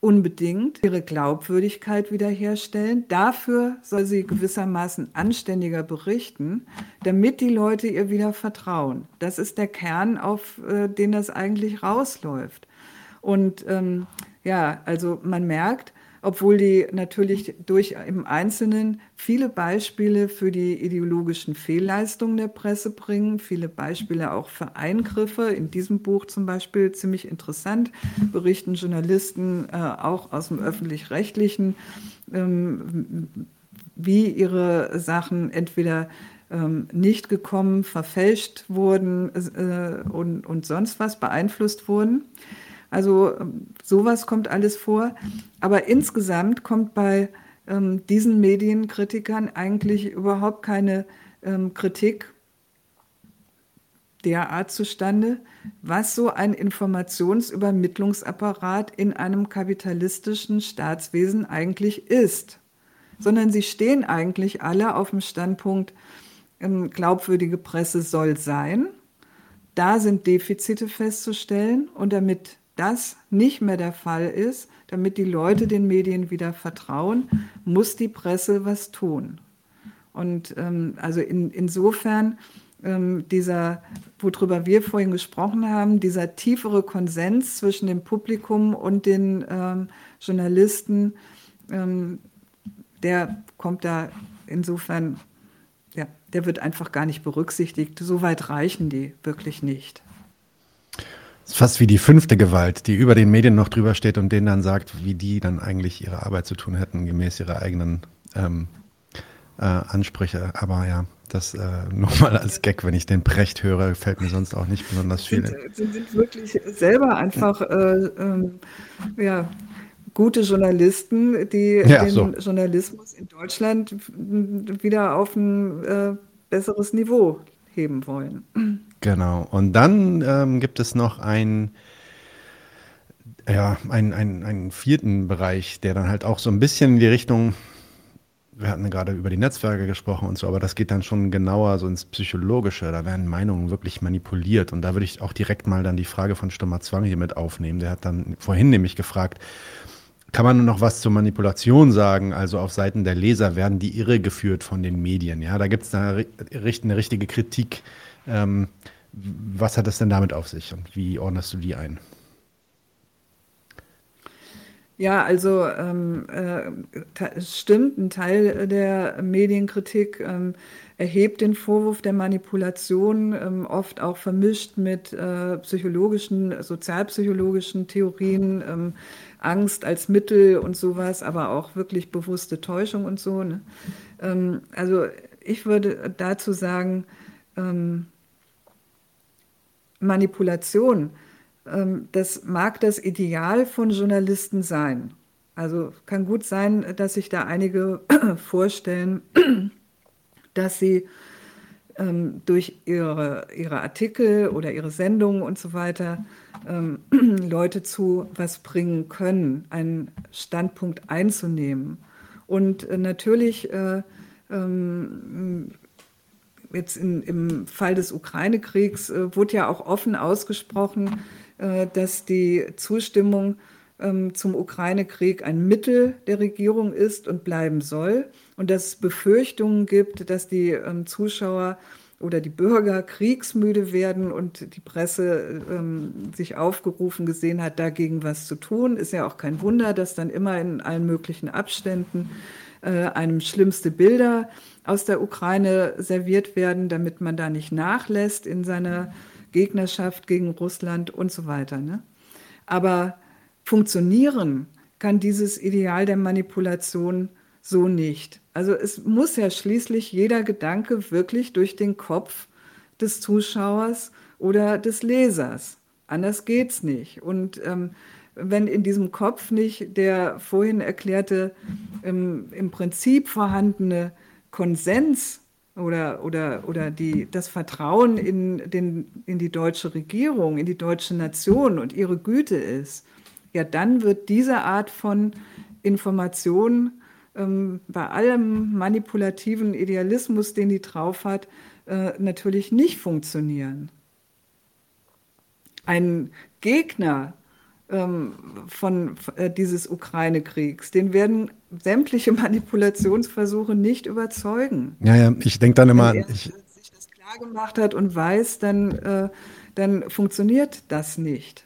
unbedingt ihre Glaubwürdigkeit wiederherstellen. Dafür soll sie gewissermaßen anständiger berichten, damit die Leute ihr wieder vertrauen. Das ist der Kern, auf äh, den das eigentlich rausläuft. Und ähm, ja, also man merkt, obwohl die natürlich durch im Einzelnen viele Beispiele für die ideologischen Fehlleistungen der Presse bringen, viele Beispiele auch für Eingriffe. In diesem Buch zum Beispiel ziemlich interessant berichten Journalisten äh, auch aus dem öffentlich-rechtlichen, ähm, wie ihre Sachen entweder ähm, nicht gekommen, verfälscht wurden äh, und, und sonst was beeinflusst wurden. Also ähm, sowas kommt alles vor. Aber insgesamt kommt bei ähm, diesen Medienkritikern eigentlich überhaupt keine ähm, Kritik derart zustande, was so ein Informationsübermittlungsapparat in einem kapitalistischen Staatswesen eigentlich ist, sondern sie stehen eigentlich alle auf dem Standpunkt, ähm, glaubwürdige Presse soll sein. Da sind Defizite festzustellen und damit das nicht mehr der Fall ist, damit die Leute den Medien wieder vertrauen, muss die Presse was tun. Und ähm, also in, insofern ähm, dieser, worüber wir vorhin gesprochen haben, dieser tiefere Konsens zwischen dem Publikum und den ähm, Journalisten, ähm, der kommt da insofern, ja, der wird einfach gar nicht berücksichtigt. So weit reichen die wirklich nicht ist fast wie die fünfte Gewalt, die über den Medien noch drüber steht und denen dann sagt, wie die dann eigentlich ihre Arbeit zu tun hätten, gemäß ihrer eigenen ähm, äh, Ansprüche. Aber ja, das äh, nochmal als Gag, wenn ich den Precht höre, fällt mir sonst auch nicht besonders viel. Sie sind, sind wirklich selber einfach äh, ähm, ja, gute Journalisten, die ja, den so. Journalismus in Deutschland wieder auf ein äh, besseres Niveau heben wollen. Genau. Und dann ähm, gibt es noch ein, ja, einen, einen, einen vierten Bereich, der dann halt auch so ein bisschen in die Richtung, wir hatten gerade über die Netzwerke gesprochen und so, aber das geht dann schon genauer so ins Psychologische. Da werden Meinungen wirklich manipuliert. Und da würde ich auch direkt mal dann die Frage von Stummer Zwang hier mit aufnehmen. Der hat dann vorhin nämlich gefragt, kann man noch was zur Manipulation sagen? Also auf Seiten der Leser werden die irregeführt von den Medien. Ja, da gibt es eine, richtige Kritik ähm, was hat es denn damit auf sich und wie ordnest du die ein? Ja, also ähm, äh, stimmt, ein Teil der Medienkritik ähm, erhebt den Vorwurf der Manipulation, ähm, oft auch vermischt mit äh, psychologischen, sozialpsychologischen Theorien, ähm, Angst als Mittel und sowas, aber auch wirklich bewusste Täuschung und so. Ne? Ähm, also ich würde dazu sagen, ähm, Manipulation ähm, das mag das Ideal von Journalisten sein. Also kann gut sein, dass sich da einige vorstellen, dass sie ähm, durch ihre, ihre Artikel oder ihre Sendungen und so weiter ähm, Leute zu was bringen können, einen Standpunkt einzunehmen. Und äh, natürlich äh, ähm, jetzt in, im Fall des Ukraine-Kriegs äh, wurde ja auch offen ausgesprochen, äh, dass die Zustimmung ähm, zum Ukraine-Krieg ein Mittel der Regierung ist und bleiben soll und dass es Befürchtungen gibt, dass die ähm, Zuschauer oder die Bürger kriegsmüde werden und die Presse ähm, sich aufgerufen gesehen hat, dagegen was zu tun. Ist ja auch kein Wunder, dass dann immer in allen möglichen Abständen äh, einem schlimmste Bilder aus der Ukraine serviert werden, damit man da nicht nachlässt in seiner Gegnerschaft gegen Russland und so weiter. Ne? Aber funktionieren kann dieses Ideal der Manipulation so nicht. Also es muss ja schließlich jeder Gedanke wirklich durch den Kopf des Zuschauers oder des Lesers. Anders geht's nicht. Und ähm, wenn in diesem Kopf nicht der vorhin erklärte, ähm, im Prinzip vorhandene Konsens oder, oder, oder die, das Vertrauen in, den, in die deutsche Regierung, in die deutsche Nation und ihre Güte ist, ja, dann wird diese Art von Information ähm, bei allem manipulativen Idealismus, den die drauf hat, äh, natürlich nicht funktionieren. Ein Gegner ähm, von äh, dieses Ukraine-Kriegs, den werden sämtliche Manipulationsversuche nicht überzeugen. Ja, ja, ich denke dann immer, Wenn er ich, sich das klar gemacht hat und weiß, dann, äh, dann funktioniert das nicht.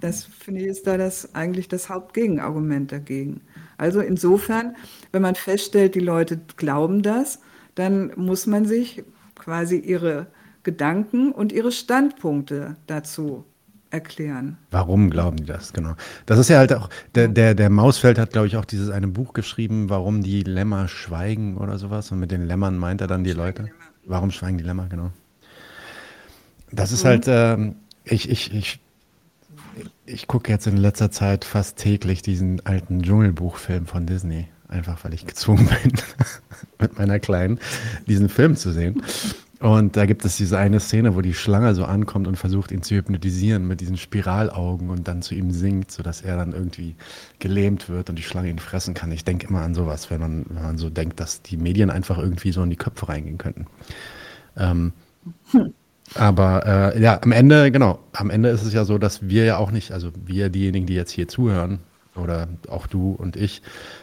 Das finde ich ist da das eigentlich das Hauptgegenargument dagegen. Also insofern, wenn man feststellt, die Leute glauben das, dann muss man sich quasi ihre Gedanken und ihre Standpunkte dazu erklären. Warum glauben die das? Genau. Das ist ja halt auch, der, der, der Mausfeld hat, glaube ich, auch dieses eine Buch geschrieben, warum die Lämmer schweigen oder sowas. Und mit den Lämmern meint er dann die Leute. Warum schweigen die Lämmer, genau. Das ist mhm. halt, ähm, ich, ich, ich, ich gucke jetzt in letzter Zeit fast täglich diesen alten Dschungelbuchfilm von Disney. Einfach weil ich gezwungen bin, mit meiner Kleinen diesen Film zu sehen. Und da gibt es diese eine Szene, wo die Schlange so ankommt und versucht, ihn zu hypnotisieren mit diesen Spiralaugen und dann zu ihm singt, sodass er dann irgendwie gelähmt wird und die Schlange ihn fressen kann. Ich denke immer an sowas, wenn man, wenn man so denkt, dass die Medien einfach irgendwie so in die Köpfe reingehen könnten. Ähm, hm. Aber äh, ja, am Ende, genau, am Ende ist es ja so, dass wir ja auch nicht, also wir, diejenigen, die jetzt hier zuhören, oder auch du und ich,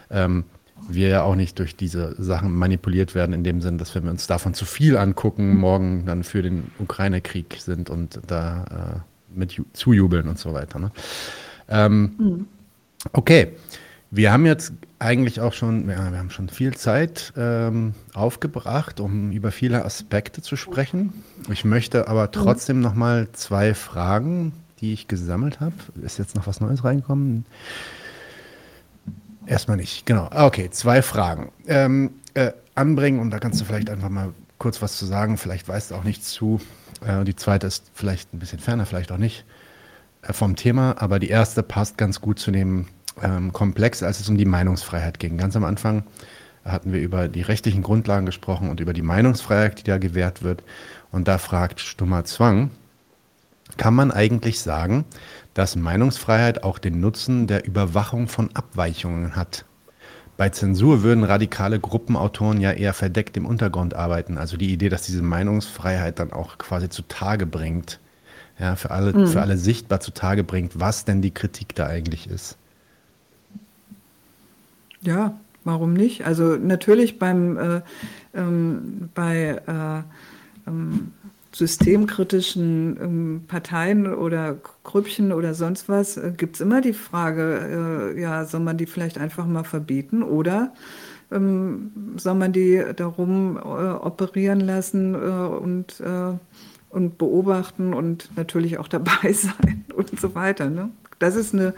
ähm, wir ja auch nicht durch diese Sachen manipuliert werden, in dem Sinn, dass wenn wir uns davon zu viel angucken, mhm. morgen dann für den Ukraine-Krieg sind und da äh, mit zujubeln und so weiter. Ne? Ähm, mhm. Okay, wir haben jetzt eigentlich auch schon, ja, wir haben schon viel Zeit ähm, aufgebracht, um über viele Aspekte zu sprechen. Ich möchte aber mhm. trotzdem mhm. noch mal zwei Fragen, die ich gesammelt habe. Ist jetzt noch was Neues reingekommen? Erstmal nicht, genau. Okay, zwei Fragen. Ähm, äh, anbringen, und da kannst du vielleicht einfach mal kurz was zu sagen. Vielleicht weißt du auch nichts zu. Äh, die zweite ist vielleicht ein bisschen ferner, vielleicht auch nicht äh, vom Thema, aber die erste passt ganz gut zu dem ähm, Komplex, als es um die Meinungsfreiheit ging. Ganz am Anfang hatten wir über die rechtlichen Grundlagen gesprochen und über die Meinungsfreiheit, die da gewährt wird. Und da fragt Stummer Zwang, kann man eigentlich sagen, dass Meinungsfreiheit auch den Nutzen der Überwachung von Abweichungen hat. Bei Zensur würden radikale Gruppenautoren ja eher verdeckt im Untergrund arbeiten. Also die Idee, dass diese Meinungsfreiheit dann auch quasi zutage bringt, ja, für alle, mhm. für alle sichtbar zutage bringt, was denn die Kritik da eigentlich ist. Ja, warum nicht? Also natürlich beim äh, ähm, bei äh, ähm, systemkritischen ähm, Parteien oder Grüppchen oder sonst was, äh, gibt es immer die Frage, äh, ja, soll man die vielleicht einfach mal verbieten oder ähm, soll man die darum äh, operieren lassen äh, und, äh, und beobachten und natürlich auch dabei sein und so weiter. Ne? Das ist eine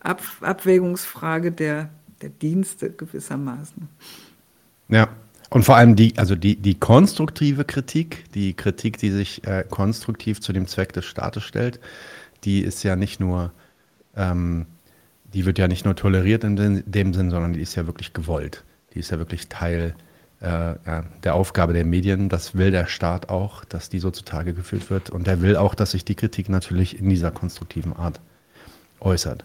Ab Abwägungsfrage der, der Dienste gewissermaßen. Ja, und vor allem die, also die, die konstruktive Kritik, die Kritik, die sich äh, konstruktiv zu dem Zweck des Staates stellt, die ist ja nicht nur, ähm, die wird ja nicht nur toleriert in dem Sinn, sondern die ist ja wirklich gewollt. Die ist ja wirklich Teil äh, der Aufgabe der Medien. Das will der Staat auch, dass die so zutage geführt wird. Und er will auch, dass sich die Kritik natürlich in dieser konstruktiven Art äußert.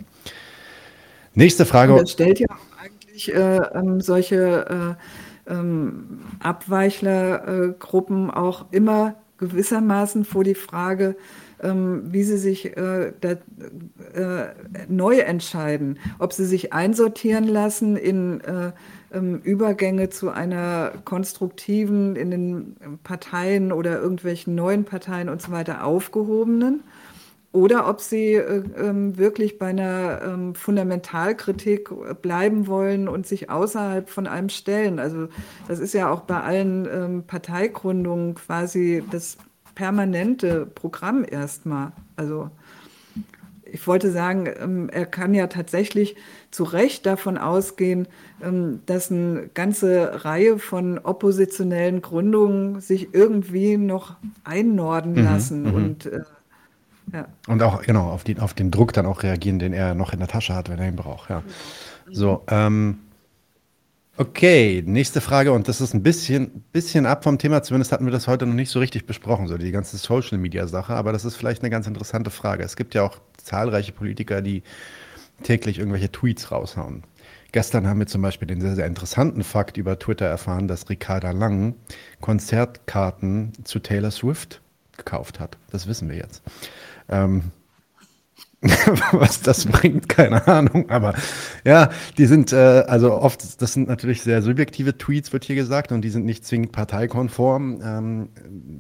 Nächste Frage. Und das stellt ja eigentlich äh, ähm, solche äh, ähm, Abweichlergruppen auch immer gewissermaßen vor die Frage, ähm, wie sie sich äh, da, äh, neu entscheiden, ob sie sich einsortieren lassen in äh, ähm, Übergänge zu einer konstruktiven, in den Parteien oder irgendwelchen neuen Parteien und so weiter aufgehobenen oder ob sie äh, ähm, wirklich bei einer ähm, Fundamentalkritik bleiben wollen und sich außerhalb von einem stellen. Also das ist ja auch bei allen ähm, Parteigründungen quasi das permanente Programm erstmal. Also ich wollte sagen, ähm, er kann ja tatsächlich zu Recht davon ausgehen, dass eine ganze Reihe von oppositionellen Gründungen sich irgendwie noch einnorden mhm, lassen mhm, und äh, Und auch, genau, auf, die, auf den Druck dann auch reagieren, den er noch in der Tasche hat, wenn er ihn braucht. Ja. So, ähm, okay, nächste Frage, und das ist ein bisschen, bisschen ab vom Thema, zumindest hatten wir das heute noch nicht so richtig besprochen, so die ganze Social Media Sache, aber das ist vielleicht eine ganz interessante Frage. Es gibt ja auch zahlreiche Politiker, die täglich irgendwelche Tweets raushauen. Gestern haben wir zum Beispiel den sehr, sehr interessanten Fakt über Twitter erfahren, dass Ricarda Lang Konzertkarten zu Taylor Swift gekauft hat. Das wissen wir jetzt. Ähm, was das bringt, keine Ahnung. Aber ja, die sind äh, also oft, das sind natürlich sehr subjektive Tweets, wird hier gesagt, und die sind nicht zwingend parteikonform, ähm,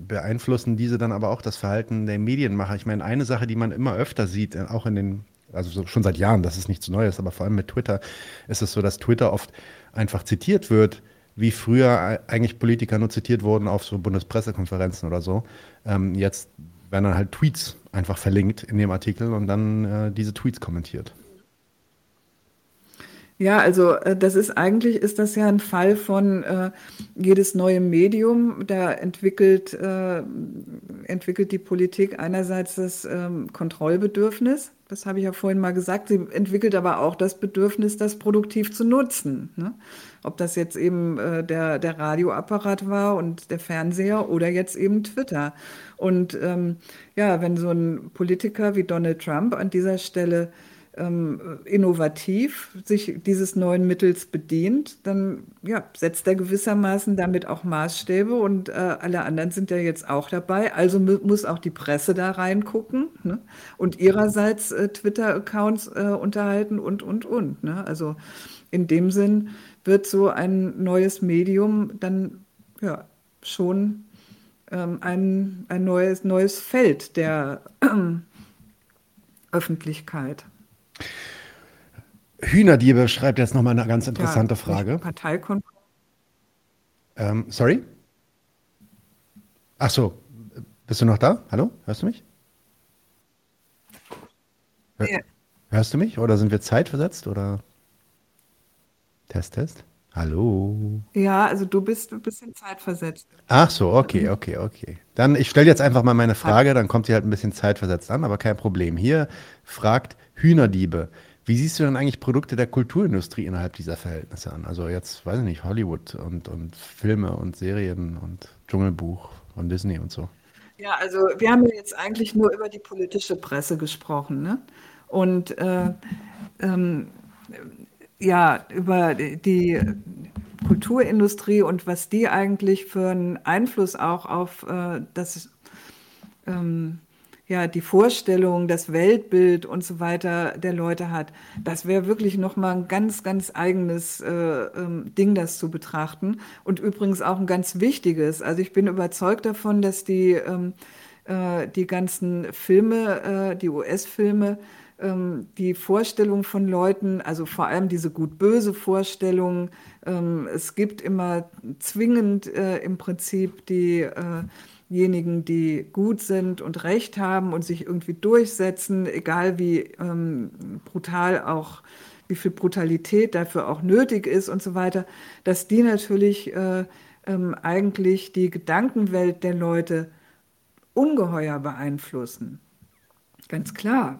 beeinflussen diese dann aber auch das Verhalten der Medienmacher. Ich meine, eine Sache, die man immer öfter sieht, äh, auch in den, also so, schon seit Jahren, das ist nichts Neues, aber vor allem mit Twitter ist es so, dass Twitter oft einfach zitiert wird, wie früher eigentlich Politiker nur zitiert wurden auf so Bundespressekonferenzen oder so. Ähm, jetzt werden dann halt Tweets einfach verlinkt in dem Artikel und dann äh, diese Tweets kommentiert. Ja, also äh, das ist eigentlich ist das ja ein Fall von äh, jedes neue Medium, da entwickelt, äh, entwickelt die Politik einerseits das ähm, Kontrollbedürfnis, das habe ich ja vorhin mal gesagt, sie entwickelt aber auch das Bedürfnis, das produktiv zu nutzen. Ne? Ob das jetzt eben äh, der, der Radioapparat war und der Fernseher oder jetzt eben Twitter. Und ähm, ja, wenn so ein Politiker wie Donald Trump an dieser Stelle ähm, innovativ sich dieses neuen Mittels bedient, dann ja, setzt er gewissermaßen damit auch Maßstäbe und äh, alle anderen sind ja jetzt auch dabei. Also muss auch die Presse da reingucken ne? und ihrerseits äh, Twitter-Accounts äh, unterhalten und, und, und. Ne? Also in dem Sinn wird so ein neues Medium dann ja schon ähm, ein, ein neues, neues Feld der Öffentlichkeit. Hühnerdiebe schreibt jetzt nochmal eine ganz interessante ja, Frage. Parteikonform. Ähm, sorry? Ach so, bist du noch da? Hallo? Hörst du mich? Hör, ja. Hörst du mich? Oder sind wir zeitversetzt? Oder Test, Test? Hallo? Ja, also du bist ein bisschen zeitversetzt. Ach so, okay, okay, okay. Dann, ich stelle jetzt einfach mal meine Frage, dann kommt sie halt ein bisschen zeitversetzt an, aber kein Problem. Hier fragt Hühnerdiebe. Wie siehst du denn eigentlich Produkte der Kulturindustrie innerhalb dieser Verhältnisse an? Also jetzt, weiß ich nicht, Hollywood und, und Filme und Serien und Dschungelbuch von Disney und so. Ja, also wir haben ja jetzt eigentlich nur über die politische Presse gesprochen, ne? Und äh, ähm, ja, über die Kulturindustrie und was die eigentlich für einen Einfluss auch auf äh, das ähm, ja, die Vorstellung, das Weltbild und so weiter der Leute hat. Das wäre wirklich nochmal ein ganz, ganz eigenes äh, ähm, Ding, das zu betrachten. Und übrigens auch ein ganz wichtiges. Also ich bin überzeugt davon, dass die, ähm, äh, die ganzen Filme, äh, die US-Filme, ähm, die Vorstellung von Leuten, also vor allem diese gut-böse Vorstellung, ähm, es gibt immer zwingend äh, im Prinzip die äh, diejenigen, die gut sind und Recht haben und sich irgendwie durchsetzen, egal wie ähm, brutal auch, wie viel Brutalität dafür auch nötig ist und so weiter, dass die natürlich äh, ähm, eigentlich die Gedankenwelt der Leute ungeheuer beeinflussen. Ganz klar.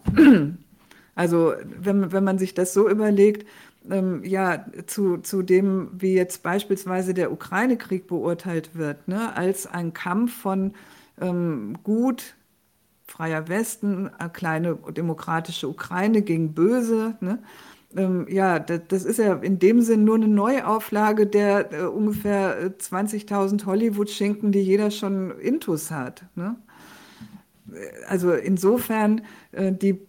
Also wenn, wenn man sich das so überlegt, ähm, ja, zu, zu dem, wie jetzt beispielsweise der Ukraine-Krieg beurteilt wird, ne, als ein Kampf von ähm, gut, freier Westen, eine kleine demokratische Ukraine gegen böse, ne, ähm, ja, das, das, ist ja in dem Sinn nur eine Neuauflage der äh, ungefähr 20.000 äh, Hollywood-Schinken, die jeder schon intus hat. Ne? Also insofern, äh, die äh,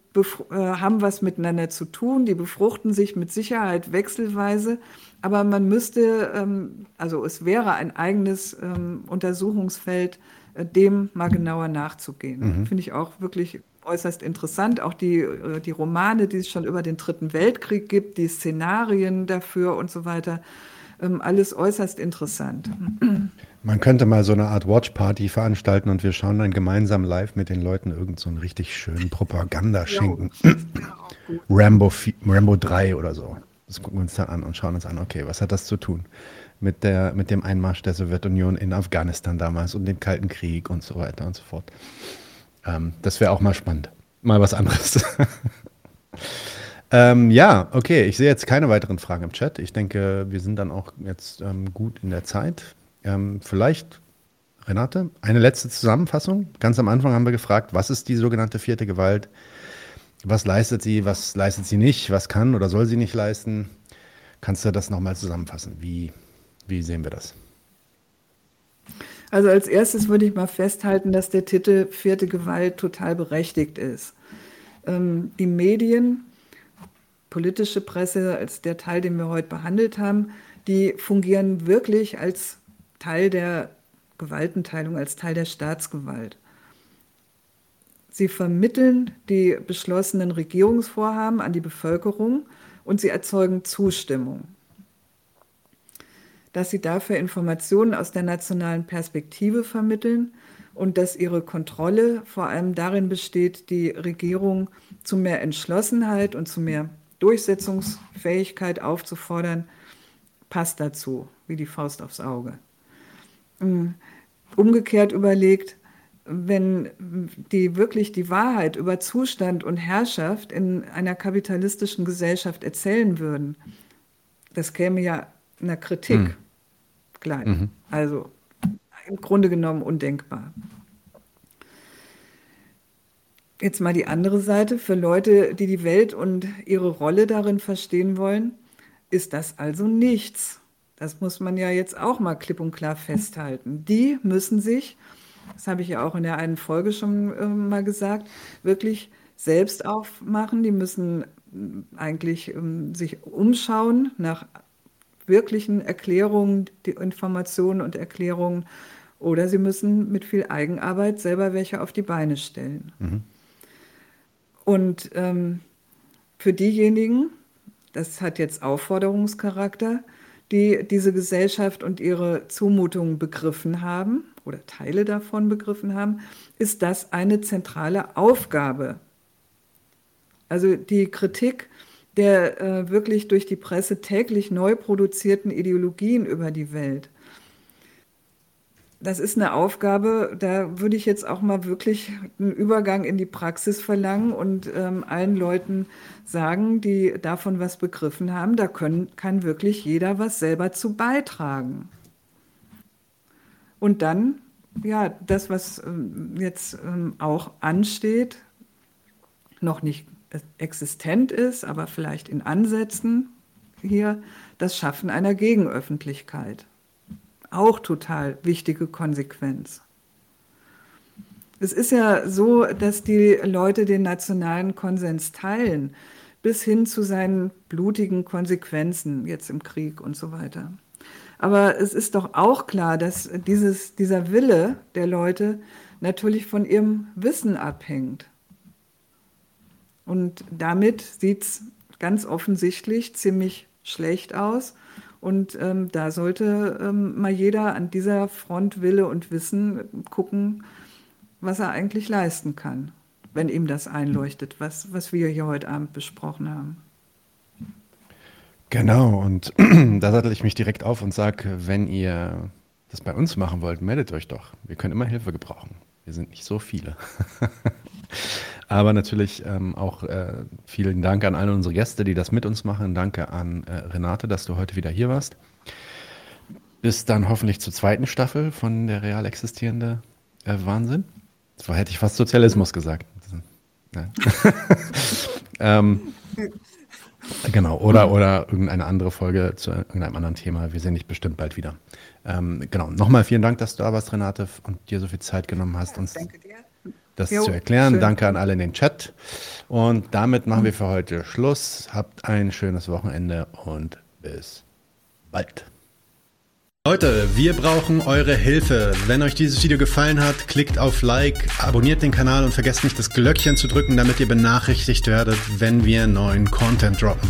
haben was miteinander zu tun, die befruchten sich mit Sicherheit wechselweise, aber man müsste, ähm, also es wäre ein eigenes ähm, Untersuchungsfeld, äh, dem mal genauer nachzugehen. Mhm. Finde ich auch wirklich äußerst interessant. Auch die, äh, die Romane, die es schon über den Dritten Weltkrieg gibt, die Szenarien dafür und so weiter. Ähm, alles äußerst interessant. Man könnte mal so eine Art Watch-Party veranstalten und wir schauen dann gemeinsam live mit den Leuten irgend so einen richtig schönen Propagandaschinken. Rambo, Rambo 3 oder so. Das gucken wir uns dann an und schauen uns an, okay, was hat das zu tun mit, der, mit dem Einmarsch der Sowjetunion in Afghanistan damals und dem Kalten Krieg und so weiter und so fort. Ähm, das wäre auch mal spannend. Mal was anderes. ähm, ja, okay. Ich sehe jetzt keine weiteren Fragen im Chat. Ich denke, wir sind dann auch jetzt ähm, gut in der Zeit. Ähm, vielleicht, Renate, eine letzte Zusammenfassung. Ganz am Anfang haben wir gefragt, was ist die sogenannte vierte Gewalt? Was leistet sie, was leistet sie nicht? Was kann oder soll sie nicht leisten? Kannst du das nochmal zusammenfassen? Wie, wie sehen wir das? Also als erstes würde ich mal festhalten, dass der Titel Vierte Gewalt total berechtigt ist. Ähm, die Medien, politische Presse als der Teil, den wir heute behandelt haben, die fungieren wirklich als Teil der Gewaltenteilung, als Teil der Staatsgewalt. Sie vermitteln die beschlossenen Regierungsvorhaben an die Bevölkerung und sie erzeugen Zustimmung dass sie dafür Informationen aus der nationalen Perspektive vermitteln und dass ihre Kontrolle vor allem darin besteht, die Regierung zu mehr Entschlossenheit und zu mehr Durchsetzungsfähigkeit aufzufordern, passt dazu, wie die Faust aufs Auge. Ähm, umgekehrt überlegt, wenn die wirklich die Wahrheit über Zustand und Herrschaft in einer kapitalistischen Gesellschaft erzählen würden, das käme ja einer Kritik. Hm gleich. Mhm. Also im Grunde genommen undenkbar. Jetzt mal die andere Seite. Für Leute, die die Welt und ihre Rolle darin verstehen wollen, ist das also nichts. Das muss man ja jetzt auch mal klipp und klar festhalten. Die müssen sich, das habe ich ja auch in der einen Folge schon äh, mal gesagt, wirklich selbst aufmachen. Die müssen eigentlich ähm, sich umschauen nach wirklichen Erklärungen, die Informationen und Erklärungen, oder sie müssen mit viel Eigenarbeit selber welche auf die Beine stellen. Mhm. Und ähm, für diejenigen, das hat jetzt Aufforderungscharakter, die diese Gesellschaft und ihre Zumutungen begriffen haben oder Teile davon begriffen haben, ist das eine zentrale Aufgabe. Also die Kritik der äh, wirklich durch die Presse täglich neu produzierten Ideologien über die Welt. Das ist eine Aufgabe, da würde ich jetzt auch mal wirklich einen Übergang in die Praxis verlangen und ähm, allen Leuten sagen, die davon was begriffen haben, da können, kann wirklich jeder was selber zu beitragen. Und dann, ja, das, was ähm, jetzt ähm, auch ansteht, noch nicht existent ist, aber vielleicht in Ansätzen hier das Schaffen einer Gegenöffentlichkeit. Auch total wichtige Konsequenz. Es ist ja so, dass die Leute den nationalen Konsens teilen, bis hin zu seinen blutigen Konsequenzen jetzt im Krieg und so weiter. Aber es ist doch auch klar, dass dieses, dieser Wille der Leute natürlich von ihrem Wissen abhängt. Und damit sieht es ganz offensichtlich ziemlich schlecht aus. Und ähm, da sollte ähm, mal jeder an dieser Front Wille und Wissen gucken, was er eigentlich leisten kann, wenn ihm das einleuchtet, was, was wir hier heute Abend besprochen haben. Genau, und da sattel ich mich direkt auf und sage, wenn ihr das bei uns machen wollt, meldet euch doch. Wir können immer Hilfe gebrauchen. Wir sind nicht so viele. Aber natürlich ähm, auch äh, vielen Dank an alle unsere Gäste, die das mit uns machen. Danke an äh, Renate, dass du heute wieder hier warst. Bis dann hoffentlich zur zweiten Staffel von der real existierende äh, Wahnsinn. So hätte ich fast Sozialismus gesagt. ähm, genau, oder, oder irgendeine andere Folge zu irgendeinem anderen Thema. Wir sehen dich bestimmt bald wieder. Ähm, genau, nochmal vielen Dank, dass du da warst, Renate, und dir so viel Zeit genommen hast, uns das jo, zu erklären. Schön. Danke an alle in den Chat. Und damit machen wir für heute Schluss. Habt ein schönes Wochenende und bis bald. Leute, wir brauchen eure Hilfe. Wenn euch dieses Video gefallen hat, klickt auf Like, abonniert den Kanal und vergesst nicht das Glöckchen zu drücken, damit ihr benachrichtigt werdet, wenn wir neuen Content droppen.